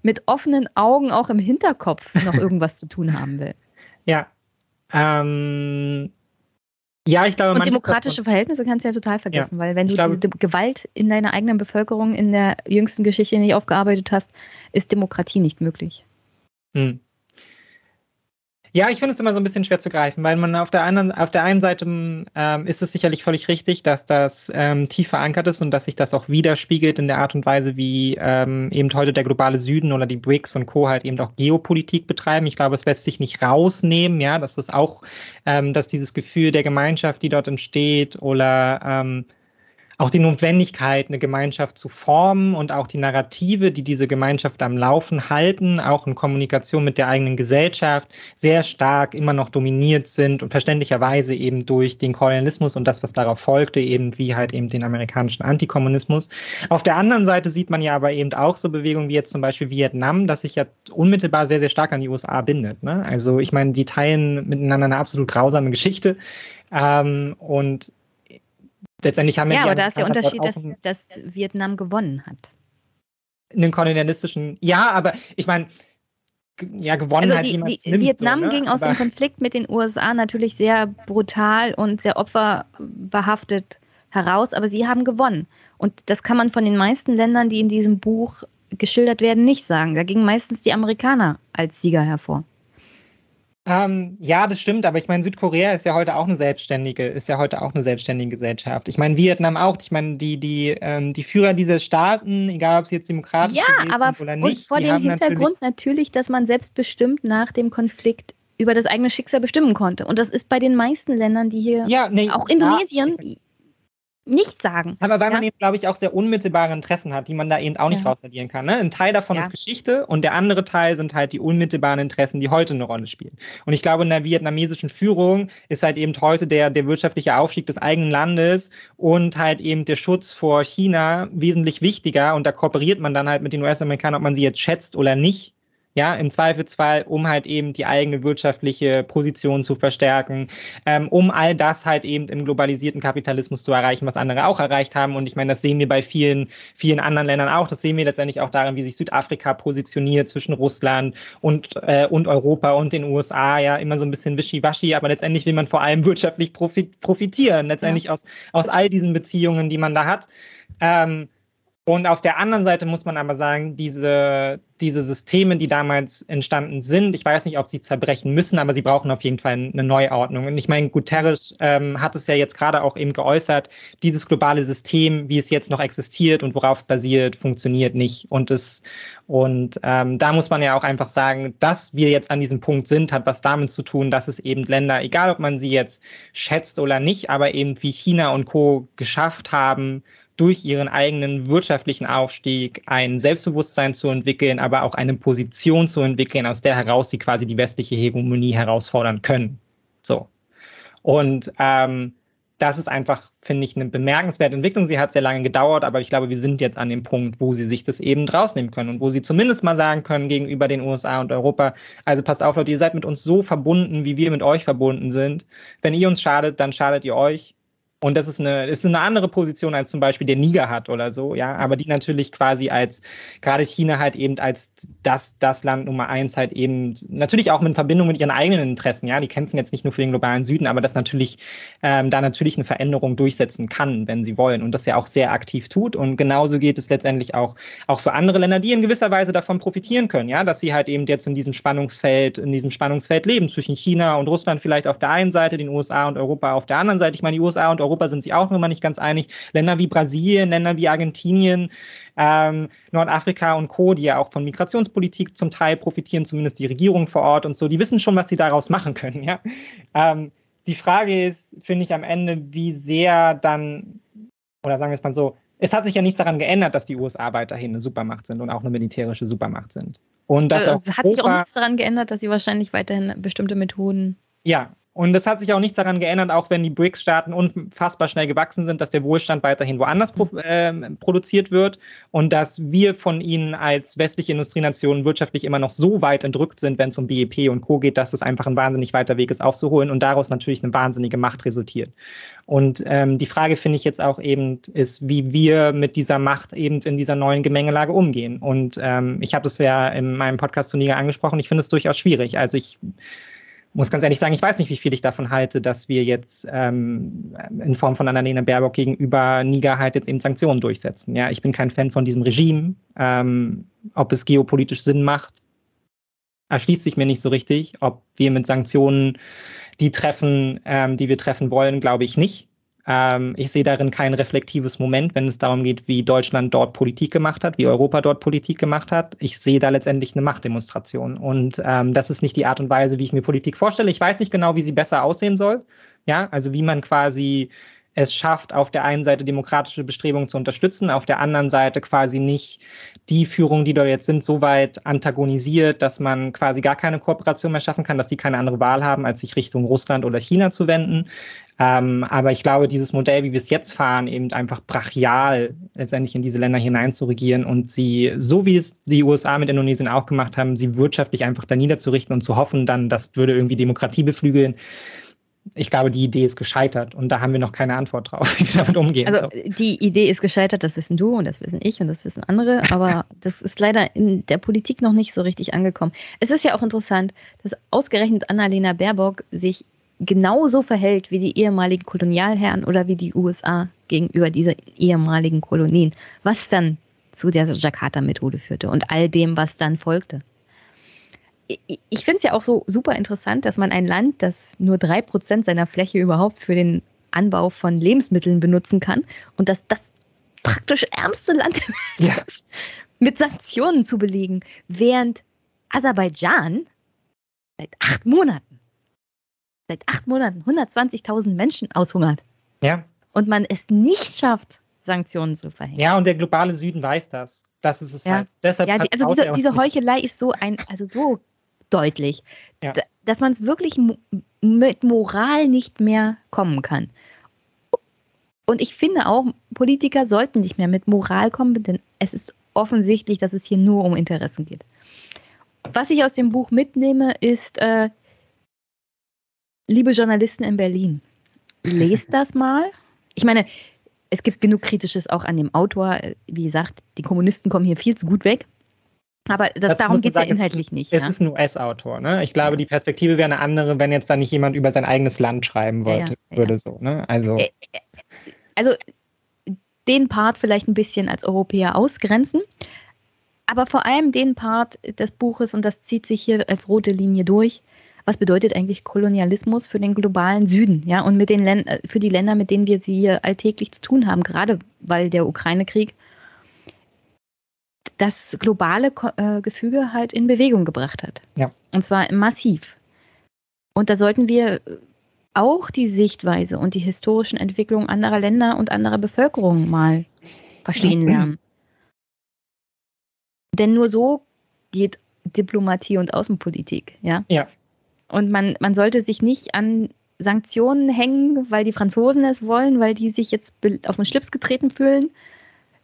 [SPEAKER 1] mit offenen Augen auch im Hinterkopf noch [laughs] irgendwas zu tun haben will.
[SPEAKER 3] Ja. Ähm, ja, ich glaube,
[SPEAKER 1] Und demokratische Verhältnisse kannst du ja total vergessen, ja, weil wenn du glaube, diese Gewalt in deiner eigenen Bevölkerung in der jüngsten Geschichte nicht aufgearbeitet hast, ist Demokratie nicht möglich. Hm.
[SPEAKER 3] Ja, ich finde es immer so ein bisschen schwer zu greifen, weil man auf der anderen, auf der einen Seite ähm, ist es sicherlich völlig richtig, dass das ähm, tief verankert ist und dass sich das auch widerspiegelt in der Art und Weise, wie ähm, eben heute der globale Süden oder die BRICS und Co. halt eben auch Geopolitik betreiben. Ich glaube, es lässt sich nicht rausnehmen, ja, dass das auch, ähm, dass dieses Gefühl der Gemeinschaft, die dort entsteht, oder ähm, auch die Notwendigkeit, eine Gemeinschaft zu formen und auch die Narrative, die diese Gemeinschaft am Laufen halten, auch in Kommunikation mit der eigenen Gesellschaft, sehr stark immer noch dominiert sind und verständlicherweise eben durch den Kolonialismus und das, was darauf folgte, eben wie halt eben den amerikanischen Antikommunismus. Auf der anderen Seite sieht man ja aber eben auch so Bewegungen wie jetzt zum Beispiel Vietnam, das sich ja unmittelbar sehr, sehr stark an die USA bindet. Ne? Also ich meine, die teilen miteinander eine absolut grausame Geschichte. Ähm, und letztendlich haben
[SPEAKER 1] wir. Ja, aber da ist der Unterschied, dass, dass Vietnam gewonnen hat.
[SPEAKER 3] In den kolonialistischen. Ja, aber ich meine, ja, gewonnen also
[SPEAKER 1] die, hat die, nimmt, Vietnam so, ne? ging aus aber dem Konflikt mit den USA natürlich sehr brutal und sehr opferbehaftet heraus, aber sie haben gewonnen. Und das kann man von den meisten Ländern, die in diesem Buch geschildert werden, nicht sagen. Da gingen meistens die Amerikaner als Sieger hervor.
[SPEAKER 3] Ähm, ja, das stimmt, aber ich meine, Südkorea ist ja heute auch eine selbstständige, ist ja heute auch eine selbstständige Gesellschaft. Ich meine, Vietnam auch. Ich meine, die, die, ähm, die Führer dieser Staaten, egal ob sie jetzt demokratisch
[SPEAKER 1] ja, aber sind oder nicht. vor dem Hintergrund natürlich, natürlich, dass man selbstbestimmt nach dem Konflikt über das eigene Schicksal bestimmen konnte. Und das ist bei den meisten Ländern, die hier, ja, nee, auch Indonesien, ja, nicht sagen.
[SPEAKER 3] Aber weil ja? man eben, glaube ich, auch sehr unmittelbare Interessen hat, die man da eben auch nicht ja. rausagieren kann. Ne? Ein Teil davon ja. ist Geschichte und der andere Teil sind halt die unmittelbaren Interessen, die heute eine Rolle spielen. Und ich glaube, in der vietnamesischen Führung ist halt eben heute der, der wirtschaftliche Aufstieg des eigenen Landes und halt eben der Schutz vor China wesentlich wichtiger. Und da kooperiert man dann halt mit den US-Amerikanern, ob man sie jetzt schätzt oder nicht ja, im Zweifelsfall, um halt eben die eigene wirtschaftliche Position zu verstärken, ähm, um all das halt eben im globalisierten Kapitalismus zu erreichen, was andere auch erreicht haben. Und ich meine, das sehen wir bei vielen, vielen anderen Ländern auch. Das sehen wir letztendlich auch darin, wie sich Südafrika positioniert zwischen Russland und, äh, und Europa und den USA. Ja, immer so ein bisschen wischiwaschi, aber letztendlich will man vor allem wirtschaftlich profitieren, letztendlich ja. aus, aus all diesen Beziehungen, die man da hat. Ähm, und auf der anderen Seite muss man aber sagen, diese, diese Systeme, die damals entstanden sind, ich weiß nicht, ob sie zerbrechen müssen, aber sie brauchen auf jeden Fall eine Neuordnung. Und ich meine, Guterres ähm, hat es ja jetzt gerade auch eben geäußert, dieses globale System, wie es jetzt noch existiert und worauf basiert, funktioniert nicht. Und, es, und ähm, da muss man ja auch einfach sagen, dass wir jetzt an diesem Punkt sind, hat was damit zu tun, dass es eben Länder, egal ob man sie jetzt schätzt oder nicht, aber eben wie China und Co. geschafft haben, durch ihren eigenen wirtschaftlichen Aufstieg ein Selbstbewusstsein zu entwickeln, aber auch eine Position zu entwickeln, aus der heraus sie quasi die westliche Hegemonie herausfordern können. So. Und ähm, das ist einfach, finde ich, eine bemerkenswerte Entwicklung. Sie hat sehr lange gedauert, aber ich glaube, wir sind jetzt an dem Punkt, wo sie sich das eben rausnehmen können und wo sie zumindest mal sagen können gegenüber den USA und Europa, also passt auf, Leute, ihr seid mit uns so verbunden, wie wir mit euch verbunden sind. Wenn ihr uns schadet, dann schadet ihr euch. Und das ist eine, ist eine andere Position als zum Beispiel der Niger hat oder so, ja, aber die natürlich quasi als, gerade China halt eben als das, das Land Nummer eins halt eben, natürlich auch in Verbindung mit ihren eigenen Interessen, ja, die kämpfen jetzt nicht nur für den globalen Süden, aber das natürlich, ähm, da natürlich eine Veränderung durchsetzen kann, wenn sie wollen und das ja auch sehr aktiv tut. Und genauso geht es letztendlich auch, auch für andere Länder, die in gewisser Weise davon profitieren können, ja, dass sie halt eben jetzt in diesem Spannungsfeld, in diesem Spannungsfeld leben zwischen China und Russland vielleicht auf der einen Seite, den USA und Europa auf der anderen Seite. Ich meine, die USA und Europa Europa sind sich auch immer nicht ganz einig. Länder wie Brasilien, Länder wie Argentinien, ähm, Nordafrika und Co., die ja auch von Migrationspolitik zum Teil profitieren, zumindest die Regierung vor Ort und so, die wissen schon, was sie daraus machen können. Ja? Ähm, die Frage ist, finde ich am Ende, wie sehr dann, oder sagen wir es mal so, es hat sich ja nichts daran geändert, dass die USA weiterhin eine Supermacht sind und auch eine militärische Supermacht sind. Und dass
[SPEAKER 1] also, es hat sich auch nichts daran geändert, dass sie wahrscheinlich weiterhin bestimmte Methoden.
[SPEAKER 3] Ja, und es hat sich auch nichts daran geändert, auch wenn die BRICS-Staaten unfassbar schnell gewachsen sind, dass der Wohlstand weiterhin woanders pro, äh, produziert wird und dass wir von ihnen als westliche Industrienationen wirtschaftlich immer noch so weit entrückt sind, wenn es um BEP und Co. geht, dass es einfach ein wahnsinnig weiter Weg ist aufzuholen und daraus natürlich eine wahnsinnige Macht resultiert. Und ähm, die Frage finde ich jetzt auch eben ist, wie wir mit dieser Macht eben in dieser neuen Gemengelage umgehen. Und ähm, ich habe es ja in meinem Podcast zu Niger angesprochen. Ich finde es durchaus schwierig. Also ich muss ganz ehrlich sagen, ich weiß nicht, wie viel ich davon halte, dass wir jetzt ähm, in Form von Annalena Baerbock gegenüber Niger halt jetzt eben Sanktionen durchsetzen. Ja, ich bin kein Fan von diesem Regime. Ähm, ob es geopolitisch Sinn macht, erschließt sich mir nicht so richtig. Ob wir mit Sanktionen die treffen, ähm, die wir treffen wollen, glaube ich nicht. Ähm, ich sehe darin kein reflektives Moment, wenn es darum geht, wie Deutschland dort Politik gemacht hat, wie Europa dort Politik gemacht hat. Ich sehe da letztendlich eine Machtdemonstration. Und ähm, das ist nicht die Art und Weise, wie ich mir Politik vorstelle. Ich weiß nicht genau, wie sie besser aussehen soll. Ja, also wie man quasi es schafft, auf der einen Seite demokratische Bestrebungen zu unterstützen, auf der anderen Seite quasi nicht die Führung, die da jetzt sind, so weit antagonisiert, dass man quasi gar keine Kooperation mehr schaffen kann, dass die keine andere Wahl haben, als sich Richtung Russland oder China zu wenden. Ähm, aber ich glaube, dieses Modell, wie wir es jetzt fahren, eben einfach brachial letztendlich in diese Länder hinein zu regieren und sie, so wie es die USA mit Indonesien auch gemacht haben, sie wirtschaftlich einfach da niederzurichten und zu hoffen, dann, das würde irgendwie Demokratie beflügeln ich glaube, die Idee ist gescheitert und da haben wir noch keine Antwort drauf, [laughs] wie wir damit umgehen.
[SPEAKER 1] Also die Idee ist gescheitert, das wissen du und das wissen ich und das wissen andere, aber [laughs] das ist leider in der Politik noch nicht so richtig angekommen. Es ist ja auch interessant, dass ausgerechnet Annalena Baerbock sich genauso verhält wie die ehemaligen Kolonialherren oder wie die USA gegenüber dieser ehemaligen Kolonien, was dann zu der Jakarta-Methode führte und all dem, was dann folgte ich finde es ja auch so super interessant, dass man ein Land, das nur drei Prozent seiner Fläche überhaupt für den Anbau von Lebensmitteln benutzen kann und dass das praktisch ärmste Land ja. ist, mit Sanktionen zu belegen, während Aserbaidschan seit acht Monaten, seit acht Monaten 120.000 Menschen aushungert.
[SPEAKER 3] Ja.
[SPEAKER 1] Und man es nicht schafft, Sanktionen zu verhängen.
[SPEAKER 3] Ja, und der globale Süden weiß das. Das ist es
[SPEAKER 1] ja.
[SPEAKER 3] halt.
[SPEAKER 1] Deshalb ja, die, also diese, diese Heuchelei ist so ein, also so deutlich, ja. dass man es wirklich mit Moral nicht mehr kommen kann. Und ich finde auch, Politiker sollten nicht mehr mit Moral kommen, denn es ist offensichtlich, dass es hier nur um Interessen geht. Was ich aus dem Buch mitnehme, ist, äh, liebe Journalisten in Berlin, [laughs] lest das mal. Ich meine, es gibt genug Kritisches auch an dem Autor. Wie gesagt, die Kommunisten kommen hier viel zu gut weg. Aber das, darum geht es ja inhaltlich
[SPEAKER 3] es,
[SPEAKER 1] nicht.
[SPEAKER 3] Es ja? ist ein US-Autor. Ne? Ich glaube, die Perspektive wäre eine andere, wenn jetzt da nicht jemand über sein eigenes Land schreiben wollte, ja, ja, würde. So, ne? also,
[SPEAKER 1] also den Part vielleicht ein bisschen als Europäer ausgrenzen, aber vor allem den Part des Buches, und das zieht sich hier als rote Linie durch, was bedeutet eigentlich Kolonialismus für den globalen Süden, ja, und mit den Länd äh, für die Länder, mit denen wir sie hier alltäglich zu tun haben, gerade weil der Ukraine-Krieg das globale äh, Gefüge halt in Bewegung gebracht hat.
[SPEAKER 3] Ja.
[SPEAKER 1] Und zwar massiv. Und da sollten wir auch die Sichtweise und die historischen Entwicklungen anderer Länder und anderer Bevölkerungen mal verstehen [clears throat] lernen. Denn nur so geht Diplomatie und Außenpolitik, ja?
[SPEAKER 3] Ja.
[SPEAKER 1] Und man, man sollte sich nicht an Sanktionen hängen, weil die Franzosen es wollen, weil die sich jetzt auf den Schlips getreten fühlen,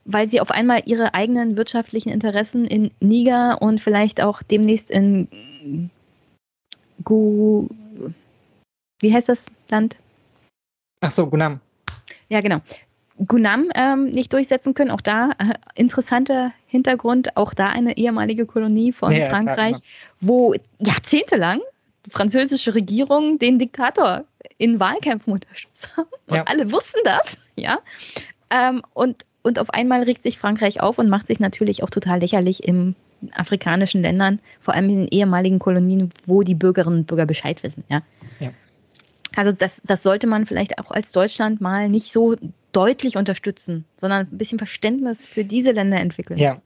[SPEAKER 1] weil sie auf einmal ihre eigenen wirtschaftlichen Interessen in Niger und vielleicht auch demnächst in Gu wie heißt das Land?
[SPEAKER 3] Ach so, Gunam.
[SPEAKER 1] Ja, genau. Gunam ähm, nicht durchsetzen können. Auch da äh, interessanter Hintergrund, auch da eine ehemalige Kolonie von ja, Frankreich, klar, wo jahrzehntelang die französische Regierung den Diktator in Wahlkämpfen unterstützt hat. Und ja. alle wussten das, ja. Ähm, und und auf einmal regt sich Frankreich auf und macht sich natürlich auch total lächerlich in afrikanischen Ländern, vor allem in den ehemaligen Kolonien, wo die Bürgerinnen und Bürger Bescheid wissen. Ja. ja. Also das, das sollte man vielleicht auch als Deutschland mal nicht so deutlich unterstützen, sondern ein bisschen Verständnis für diese Länder entwickeln.
[SPEAKER 3] Ja,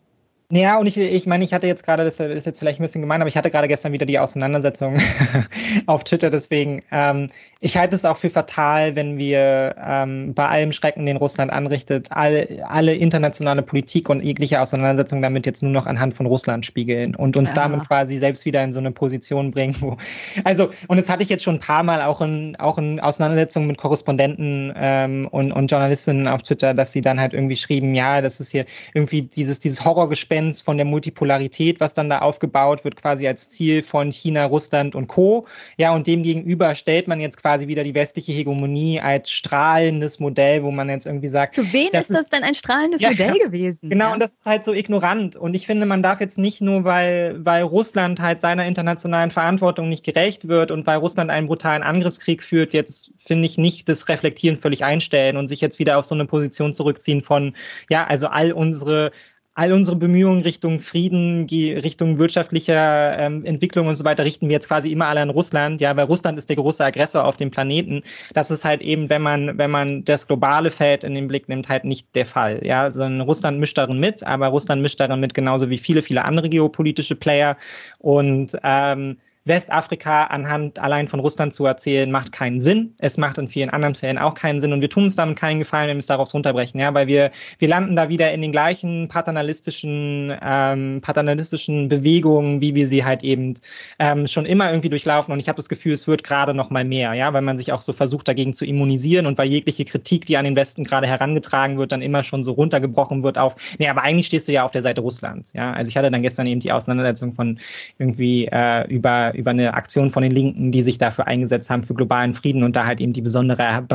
[SPEAKER 3] Ja, und ich, ich meine, ich hatte jetzt gerade, das ist jetzt vielleicht ein bisschen gemein, aber ich hatte gerade gestern wieder die Auseinandersetzung [laughs] auf Twitter, deswegen, ähm, ich halte es auch für fatal, wenn wir ähm, bei allem Schrecken, den Russland anrichtet, alle, alle internationale Politik und jegliche Auseinandersetzung damit jetzt nur noch anhand von Russland spiegeln und uns ja. damit quasi selbst wieder in so eine Position bringen, wo, also, und das hatte ich jetzt schon ein paar Mal auch in, auch in Auseinandersetzungen mit Korrespondenten ähm, und, und Journalistinnen auf Twitter, dass sie dann halt irgendwie schrieben, ja, das ist hier irgendwie dieses, dieses Horrorgespräch Konsequenz von der Multipolarität, was dann da aufgebaut wird, quasi als Ziel von China, Russland und Co. Ja, und demgegenüber stellt man jetzt quasi wieder die westliche Hegemonie als strahlendes Modell, wo man jetzt irgendwie sagt.
[SPEAKER 1] Für wen das ist das denn ein strahlendes ja, Modell gewesen?
[SPEAKER 3] Genau, ja. und das ist halt so ignorant. Und ich finde, man darf jetzt nicht nur, weil, weil Russland halt seiner internationalen Verantwortung nicht gerecht wird und weil Russland einen brutalen Angriffskrieg führt, jetzt finde ich nicht das Reflektieren völlig einstellen und sich jetzt wieder auf so eine Position zurückziehen von, ja, also all unsere all unsere Bemühungen Richtung Frieden, Richtung wirtschaftlicher ähm, Entwicklung und so weiter richten wir jetzt quasi immer alle an Russland, ja, weil Russland ist der große Aggressor auf dem Planeten. Das ist halt eben, wenn man, wenn man das globale Feld in den Blick nimmt, halt nicht der Fall, ja, sondern Russland mischt darin mit, aber Russland mischt darin mit genauso wie viele, viele andere geopolitische Player. Und ähm, Westafrika anhand allein von Russland zu erzählen, macht keinen Sinn. Es macht in vielen anderen Fällen auch keinen Sinn. Und wir tun uns damit keinen Gefallen, wenn wir es darauf runterbrechen, ja, weil wir, wir landen da wieder in den gleichen paternalistischen, ähm, paternalistischen Bewegungen, wie wir sie halt eben ähm, schon immer irgendwie durchlaufen. Und ich habe das Gefühl, es wird gerade noch mal mehr, ja, weil man sich auch so versucht, dagegen zu immunisieren. Und weil jegliche Kritik, die an den Westen gerade herangetragen wird, dann immer schon so runtergebrochen wird auf, nee, aber eigentlich stehst du ja auf der Seite Russlands, ja, also ich hatte dann gestern eben die Auseinandersetzung von irgendwie äh, über über eine Aktion von den Linken, die sich dafür eingesetzt haben, für globalen Frieden und da halt eben die besondere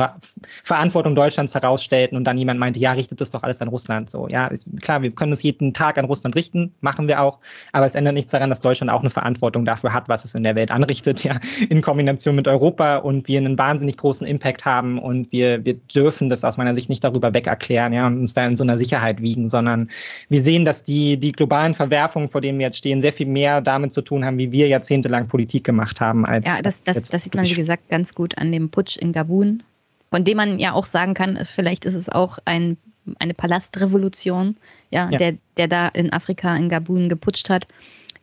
[SPEAKER 3] Verantwortung Deutschlands herausstellten und dann jemand meinte, ja, richtet das doch alles an Russland so. Ja, ist, klar, wir können es jeden Tag an Russland richten, machen wir auch, aber es ändert nichts daran, dass Deutschland auch eine Verantwortung dafür hat, was es in der Welt anrichtet, ja, in Kombination mit Europa und wir einen wahnsinnig großen Impact haben und wir, wir dürfen das aus meiner Sicht nicht darüber weg erklären, ja, und uns da in so einer Sicherheit wiegen, sondern wir sehen, dass die, die globalen Verwerfungen, vor denen wir jetzt stehen, sehr viel mehr damit zu tun haben, wie wir jahrzehntelang Politik gemacht haben. Als
[SPEAKER 1] ja, das, das, das sieht man, wie gesagt, ganz gut an dem Putsch in Gabun, von dem man ja auch sagen kann, vielleicht ist es auch ein, eine Palastrevolution, ja, ja. Der, der da in Afrika, in Gabun geputscht hat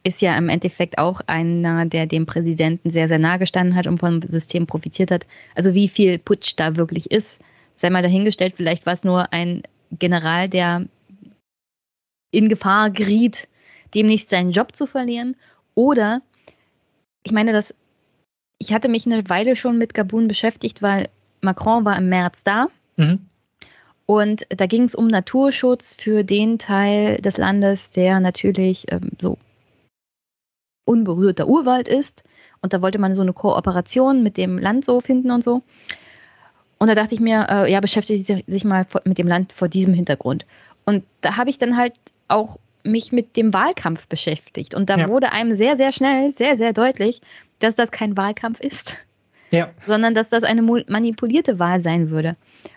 [SPEAKER 1] ist ja im Endeffekt auch einer, der dem Präsidenten sehr, sehr nahe gestanden hat und vom System profitiert hat. Also wie viel Putsch da wirklich ist, sei mal dahingestellt. Vielleicht war es nur ein General, der in Gefahr geriet, demnächst seinen Job zu verlieren. Oder ich meine, dass ich hatte mich eine Weile schon mit Gabun beschäftigt, weil Macron war im März da. Mhm. Und da ging es um Naturschutz für den Teil des Landes, der natürlich ähm, so unberührter Urwald ist. Und da wollte man so eine Kooperation mit dem Land so finden und so. Und da dachte ich mir, äh, ja, beschäftige sich mal mit dem Land vor diesem Hintergrund. Und da habe ich dann halt auch mich mit dem Wahlkampf beschäftigt. Und da ja. wurde einem sehr, sehr schnell, sehr, sehr deutlich, dass das kein Wahlkampf ist, ja. sondern dass das eine manipulierte Wahl sein würde.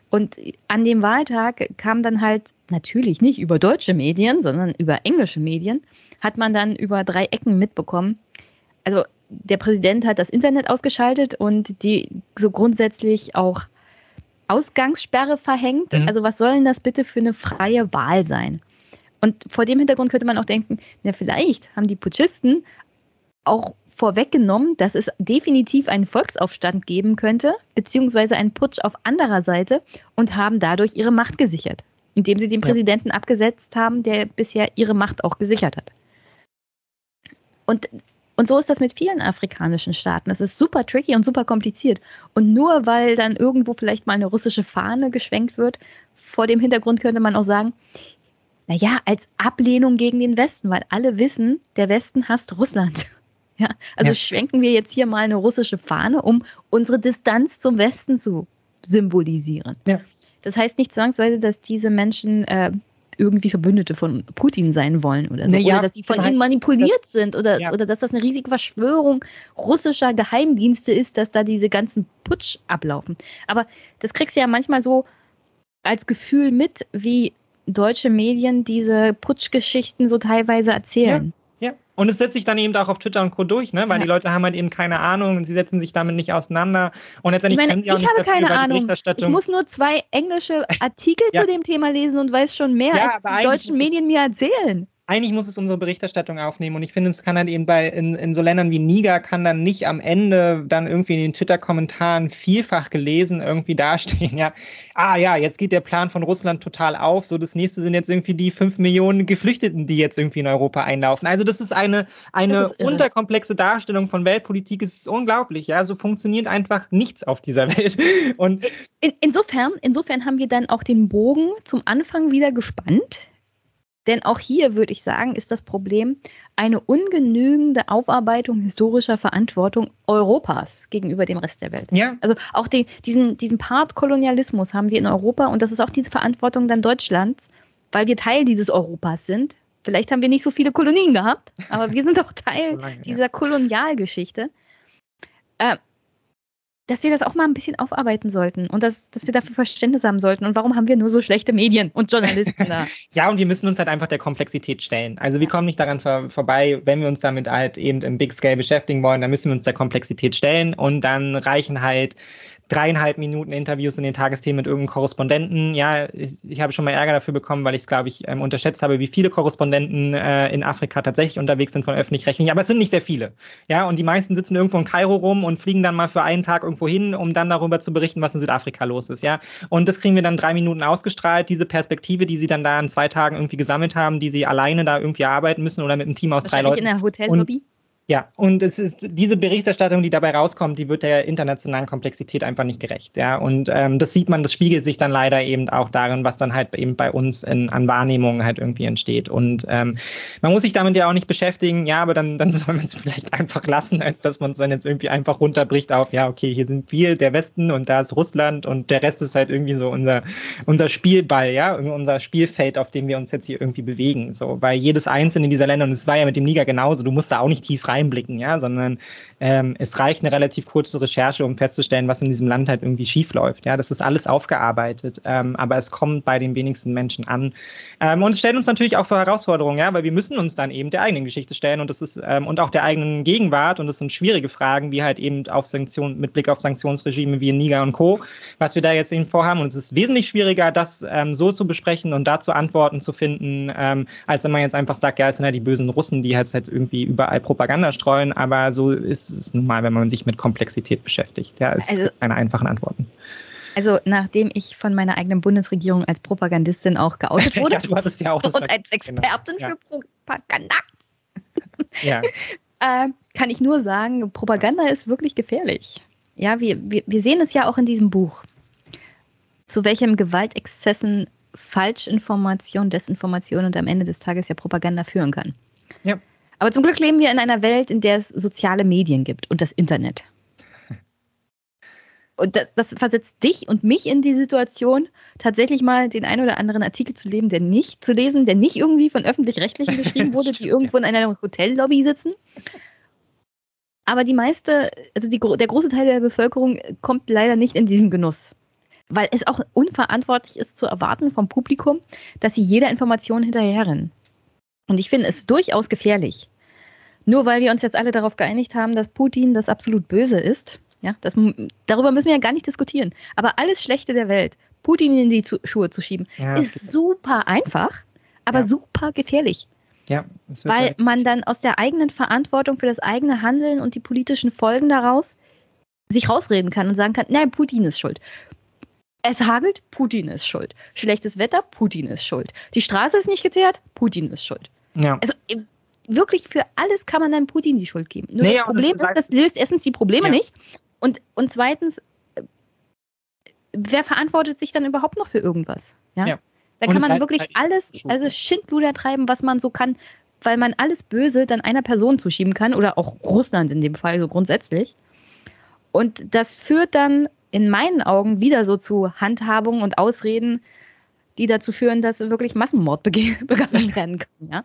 [SPEAKER 1] Und an dem Wahltag kam dann halt natürlich nicht über deutsche Medien, sondern über englische Medien, hat man dann über drei Ecken mitbekommen. Also der Präsident hat das Internet ausgeschaltet und die so grundsätzlich auch Ausgangssperre verhängt. Mhm. Also was soll denn das bitte für eine freie Wahl sein? Und vor dem Hintergrund könnte man auch denken, na vielleicht haben die Putschisten auch vorweggenommen, dass es definitiv einen Volksaufstand geben könnte, beziehungsweise einen Putsch auf anderer Seite und haben dadurch ihre Macht gesichert, indem sie den Präsidenten ja. abgesetzt haben, der bisher ihre Macht auch gesichert hat. Und, und so ist das mit vielen afrikanischen Staaten. Das ist super tricky und super kompliziert. Und nur weil dann irgendwo vielleicht mal eine russische Fahne geschwenkt wird, vor dem Hintergrund könnte man auch sagen, naja, als Ablehnung gegen den Westen, weil alle wissen, der Westen hasst Russland. [laughs] Ja, also ja. schwenken wir jetzt hier mal eine russische Fahne, um unsere Distanz zum Westen zu symbolisieren. Ja. Das heißt nicht zwangsweise, dass diese Menschen äh, irgendwie Verbündete von Putin sein wollen oder so. Naja, oder dass sie von ihm manipuliert das, sind oder, ja. oder dass das eine riesige Verschwörung russischer Geheimdienste ist, dass da diese ganzen Putsch ablaufen. Aber das kriegst du ja manchmal so als Gefühl mit, wie deutsche Medien diese Putschgeschichten so teilweise erzählen.
[SPEAKER 3] Ja, ja. Und es setzt sich dann eben auch auf Twitter und Co. durch, ne? weil ja. die Leute haben halt eben keine Ahnung und sie setzen sich damit nicht auseinander. Und letztendlich
[SPEAKER 1] ich meine, können sie auch ich habe keine Ahnung. Ich muss nur zwei englische [laughs] Artikel ja. zu dem Thema lesen und weiß schon mehr, als die deutschen Medien mir erzählen
[SPEAKER 3] eigentlich muss es unsere Berichterstattung aufnehmen. Und ich finde, es kann dann eben bei in, in so Ländern wie Niger kann dann nicht am Ende dann irgendwie in den Twitter-Kommentaren vielfach gelesen irgendwie dastehen, ja, ah ja, jetzt geht der Plan von Russland total auf. So, das nächste sind jetzt irgendwie die fünf Millionen Geflüchteten, die jetzt irgendwie in Europa einlaufen. Also, das ist eine, eine ist unterkomplexe Darstellung von Weltpolitik. Es ist unglaublich, ja. So funktioniert einfach nichts auf dieser Welt. Und
[SPEAKER 1] in, insofern, insofern haben wir dann auch den Bogen zum Anfang wieder gespannt denn auch hier würde ich sagen, ist das Problem eine ungenügende Aufarbeitung historischer Verantwortung Europas gegenüber dem Rest der Welt. Ja. Also auch die, diesen, diesen Part Kolonialismus haben wir in Europa und das ist auch diese Verantwortung dann Deutschlands, weil wir Teil dieses Europas sind. Vielleicht haben wir nicht so viele Kolonien gehabt, aber wir sind auch [laughs] Teil so lange, dieser ja. Kolonialgeschichte. Äh, dass wir das auch mal ein bisschen aufarbeiten sollten und dass, dass wir dafür Verständnis haben sollten. Und warum haben wir nur so schlechte Medien und Journalisten da? [laughs]
[SPEAKER 3] ja, und wir müssen uns halt einfach der Komplexität stellen. Also wir ja. kommen nicht daran vor, vorbei, wenn wir uns damit halt eben im Big Scale beschäftigen wollen, dann müssen wir uns der Komplexität stellen und dann reichen halt dreieinhalb Minuten Interviews in den Tagesthemen mit irgendeinem Korrespondenten. Ja, ich, ich habe schon mal Ärger dafür bekommen, weil ich es, glaube ich, ähm, unterschätzt habe, wie viele Korrespondenten äh, in Afrika tatsächlich unterwegs sind von öffentlich-rechtlichen. Aber es sind nicht sehr viele. Ja, und die meisten sitzen irgendwo in Kairo rum und fliegen dann mal für einen Tag irgendwo hin, um dann darüber zu berichten, was in Südafrika los ist. Ja, und das kriegen wir dann drei Minuten ausgestrahlt. Diese Perspektive, die sie dann da in zwei Tagen irgendwie gesammelt haben, die sie alleine da irgendwie arbeiten müssen oder mit einem Team aus drei Leuten.
[SPEAKER 1] in der Hotellobby?
[SPEAKER 3] Ja, und es ist diese Berichterstattung, die dabei rauskommt, die wird der internationalen Komplexität einfach nicht gerecht. Ja, und ähm, das sieht man, das spiegelt sich dann leider eben auch darin, was dann halt eben bei uns in, an Wahrnehmungen halt irgendwie entsteht. Und ähm, man muss sich damit ja auch nicht beschäftigen, ja, aber dann, dann [laughs] soll man es vielleicht einfach lassen, als dass man es dann jetzt irgendwie einfach runterbricht auf, ja, okay, hier sind wir, der Westen und da ist Russland und der Rest ist halt irgendwie so unser, unser Spielball, ja, unser Spielfeld, auf dem wir uns jetzt hier irgendwie bewegen. So, weil jedes einzelne dieser Länder, und es war ja mit dem Liga genauso, du musst da auch nicht tief rein einblicken, ja, sondern ähm, es reicht eine relativ kurze Recherche, um festzustellen, was in diesem Land halt irgendwie schief läuft. Ja, das ist alles aufgearbeitet, ähm, aber es kommt bei den wenigsten Menschen an. Ähm, und stellt uns natürlich auch vor Herausforderungen, ja, weil wir müssen uns dann eben der eigenen Geschichte stellen und das ist ähm, und auch der eigenen Gegenwart und das sind schwierige Fragen, wie halt eben auf Sanktionen, mit Blick auf Sanktionsregime wie in Niger und Co., was wir da jetzt eben vorhaben. Und es ist wesentlich schwieriger, das ähm, so zu besprechen und dazu Antworten zu finden, ähm, als wenn man jetzt einfach sagt, ja, es sind ja die bösen Russen, die halt, halt irgendwie überall Propaganda streuen, aber so ist es nun mal, wenn man sich mit Komplexität beschäftigt. Ja, es also, gibt keine einfachen Antworten.
[SPEAKER 1] Also nachdem ich von meiner eigenen Bundesregierung als Propagandistin auch geoutet [laughs] wurde
[SPEAKER 3] ja, ja auch
[SPEAKER 1] und als Expertin genau. für Propaganda, [laughs] ja. [laughs] äh, kann ich nur sagen, Propaganda ist wirklich gefährlich. Ja, wir, wir, wir sehen es ja auch in diesem Buch, zu welchem Gewaltexzessen Falschinformation, Desinformation und am Ende des Tages ja Propaganda führen kann. Ja. Aber zum Glück leben wir in einer Welt, in der es soziale Medien gibt und das Internet. [laughs] Und das, das, versetzt dich und mich in die Situation, tatsächlich mal den einen oder anderen Artikel zu lesen, der nicht zu lesen, der nicht irgendwie von öffentlich-rechtlichen [laughs] geschrieben wurde, die irgendwo in einer Hotellobby sitzen. Aber die meiste, also die, der große Teil der Bevölkerung kommt leider nicht in diesen Genuss. Weil es auch unverantwortlich ist zu erwarten vom Publikum, dass sie jeder Information hinterherrennen. Und ich finde es durchaus gefährlich. Nur weil wir uns jetzt alle darauf geeinigt haben, dass Putin das absolut Böse ist, ja, das, darüber müssen wir ja gar nicht diskutieren. Aber alles Schlechte der Welt, Putin in die Schuhe zu schieben, ja, ist super einfach, aber ja. super gefährlich. Ja, weil halt man dann aus der eigenen Verantwortung für das eigene Handeln und die politischen Folgen daraus sich rausreden kann und sagen kann, nein, Putin ist schuld. Es hagelt, Putin ist schuld. Schlechtes Wetter, Putin ist schuld. Die Straße ist nicht geteert, Putin ist schuld. Ja. Also wirklich für alles kann man dann Putin die Schuld geben. Nur nee, das Problem das, ist, das löst erstens die Probleme ja. nicht. Und, und zweitens, äh, wer verantwortet sich dann überhaupt noch für irgendwas? Ja. ja. Da kann man wirklich halt alles, also Schindluder treiben, was man so kann, weil man alles Böse dann einer Person zuschieben kann oder auch Russland in dem Fall so grundsätzlich. Und das führt dann in meinen Augen wieder so zu Handhabungen und Ausreden, die dazu führen, dass wirklich Massenmord [laughs] begangen werden kann. Ja?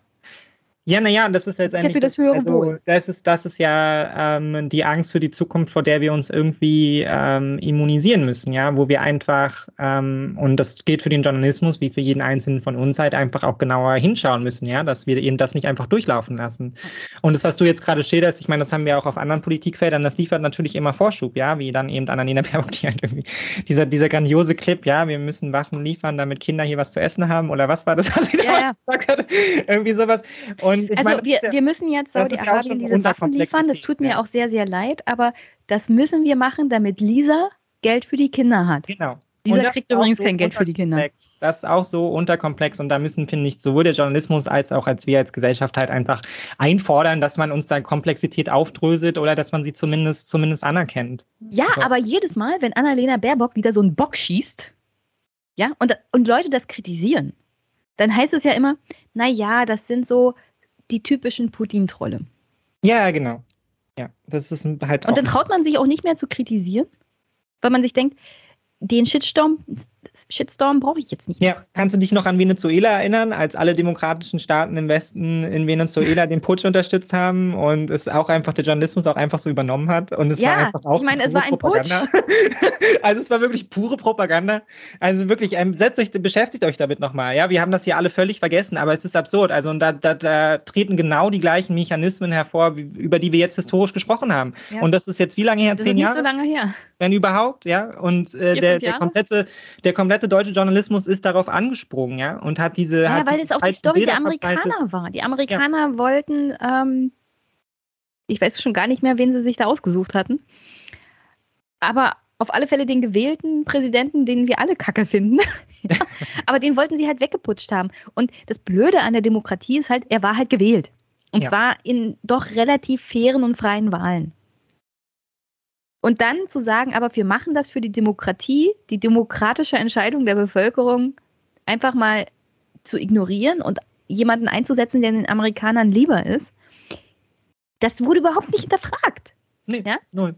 [SPEAKER 3] Ja, naja, das ist
[SPEAKER 1] letztendlich. Ja für das höhere
[SPEAKER 3] also, Das ist, das ist ja ähm, die Angst für die Zukunft, vor der wir uns irgendwie ähm, immunisieren müssen, ja, wo wir einfach, ähm, und das geht für den Journalismus wie für jeden einzelnen von uns halt einfach auch genauer hinschauen müssen, ja, dass wir eben das nicht einfach durchlaufen lassen. Und das, was du jetzt gerade schilderst, ich meine, das haben wir auch auf anderen Politikfeldern, das liefert natürlich immer Vorschub, ja, wie dann eben Annalena Baerbock, die halt irgendwie, dieser, dieser grandiose Clip, ja, wir müssen Waffen liefern, damit Kinder hier was zu essen haben, oder was war das, was sie ja, da ja. gesagt hat? Irgendwie sowas. Und
[SPEAKER 1] und ich also meine, wir, wir müssen jetzt Saudi-Arabien ja diese Waffen liefern. Das tut mir ja. auch sehr, sehr leid, aber das müssen wir machen, damit Lisa Geld für die Kinder hat.
[SPEAKER 3] Genau.
[SPEAKER 1] Lisa kriegt übrigens so kein Geld für die Kinder.
[SPEAKER 3] Das ist auch so unterkomplex und da müssen, finde ich, sowohl der Journalismus als auch als wir als Gesellschaft halt einfach einfordern, dass man uns da Komplexität aufdröselt oder dass man sie zumindest, zumindest anerkennt.
[SPEAKER 1] Ja, also. aber jedes Mal, wenn Annalena Baerbock wieder so einen Bock schießt, ja, und, und Leute das kritisieren, dann heißt es ja immer, na ja, das sind so die typischen Putin-Trolle.
[SPEAKER 3] Ja, genau. Ja, das ist halt.
[SPEAKER 1] Und dann traut man sich auch nicht mehr zu kritisieren, weil man sich denkt, den Shitstorm, Shitstorm brauche ich jetzt nicht.
[SPEAKER 3] Mehr. Ja, kannst du dich noch an Venezuela erinnern, als alle demokratischen Staaten im Westen in Venezuela [laughs] den Putsch unterstützt haben und es auch einfach der Journalismus auch einfach so übernommen hat und es
[SPEAKER 1] ja,
[SPEAKER 3] war einfach auch
[SPEAKER 1] ich meine, es war ein Propaganda. Putsch. [laughs]
[SPEAKER 3] also es war wirklich pure Propaganda. Also wirklich, ähm, setzt euch, beschäftigt euch damit nochmal. Ja, wir haben das hier alle völlig vergessen, aber es ist absurd. Also und da, da, da treten genau die gleichen Mechanismen hervor, wie, über die wir jetzt historisch gesprochen haben. Ja. Und das ist jetzt wie lange her?
[SPEAKER 1] Das
[SPEAKER 3] Zehn Jahre?
[SPEAKER 1] so lange her.
[SPEAKER 3] Wenn überhaupt, ja. Und äh, der, der komplette, der komplette deutsche Journalismus ist darauf angesprungen, ja, und hat diese.
[SPEAKER 1] Ja,
[SPEAKER 3] hat
[SPEAKER 1] weil es auch die Story Bilder der Amerikaner verbreitet. war. Die Amerikaner ja. wollten, ähm, ich weiß schon gar nicht mehr, wen sie sich da ausgesucht hatten, aber auf alle Fälle den gewählten Präsidenten, den wir alle kacke finden. [laughs] aber den wollten sie halt weggeputscht haben. Und das Blöde an der Demokratie ist halt, er war halt gewählt. Und ja. zwar in doch relativ fairen und freien Wahlen. Und dann zu sagen, aber wir machen das für die Demokratie, die demokratische Entscheidung der Bevölkerung einfach mal zu ignorieren und jemanden einzusetzen, der den Amerikanern lieber ist, das wurde überhaupt nicht hinterfragt.
[SPEAKER 3] Nee, ja? null.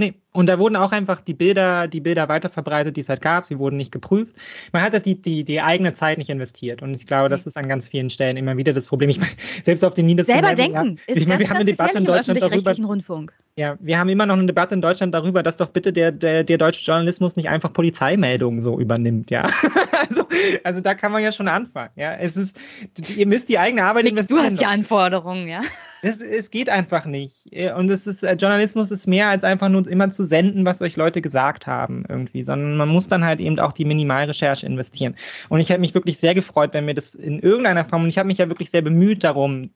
[SPEAKER 3] Nee, und da wurden auch einfach die Bilder, die Bilder weiterverbreitet, die es halt gab. Sie wurden nicht geprüft. Man hat halt die, die, die eigene Zeit nicht investiert. Und ich glaube, das ist an ganz vielen Stellen immer wieder das Problem. Ich meine, [laughs] selbst auf den niedersten
[SPEAKER 1] Selber denken.
[SPEAKER 3] Ja, ich meine, wir haben eine Debatte in Deutschland darüber.
[SPEAKER 1] Rundfunk.
[SPEAKER 3] Ja, wir haben immer noch eine Debatte in Deutschland darüber, dass doch bitte der, der, der deutsche Journalismus nicht einfach Polizeimeldungen so übernimmt, ja. [laughs] also, also da kann man ja schon anfangen, ja. Es ist, ihr müsst die eigene Arbeit investieren.
[SPEAKER 1] Du hast die Anforderungen, ja.
[SPEAKER 3] Es, es geht einfach nicht. Und es ist, Journalismus ist mehr als einfach nur immer zu zu senden, was euch Leute gesagt haben irgendwie, sondern man muss dann halt eben auch die Minimalrecherche investieren. Und ich hätte mich wirklich sehr gefreut, wenn mir das in irgendeiner Form, und ich habe mich ja wirklich sehr bemüht darum,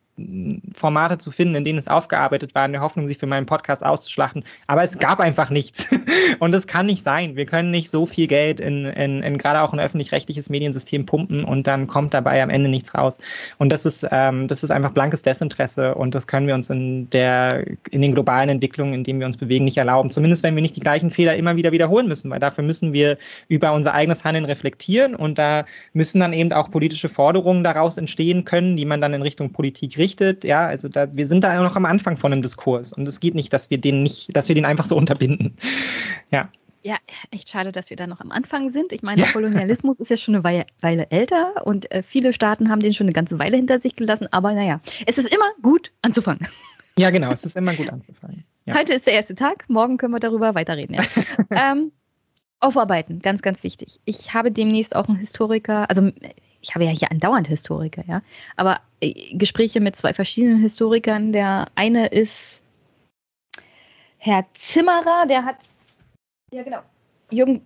[SPEAKER 3] Formate zu finden, in denen es aufgearbeitet war, in der Hoffnung, sie für meinen Podcast auszuschlachten. Aber es gab einfach nichts. [laughs] Und das kann nicht sein. Wir können nicht so viel Geld in, in, in gerade auch ein öffentlich-rechtliches Mediensystem pumpen und dann kommt dabei am Ende nichts raus. Und das ist, ähm, das ist einfach blankes Desinteresse und das können wir uns in der, in den globalen Entwicklungen, in denen wir uns bewegen, nicht erlauben. Zumindest wenn wir nicht die gleichen Fehler immer wieder wiederholen müssen, weil dafür müssen wir über unser eigenes Handeln reflektieren und da müssen dann eben auch politische Forderungen daraus entstehen können, die man dann in Richtung Politik richtet richtet. Ja, also da, wir sind da noch am Anfang von einem Diskurs und es geht nicht, dass wir den nicht, dass wir den einfach so unterbinden. [laughs] Ja.
[SPEAKER 1] Ja, echt schade, dass wir da noch am Anfang sind. Ich meine, ja. Kolonialismus ist ja schon eine Weile, Weile älter und äh, viele Staaten haben den schon eine ganze Weile hinter sich gelassen. Aber naja, es ist immer gut anzufangen. [laughs]
[SPEAKER 3] Ja, genau, es ist immer gut anzufangen. Ja.
[SPEAKER 1] Heute ist der erste Tag, morgen können wir darüber weiterreden. Ja. [laughs] ähm, aufarbeiten, ganz, ganz wichtig. Ich habe demnächst auch einen Historiker, also ich habe ja hier andauernd Historiker, ja, aber äh, Gespräche mit zwei verschiedenen Historikern. Der eine ist Herr Zimmerer, der hat, ja genau, Jürgen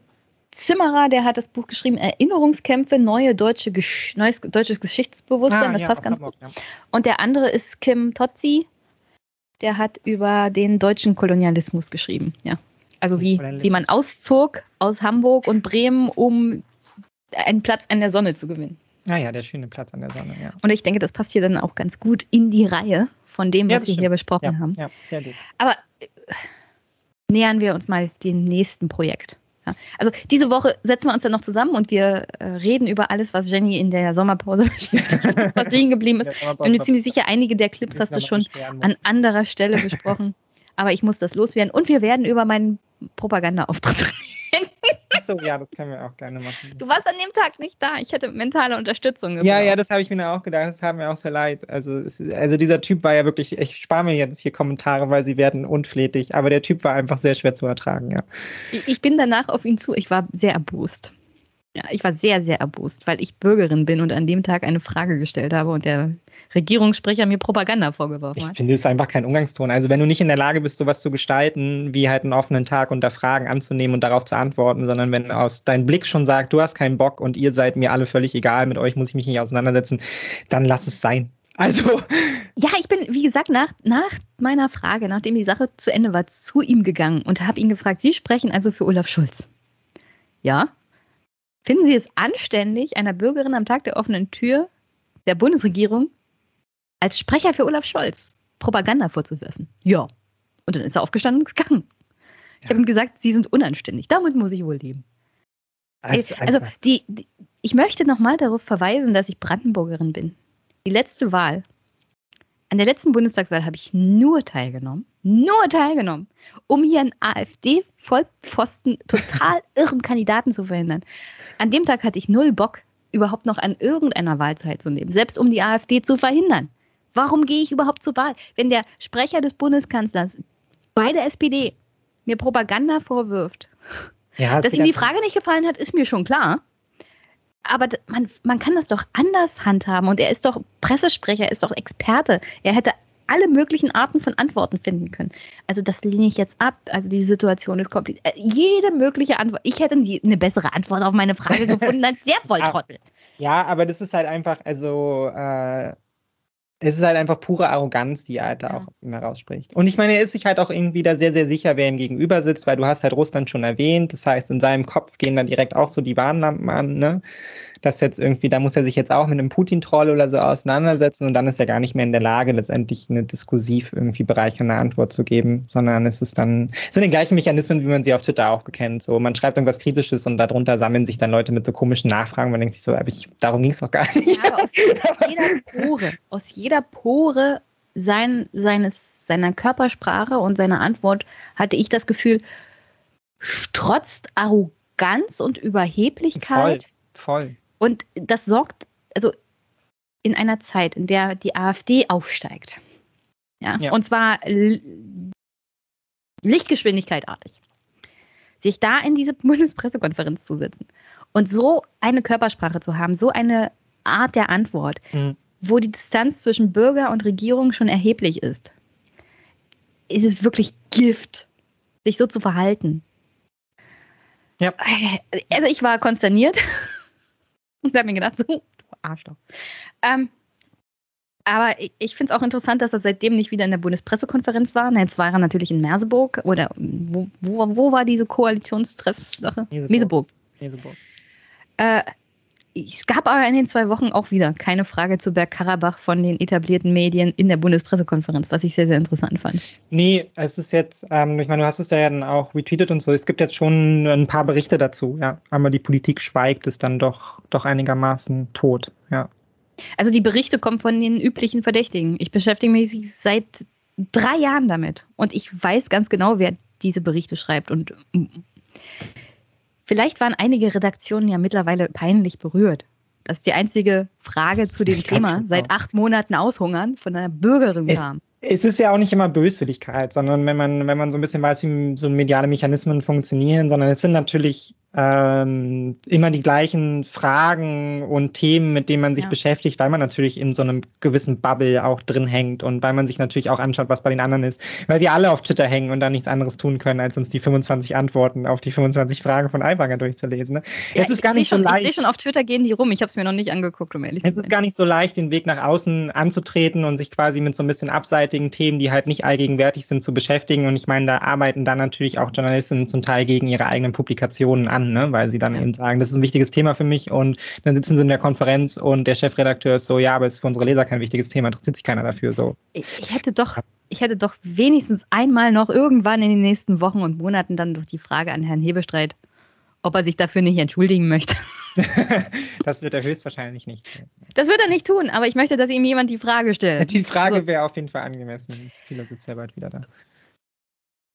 [SPEAKER 1] Zimmerer, der hat das Buch geschrieben, Erinnerungskämpfe, neue deutsche Gesch neues deutsches Geschichtsbewusstsein, ah, das ja, passt ganz Hamburg, gut. Ja. Und der andere ist Kim Totzi, der hat über den deutschen Kolonialismus geschrieben, ja. Also wie, wie man auszog aus Hamburg und Bremen, um einen Platz an der Sonne zu gewinnen.
[SPEAKER 3] Ah ja, der schöne Platz an der Sonne, ja.
[SPEAKER 1] Und ich denke, das passt hier dann auch ganz gut in die Reihe von dem, was ja, wir hier besprochen
[SPEAKER 3] ja,
[SPEAKER 1] haben.
[SPEAKER 3] Ja, sehr gut.
[SPEAKER 1] Aber äh, nähern wir uns mal dem nächsten Projekt. Ja. Also diese Woche setzen wir uns dann noch zusammen und wir äh, reden über alles, was Jenny in der Sommerpause [laughs] [laughs] was liegen geblieben ist. Ich bin mir ziemlich sicher, einige der Clips hast du schon an anderer Stelle besprochen. Aber ich muss das loswerden. Und wir werden über meinen Propagandaauftritt reden. [laughs]
[SPEAKER 3] so, ja, das können wir auch gerne machen.
[SPEAKER 1] Du warst an dem Tag nicht da. Ich hätte mentale Unterstützung
[SPEAKER 3] gebraucht. Ja, ja, das habe ich mir auch gedacht. Das hat mir auch sehr leid. Also, es, also dieser Typ war ja wirklich, ich spare mir jetzt hier Kommentare, weil sie werden unflätig, aber der Typ war einfach sehr schwer zu ertragen, ja.
[SPEAKER 1] Ich bin danach auf ihn zu. Ich war sehr erbost. Ja, ich war sehr, sehr erbost, weil ich Bürgerin bin und an dem Tag eine Frage gestellt habe und der Regierungssprecher mir Propaganda vorgeworfen
[SPEAKER 3] hat. Ich finde, es ist einfach kein Umgangston. Also wenn du nicht in der Lage bist, sowas zu gestalten, wie halt einen offenen Tag unter Fragen anzunehmen und darauf zu antworten, sondern wenn aus deinem Blick schon sagt, du hast keinen Bock und ihr seid mir alle völlig egal, mit euch muss ich mich nicht auseinandersetzen, dann lass es sein. Also.
[SPEAKER 1] Ja, ich bin, wie gesagt, nach, nach meiner Frage, nachdem die Sache zu Ende war, zu ihm gegangen und habe ihn gefragt, Sie sprechen also für Olaf Schulz. Ja, Finden Sie es anständig, einer Bürgerin am Tag der offenen Tür der Bundesregierung als Sprecher für Olaf Scholz Propaganda vorzuwerfen? Ja. Und dann ist er aufgestanden und gegangen. Ich habe ihm gesagt, Sie sind unanständig. Damit muss ich wohl leben. Also, also die, die, ich möchte nochmal darauf verweisen, dass ich Brandenburgerin bin. Die letzte Wahl an der letzten Bundestagswahl habe ich nur teilgenommen, nur teilgenommen, um hier einen AfD-Vollpfosten, total [laughs] irren Kandidaten zu verhindern. An dem Tag hatte ich null Bock, überhaupt noch an irgendeiner Wahl teilzunehmen, selbst um die AfD zu verhindern. Warum gehe ich überhaupt zur Wahl? Wenn der Sprecher des Bundeskanzlers bei der SPD mir Propaganda vorwirft, ja, dass ihm die Frage nicht gefallen hat, ist mir schon klar aber man, man kann das doch anders handhaben. Und er ist doch Pressesprecher, er ist doch Experte. Er hätte alle möglichen Arten von Antworten finden können. Also das lehne ich jetzt ab. Also die Situation ist kompliziert. Äh, jede mögliche Antwort. Ich hätte eine bessere Antwort auf meine Frage [laughs] gefunden als der Volltrottel.
[SPEAKER 3] Ja, aber das ist halt einfach, also äh, es ist halt einfach pure Arroganz, die er halt da ja. auch aus ihm herausspricht. Und ich meine, er ist sich halt auch irgendwie da sehr, sehr sicher, wer ihm gegenüber sitzt, weil du hast halt Russland schon erwähnt. Das heißt, in seinem Kopf gehen dann direkt auch so die Warnlampen an, ne? Dass jetzt irgendwie, da muss er sich jetzt auch mit einem Putin-Troll oder so auseinandersetzen und dann ist er gar nicht mehr in der Lage, letztendlich eine diskursiv irgendwie bereichernde Antwort zu geben, sondern es ist dann, es sind die gleichen Mechanismen, wie man sie auf Twitter auch kennt. So, man schreibt irgendwas Kritisches und darunter sammeln sich dann Leute mit so komischen Nachfragen. Man denkt sich so, aber ich, darum ging es doch gar nicht. Ja,
[SPEAKER 1] aus jeder Pore, aus jeder Pore sein, seines, seiner Körpersprache und seiner Antwort hatte ich das Gefühl, strotzt Arroganz und Überheblichkeit.
[SPEAKER 3] Voll, voll.
[SPEAKER 1] Und das sorgt, also in einer Zeit, in der die AfD aufsteigt, ja, ja. und zwar Lichtgeschwindigkeitartig, sich da in diese [laughs] Bundespressekonferenz zu setzen und so eine Körpersprache zu haben, so eine Art der Antwort, mhm. wo die Distanz zwischen Bürger und Regierung schon erheblich ist, ist es wirklich Gift, sich so zu verhalten. Ja. Also ich war konsterniert. Und habe mir gedacht, so, du Arschloch. Ähm, aber ich, ich finde es auch interessant, dass er seitdem nicht wieder in der Bundespressekonferenz war. Jetzt war er natürlich in Merseburg oder wo, wo, wo war diese Koalitionstreff-Sache? Meseburg. Meseburg. Meseburg. Äh, es gab aber in den zwei Wochen auch wieder keine Frage zu Bergkarabach von den etablierten Medien in der Bundespressekonferenz, was ich sehr, sehr interessant fand.
[SPEAKER 3] Nee, es ist jetzt, ähm, ich meine, du hast es ja dann auch retweetet und so, es gibt jetzt schon ein paar Berichte dazu, ja. Aber die Politik schweigt, ist dann doch, doch einigermaßen tot, ja.
[SPEAKER 1] Also die Berichte kommen von den üblichen Verdächtigen. Ich beschäftige mich seit drei Jahren damit und ich weiß ganz genau, wer diese Berichte schreibt und Vielleicht waren einige Redaktionen ja mittlerweile peinlich berührt. Das ist die einzige Frage zu dem Thema seit acht Monaten Aushungern von einer Bürgerin kam
[SPEAKER 3] es ist ja auch nicht immer Böswilligkeit, sondern wenn man, wenn man so ein bisschen weiß, wie so mediale Mechanismen funktionieren, sondern es sind natürlich ähm, immer die gleichen Fragen und Themen, mit denen man sich ja. beschäftigt, weil man natürlich in so einem gewissen Bubble auch drin hängt und weil man sich natürlich auch anschaut, was bei den anderen ist, weil wir alle auf Twitter hängen und da nichts anderes tun können, als uns die 25 Antworten auf die 25 Fragen von Aiwanger durchzulesen. Ne?
[SPEAKER 1] Ja, es ist gar nicht so schon, leicht. Ich sehe schon, auf Twitter gehen die rum. Ich habe es mir noch nicht angeguckt, um ehrlich
[SPEAKER 3] zu sein. Es ist gar nicht so leicht, den Weg nach außen anzutreten und sich quasi mit so ein bisschen abseits vielseitigen Themen, die halt nicht allgegenwärtig sind, zu beschäftigen. Und ich meine, da arbeiten dann natürlich auch Journalistinnen zum Teil gegen ihre eigenen Publikationen an, ne? weil sie dann eben sagen, das ist ein wichtiges Thema für mich. Und dann sitzen sie in der Konferenz und der Chefredakteur ist so, ja, aber es ist für unsere Leser kein wichtiges Thema, interessiert sich keiner dafür. So.
[SPEAKER 1] Ich, ich hätte doch ich hätte doch wenigstens einmal noch irgendwann in den nächsten Wochen und Monaten dann doch die Frage an Herrn Hebestreit, ob er sich dafür nicht entschuldigen möchte. [laughs]
[SPEAKER 3] das wird er höchstwahrscheinlich nicht
[SPEAKER 1] tun. Das wird er nicht tun, aber ich möchte, dass ihm jemand die Frage stellt.
[SPEAKER 3] Die Frage so. wäre auf jeden Fall angemessen. Viele sitzt ja bald wieder da.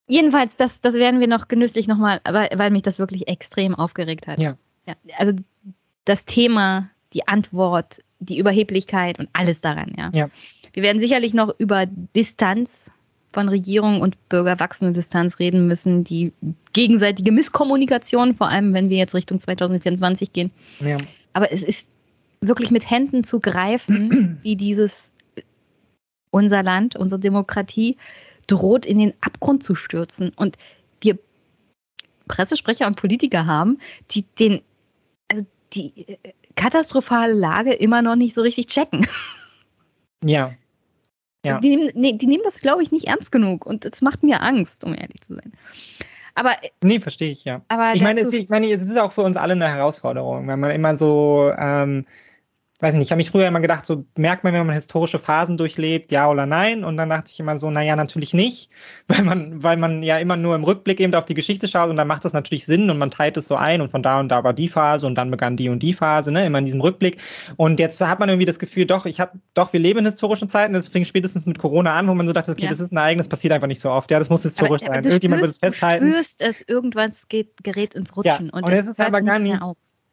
[SPEAKER 1] Jedenfalls, das, das werden wir noch genüsslich nochmal, weil, weil mich das wirklich extrem aufgeregt hat.
[SPEAKER 3] Ja.
[SPEAKER 1] ja. Also das Thema, die Antwort, die Überheblichkeit und alles daran, ja.
[SPEAKER 3] ja.
[SPEAKER 1] Wir werden sicherlich noch über Distanz von Regierung und Bürger wachsende Distanz reden müssen, die gegenseitige Misskommunikation, vor allem wenn wir jetzt Richtung 2024 gehen.
[SPEAKER 3] Ja.
[SPEAKER 1] Aber es ist wirklich mit Händen zu greifen, [clears throat] wie dieses unser Land, unsere Demokratie droht in den Abgrund zu stürzen. Und wir Pressesprecher und Politiker haben, die den, also die katastrophale Lage immer noch nicht so richtig checken.
[SPEAKER 3] Ja.
[SPEAKER 1] Ja. Die, nehmen, nee, die nehmen das, glaube ich, nicht ernst genug und das macht mir Angst, um ehrlich zu sein. Aber.
[SPEAKER 3] Nee, verstehe ich, ja.
[SPEAKER 1] Aber
[SPEAKER 3] ich meine, es, ich meine, es ist auch für uns alle eine Herausforderung, wenn man immer so ähm, weiß nicht, ich habe mich früher immer gedacht, so merkt man, wenn man historische Phasen durchlebt, ja oder nein? Und dann dachte ich immer so, naja, natürlich nicht, [laughs] weil man, weil man ja immer nur im Rückblick eben auf die Geschichte schaut und dann macht das natürlich Sinn und man teilt es so ein und von da und da war die Phase und dann begann die und die Phase, ne, immer in diesem Rückblick. Und jetzt hat man irgendwie das Gefühl, doch, ich habe, doch, wir leben in historischen Zeiten, das fing spätestens mit Corona an, wo man so dachte, okay, ja. das ist ein Ereignis, passiert einfach nicht so oft, ja, das muss historisch aber, sein.
[SPEAKER 1] Irgendjemand spürst, wird es festhalten. Du spürst es, irgendwas geht, gerät ins Rutschen.
[SPEAKER 3] Ja, und, und es ist aber gar nicht,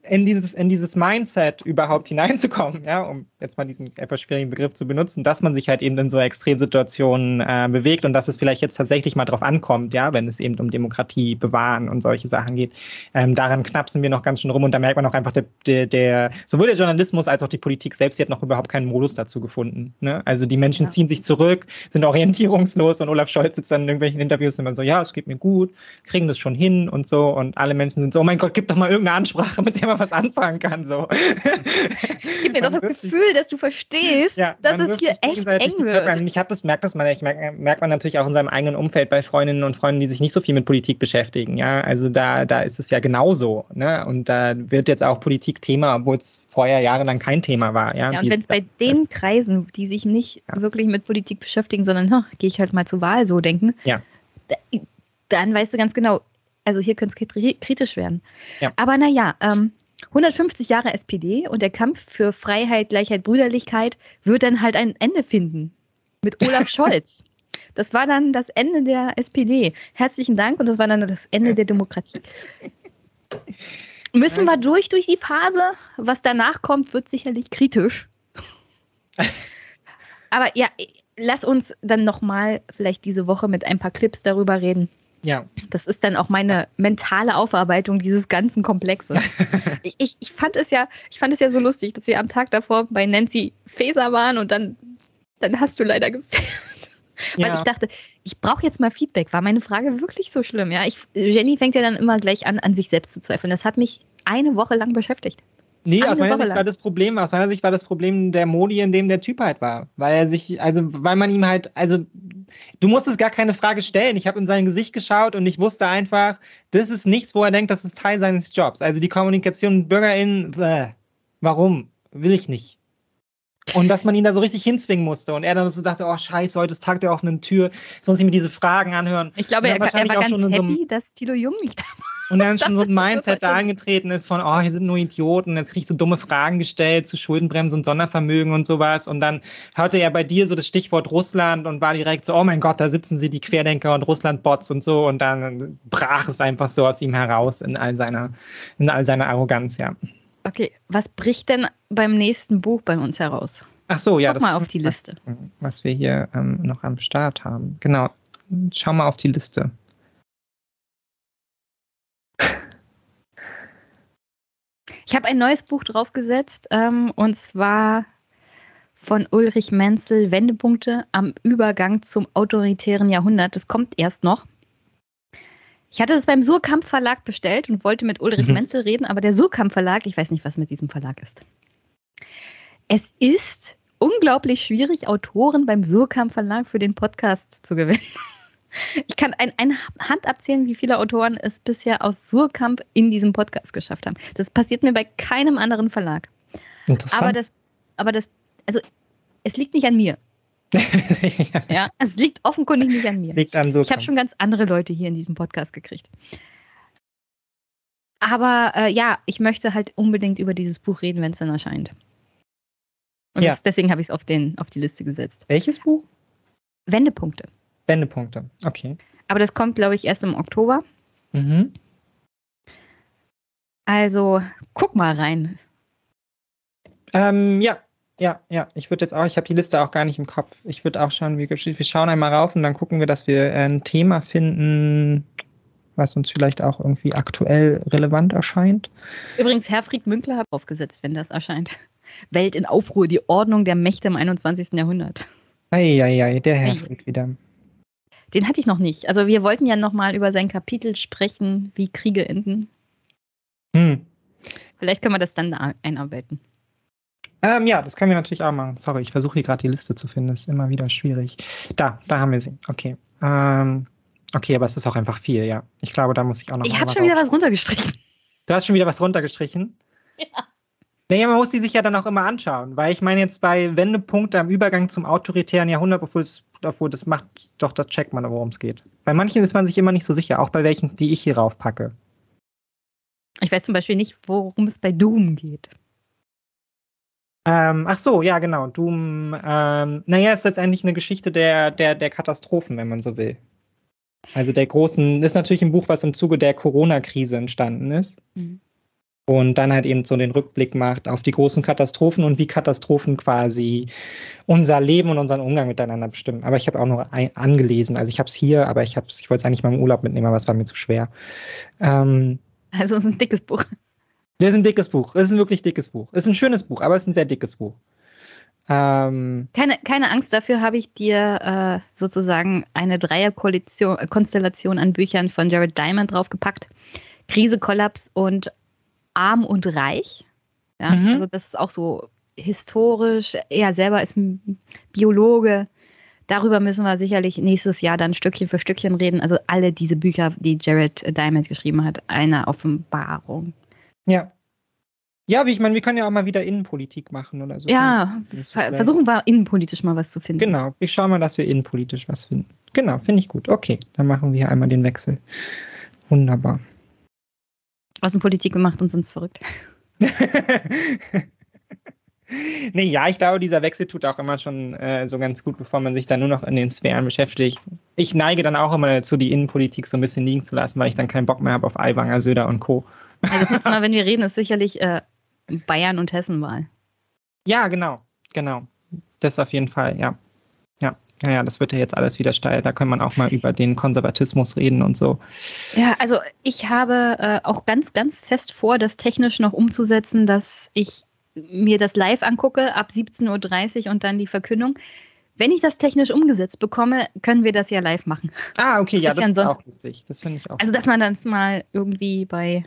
[SPEAKER 3] in dieses, in dieses Mindset überhaupt hineinzukommen, ja, um jetzt mal diesen etwas schwierigen Begriff zu benutzen, dass man sich halt eben in so Extremsituationen äh, bewegt und dass es vielleicht jetzt tatsächlich mal drauf ankommt, ja, wenn es eben um Demokratie bewahren und solche Sachen geht. Ähm, daran knapsen wir noch ganz schön rum und da merkt man auch einfach, der, der, der sowohl der Journalismus als auch die Politik selbst, die hat noch überhaupt keinen Modus dazu gefunden. Ne? Also die Menschen ja. ziehen sich zurück, sind orientierungslos und Olaf Scholz sitzt dann in irgendwelchen Interviews und man so, ja, es geht mir gut, kriegen das schon hin und so und alle Menschen sind so, oh mein Gott, gib doch mal irgendeine Ansprache, mit der man was anfangen kann. So. [laughs]
[SPEAKER 1] Gib mir doch das Gefühl, dass du verstehst, ja, dass es hier echt eng wird.
[SPEAKER 3] Ich habe das merkt das man, ich merkt, merkt man natürlich auch in seinem eigenen Umfeld bei Freundinnen und Freunden, die sich nicht so viel mit Politik beschäftigen. Ja, also da, da ist es ja genauso. Ne? Und da wird jetzt auch Politik Thema, obwohl es vorher jahrelang kein Thema war. Ja,
[SPEAKER 1] ja und wenn es bei den Kreisen, die sich nicht ja. wirklich mit Politik beschäftigen, sondern gehe ich halt mal zur Wahl so denken,
[SPEAKER 3] ja.
[SPEAKER 1] dann weißt du ganz genau, also hier könnte es kritisch werden. Ja. Aber naja, ähm, 150 Jahre SPD und der Kampf für Freiheit, Gleichheit, Brüderlichkeit wird dann halt ein Ende finden. Mit Olaf [laughs] Scholz. Das war dann das Ende der SPD. Herzlichen Dank und das war dann das Ende der Demokratie. Müssen wir durch durch die Phase. Was danach kommt, wird sicherlich kritisch. [laughs] Aber ja, lass uns dann nochmal vielleicht diese Woche mit ein paar Clips darüber reden,
[SPEAKER 3] ja.
[SPEAKER 1] Das ist dann auch meine mentale Aufarbeitung dieses ganzen Komplexes. [laughs] ich, ich, fand es ja, ich fand es ja so lustig, dass wir am Tag davor bei Nancy Faeser waren und dann, dann hast du leider gefehlt. Weil ja. ich dachte, ich brauche jetzt mal Feedback. War meine Frage wirklich so schlimm? Ja, ich, Jenny fängt ja dann immer gleich an, an sich selbst zu zweifeln. Das hat mich eine Woche lang beschäftigt.
[SPEAKER 3] Nee, aus meiner Sicht war das Problem, aus meiner Sicht war das Problem der Modi, in dem der Typ halt war. Weil er sich, also weil man ihm halt, also du musstest gar keine Frage stellen. Ich habe in sein Gesicht geschaut und ich wusste einfach, das ist nichts, wo er denkt, das ist Teil seines Jobs. Also die Kommunikation mit BürgerInnen, äh, warum? Will ich nicht. Und dass man ihn da so richtig hinzwingen musste. Und er dann so dachte, oh scheiße, heute ist Tag der offenen Tür. Jetzt muss ich mir diese Fragen anhören.
[SPEAKER 1] Ich glaube, er, er, war ganz happy, so dass Tilo Jung nicht da war.
[SPEAKER 3] Und dann schon so ein Mindset da angetreten ist von, oh, hier sind nur Idioten, jetzt krieg ich so dumme Fragen gestellt zu Schuldenbremse und Sondervermögen und sowas. Und dann hörte er bei dir so das Stichwort Russland und war direkt so, oh mein Gott, da sitzen sie, die Querdenker und Russland-Bots und so. Und dann brach es einfach so aus ihm heraus in all seiner, in all seiner Arroganz, ja.
[SPEAKER 1] Okay, was bricht denn beim nächsten Buch bei uns heraus?
[SPEAKER 3] Ach so, ja.
[SPEAKER 1] Guck mal auf die Liste.
[SPEAKER 3] Was wir hier ähm, noch am Start haben. Genau. Schau mal auf die Liste.
[SPEAKER 1] Ich habe ein neues Buch draufgesetzt ähm, und zwar von Ulrich Menzel Wendepunkte am Übergang zum autoritären Jahrhundert. Das kommt erst noch. Ich hatte es beim Surkamp Verlag bestellt und wollte mit Ulrich mhm. Menzel reden, aber der Surkamp Verlag, ich weiß nicht, was mit diesem Verlag ist. Es ist unglaublich schwierig, Autoren beim Surkamp Verlag für den Podcast zu gewinnen. Ich kann ein, eine Hand abzählen, wie viele Autoren es bisher aus Surkamp in diesem Podcast geschafft haben. Das passiert mir bei keinem anderen Verlag.
[SPEAKER 3] Interessant.
[SPEAKER 1] Aber das, aber das, also es liegt nicht an mir. ja. [laughs] ja. es liegt offenkundig nicht an mir.
[SPEAKER 3] Es liegt an Surkamp.
[SPEAKER 1] Ich habe schon ganz andere Leute hier in diesem Podcast gekriegt. Aber äh, ja, ich möchte halt unbedingt über dieses Buch reden, wenn es dann erscheint. Und ja. das, deswegen habe ich es auf, auf die Liste gesetzt.
[SPEAKER 3] Welches Buch?
[SPEAKER 1] Wendepunkte.
[SPEAKER 3] Wendepunkte, okay.
[SPEAKER 1] Aber das kommt, glaube ich, erst im Oktober. Mhm. Also guck mal rein.
[SPEAKER 3] Ähm, ja, ja, ja. Ich würde jetzt auch, ich habe die Liste auch gar nicht im Kopf. Ich würde auch schauen, wir, wir schauen einmal rauf und dann gucken wir, dass wir ein Thema finden, was uns vielleicht auch irgendwie aktuell relevant erscheint.
[SPEAKER 1] Übrigens, Herfried Münkler hat aufgesetzt, wenn das erscheint. Welt in Aufruhr, die Ordnung der Mächte im 21. Jahrhundert.
[SPEAKER 3] Eieiei, der Herfried wieder.
[SPEAKER 1] Den hatte ich noch nicht. Also wir wollten ja nochmal über sein Kapitel sprechen, wie Kriege enden. Hm. Vielleicht können wir das dann einarbeiten.
[SPEAKER 3] Ähm, ja, das können wir natürlich auch machen. Sorry, ich versuche hier gerade die Liste zu finden. Das ist immer wieder schwierig. Da, da haben wir sie. Okay. Ähm, okay, aber es ist auch einfach viel, ja. Ich glaube, da muss ich auch noch.
[SPEAKER 1] Ich habe schon wieder was runtergestrichen.
[SPEAKER 3] Du hast schon wieder was runtergestrichen? Ja. Naja, man muss die sich ja dann auch immer anschauen, weil ich meine jetzt bei Wendepunkte am Übergang zum autoritären Jahrhundert, obwohl, es, obwohl das macht, doch, das checkt man, worum es geht. Bei manchen ist man sich immer nicht so sicher, auch bei welchen, die ich hier raufpacke.
[SPEAKER 1] Ich weiß zum Beispiel nicht, worum es bei Doom geht.
[SPEAKER 3] Ähm, ach so, ja, genau. Doom, ähm, naja, ist letztendlich eine Geschichte der, der, der Katastrophen, wenn man so will. Also der großen, ist natürlich ein Buch, was im Zuge der Corona-Krise entstanden ist. Mhm. Und dann halt eben so den Rückblick macht auf die großen Katastrophen und wie Katastrophen quasi unser Leben und unseren Umgang miteinander bestimmen. Aber ich habe auch noch ein, angelesen. Also ich habe es hier, aber ich, ich wollte es eigentlich mal im Urlaub mitnehmen, aber es war mir zu schwer. Ähm,
[SPEAKER 1] also es ist ein dickes Buch.
[SPEAKER 3] Das ist ein dickes Buch. Es ist ein wirklich dickes Buch. Es ist ein schönes Buch, aber es ist ein sehr dickes Buch.
[SPEAKER 1] Ähm, keine, keine Angst, dafür habe ich dir äh, sozusagen eine Dreierkonstellation an Büchern von Jared Diamond draufgepackt. Krise, Kollaps und Arm und Reich. Ja, mhm. also das ist auch so historisch. Er selber ist ein Biologe. Darüber müssen wir sicherlich nächstes Jahr dann Stückchen für Stückchen reden. Also alle diese Bücher, die Jared Diamond geschrieben hat, eine Offenbarung.
[SPEAKER 3] Ja. Ja, wie ich meine, wir können ja auch mal wieder Innenpolitik machen oder so.
[SPEAKER 1] Ja, ver versuchen wir innenpolitisch mal was zu finden.
[SPEAKER 3] Genau, ich schaue mal, dass wir innenpolitisch was finden. Genau, finde ich gut. Okay, dann machen wir hier einmal den Wechsel. Wunderbar.
[SPEAKER 1] Außenpolitik macht uns sonst verrückt. [laughs]
[SPEAKER 3] nee, ja, ich glaube, dieser Wechsel tut auch immer schon äh, so ganz gut, bevor man sich dann nur noch in den Sphären beschäftigt. Ich neige dann auch immer dazu, die Innenpolitik so ein bisschen liegen zu lassen, weil ich dann keinen Bock mehr habe auf Aiwanger, Söder und Co.
[SPEAKER 1] Also das nächste [laughs] Mal, wenn wir reden, ist sicherlich äh, Bayern und Hessen-Wahl.
[SPEAKER 3] Ja, genau, genau. Das auf jeden Fall, ja. Ja, ja, ja, das wird ja jetzt alles wieder steil. Da kann man auch mal über den Konservatismus reden und so.
[SPEAKER 1] Ja, also ich habe äh, auch ganz, ganz fest vor, das technisch noch umzusetzen, dass ich mir das live angucke ab 17.30 Uhr und dann die Verkündung. Wenn ich das technisch umgesetzt bekomme, können wir das ja live machen.
[SPEAKER 3] Ah, okay, ja, das, das ist auch lustig. Das finde ich auch.
[SPEAKER 1] Also, dass man das mal irgendwie bei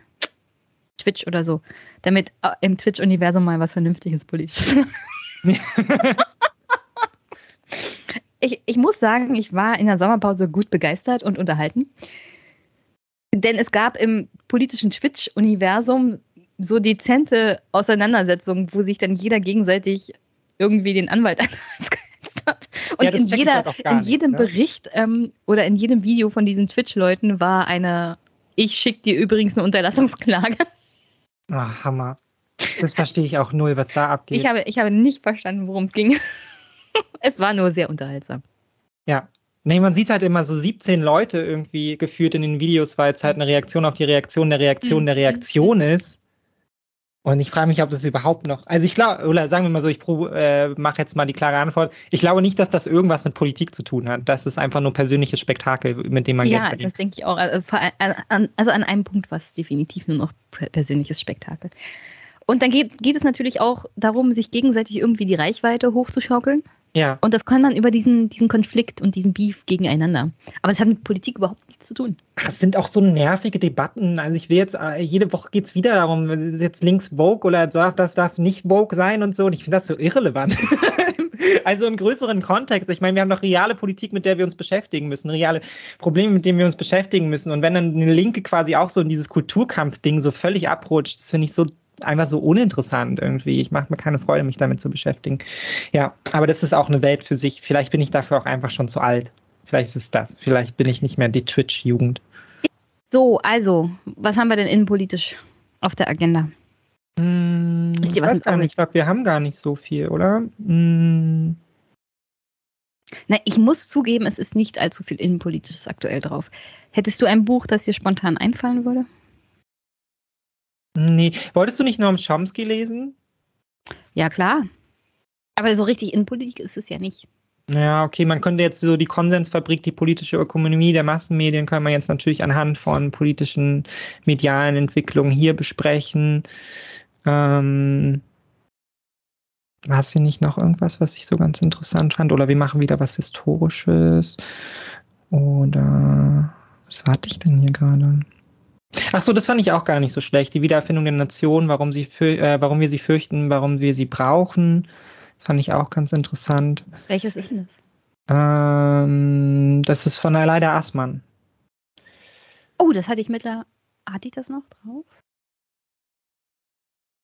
[SPEAKER 1] Twitch oder so, damit äh, im Twitch-Universum mal was Vernünftiges politisches [laughs] [laughs] [laughs] ich, ich muss sagen, ich war in der Sommerpause gut begeistert und unterhalten. Denn es gab im politischen Twitch-Universum so dezente Auseinandersetzungen, wo sich dann jeder gegenseitig irgendwie den Anwalt [laughs] hat. Und ja, in, jeder, halt in jedem nicht, ne? Bericht ähm, oder in jedem Video von diesen Twitch-Leuten war eine, ich schicke dir übrigens eine Unterlassungsklage.
[SPEAKER 3] Ach, Hammer. Das verstehe ich auch null, was da abgeht.
[SPEAKER 1] Ich habe, ich habe nicht verstanden, worum es ging. [laughs] es war nur sehr unterhaltsam.
[SPEAKER 3] Ja. Nee, man sieht halt immer so 17 Leute irgendwie geführt in den Videos, weil es halt eine Reaktion auf die Reaktion der Reaktion der Reaktion ist. Und ich frage mich, ob das überhaupt noch. Also ich glaube, oder sagen wir mal so, ich äh, mache jetzt mal die klare Antwort. Ich glaube nicht, dass das irgendwas mit Politik zu tun hat. Das ist einfach nur persönliches Spektakel, mit dem man
[SPEAKER 1] ja, Geld verdient. Ja, das denke ich auch. Also, also an einem Punkt war es definitiv nur noch persönliches Spektakel. Und dann geht, geht es natürlich auch darum, sich gegenseitig irgendwie die Reichweite hochzuschaukeln. Ja. Und das kann man über diesen, diesen Konflikt und diesen Beef gegeneinander. Aber es hat mit Politik überhaupt nichts zu tun.
[SPEAKER 3] Ach, es sind auch so nervige Debatten. Also ich will jetzt, äh, jede Woche geht es wieder darum, ist jetzt links Vogue oder das darf nicht Vogue sein und so. Und ich finde das so irrelevant. [laughs] also im größeren Kontext. Ich meine, wir haben noch reale Politik, mit der wir uns beschäftigen müssen, reale Probleme, mit denen wir uns beschäftigen müssen. Und wenn dann eine Linke quasi auch so in dieses Kulturkampfding so völlig abrutscht, das finde ich so einfach so uninteressant irgendwie. Ich mache mir keine Freude, mich damit zu beschäftigen. Ja, aber das ist auch eine Welt für sich. Vielleicht bin ich dafür auch einfach schon zu alt. Vielleicht ist es das. Vielleicht bin ich nicht mehr die Twitch-Jugend.
[SPEAKER 1] So, also, was haben wir denn innenpolitisch auf der Agenda?
[SPEAKER 3] Hm, ich weiß gar nicht. Ich glaube, wir haben gar nicht so viel, oder? Hm.
[SPEAKER 1] Na, ich muss zugeben, es ist nicht allzu viel Innenpolitisches aktuell drauf. Hättest du ein Buch, das dir spontan einfallen würde?
[SPEAKER 3] Nee. Wolltest du nicht Noam Chomsky lesen?
[SPEAKER 1] Ja, klar. Aber so richtig Innenpolitik ist es ja nicht.
[SPEAKER 3] Ja, okay, man könnte jetzt so die Konsensfabrik, die politische Ökonomie der Massenmedien, kann man jetzt natürlich anhand von politischen medialen Entwicklungen hier besprechen. Ähm, war es hier nicht noch irgendwas, was ich so ganz interessant fand? Oder wir machen wieder was Historisches? Oder was warte ich denn hier gerade? Ach so, das fand ich auch gar nicht so schlecht. Die Wiedererfindung der Nation, warum, sie äh, warum wir sie fürchten, warum wir sie brauchen. Das fand ich auch ganz interessant.
[SPEAKER 1] Welches ist denn
[SPEAKER 3] das? Ähm, das ist von Aleida Assmann.
[SPEAKER 1] Oh, das hatte ich mittlerweile. Hatte ich das noch drauf?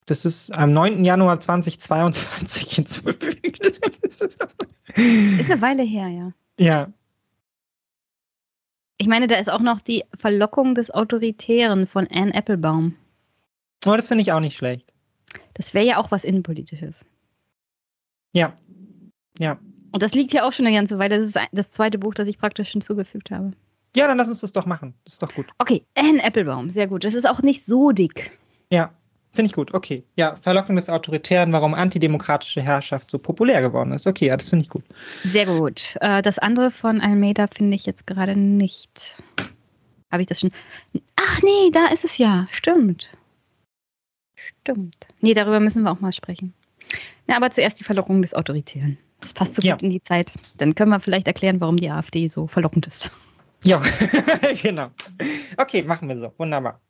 [SPEAKER 3] Das ist am 9. Januar 2022 [laughs] hinzugefügt.
[SPEAKER 1] ist eine Weile her, ja.
[SPEAKER 3] Ja.
[SPEAKER 1] Ich meine, da ist auch noch die Verlockung des Autoritären von Anne Applebaum.
[SPEAKER 3] Oh, das finde ich auch nicht schlecht.
[SPEAKER 1] Das wäre ja auch was Innenpolitisches.
[SPEAKER 3] Ja. Ja.
[SPEAKER 1] Und das liegt ja auch schon eine ganze Weile. Das ist das zweite Buch, das ich praktisch hinzugefügt habe.
[SPEAKER 3] Ja, dann lass uns das doch machen. Das ist doch gut.
[SPEAKER 1] Okay, Anne Applebaum, sehr gut. Das ist auch nicht so dick.
[SPEAKER 3] Ja. Finde ich gut, okay. Ja, Verlockung des Autoritären, warum antidemokratische Herrschaft so populär geworden ist. Okay, ja, das finde ich gut.
[SPEAKER 1] Sehr gut. Äh, das andere von Almeida finde ich jetzt gerade nicht. Habe ich das schon? Ach nee, da ist es ja. Stimmt. Stimmt. Nee, darüber müssen wir auch mal sprechen. Ja, aber zuerst die Verlockung des Autoritären. Das passt so ja. gut in die Zeit. Dann können wir vielleicht erklären, warum die AfD so verlockend ist.
[SPEAKER 3] Ja, [laughs] genau. Okay, machen wir so. Wunderbar.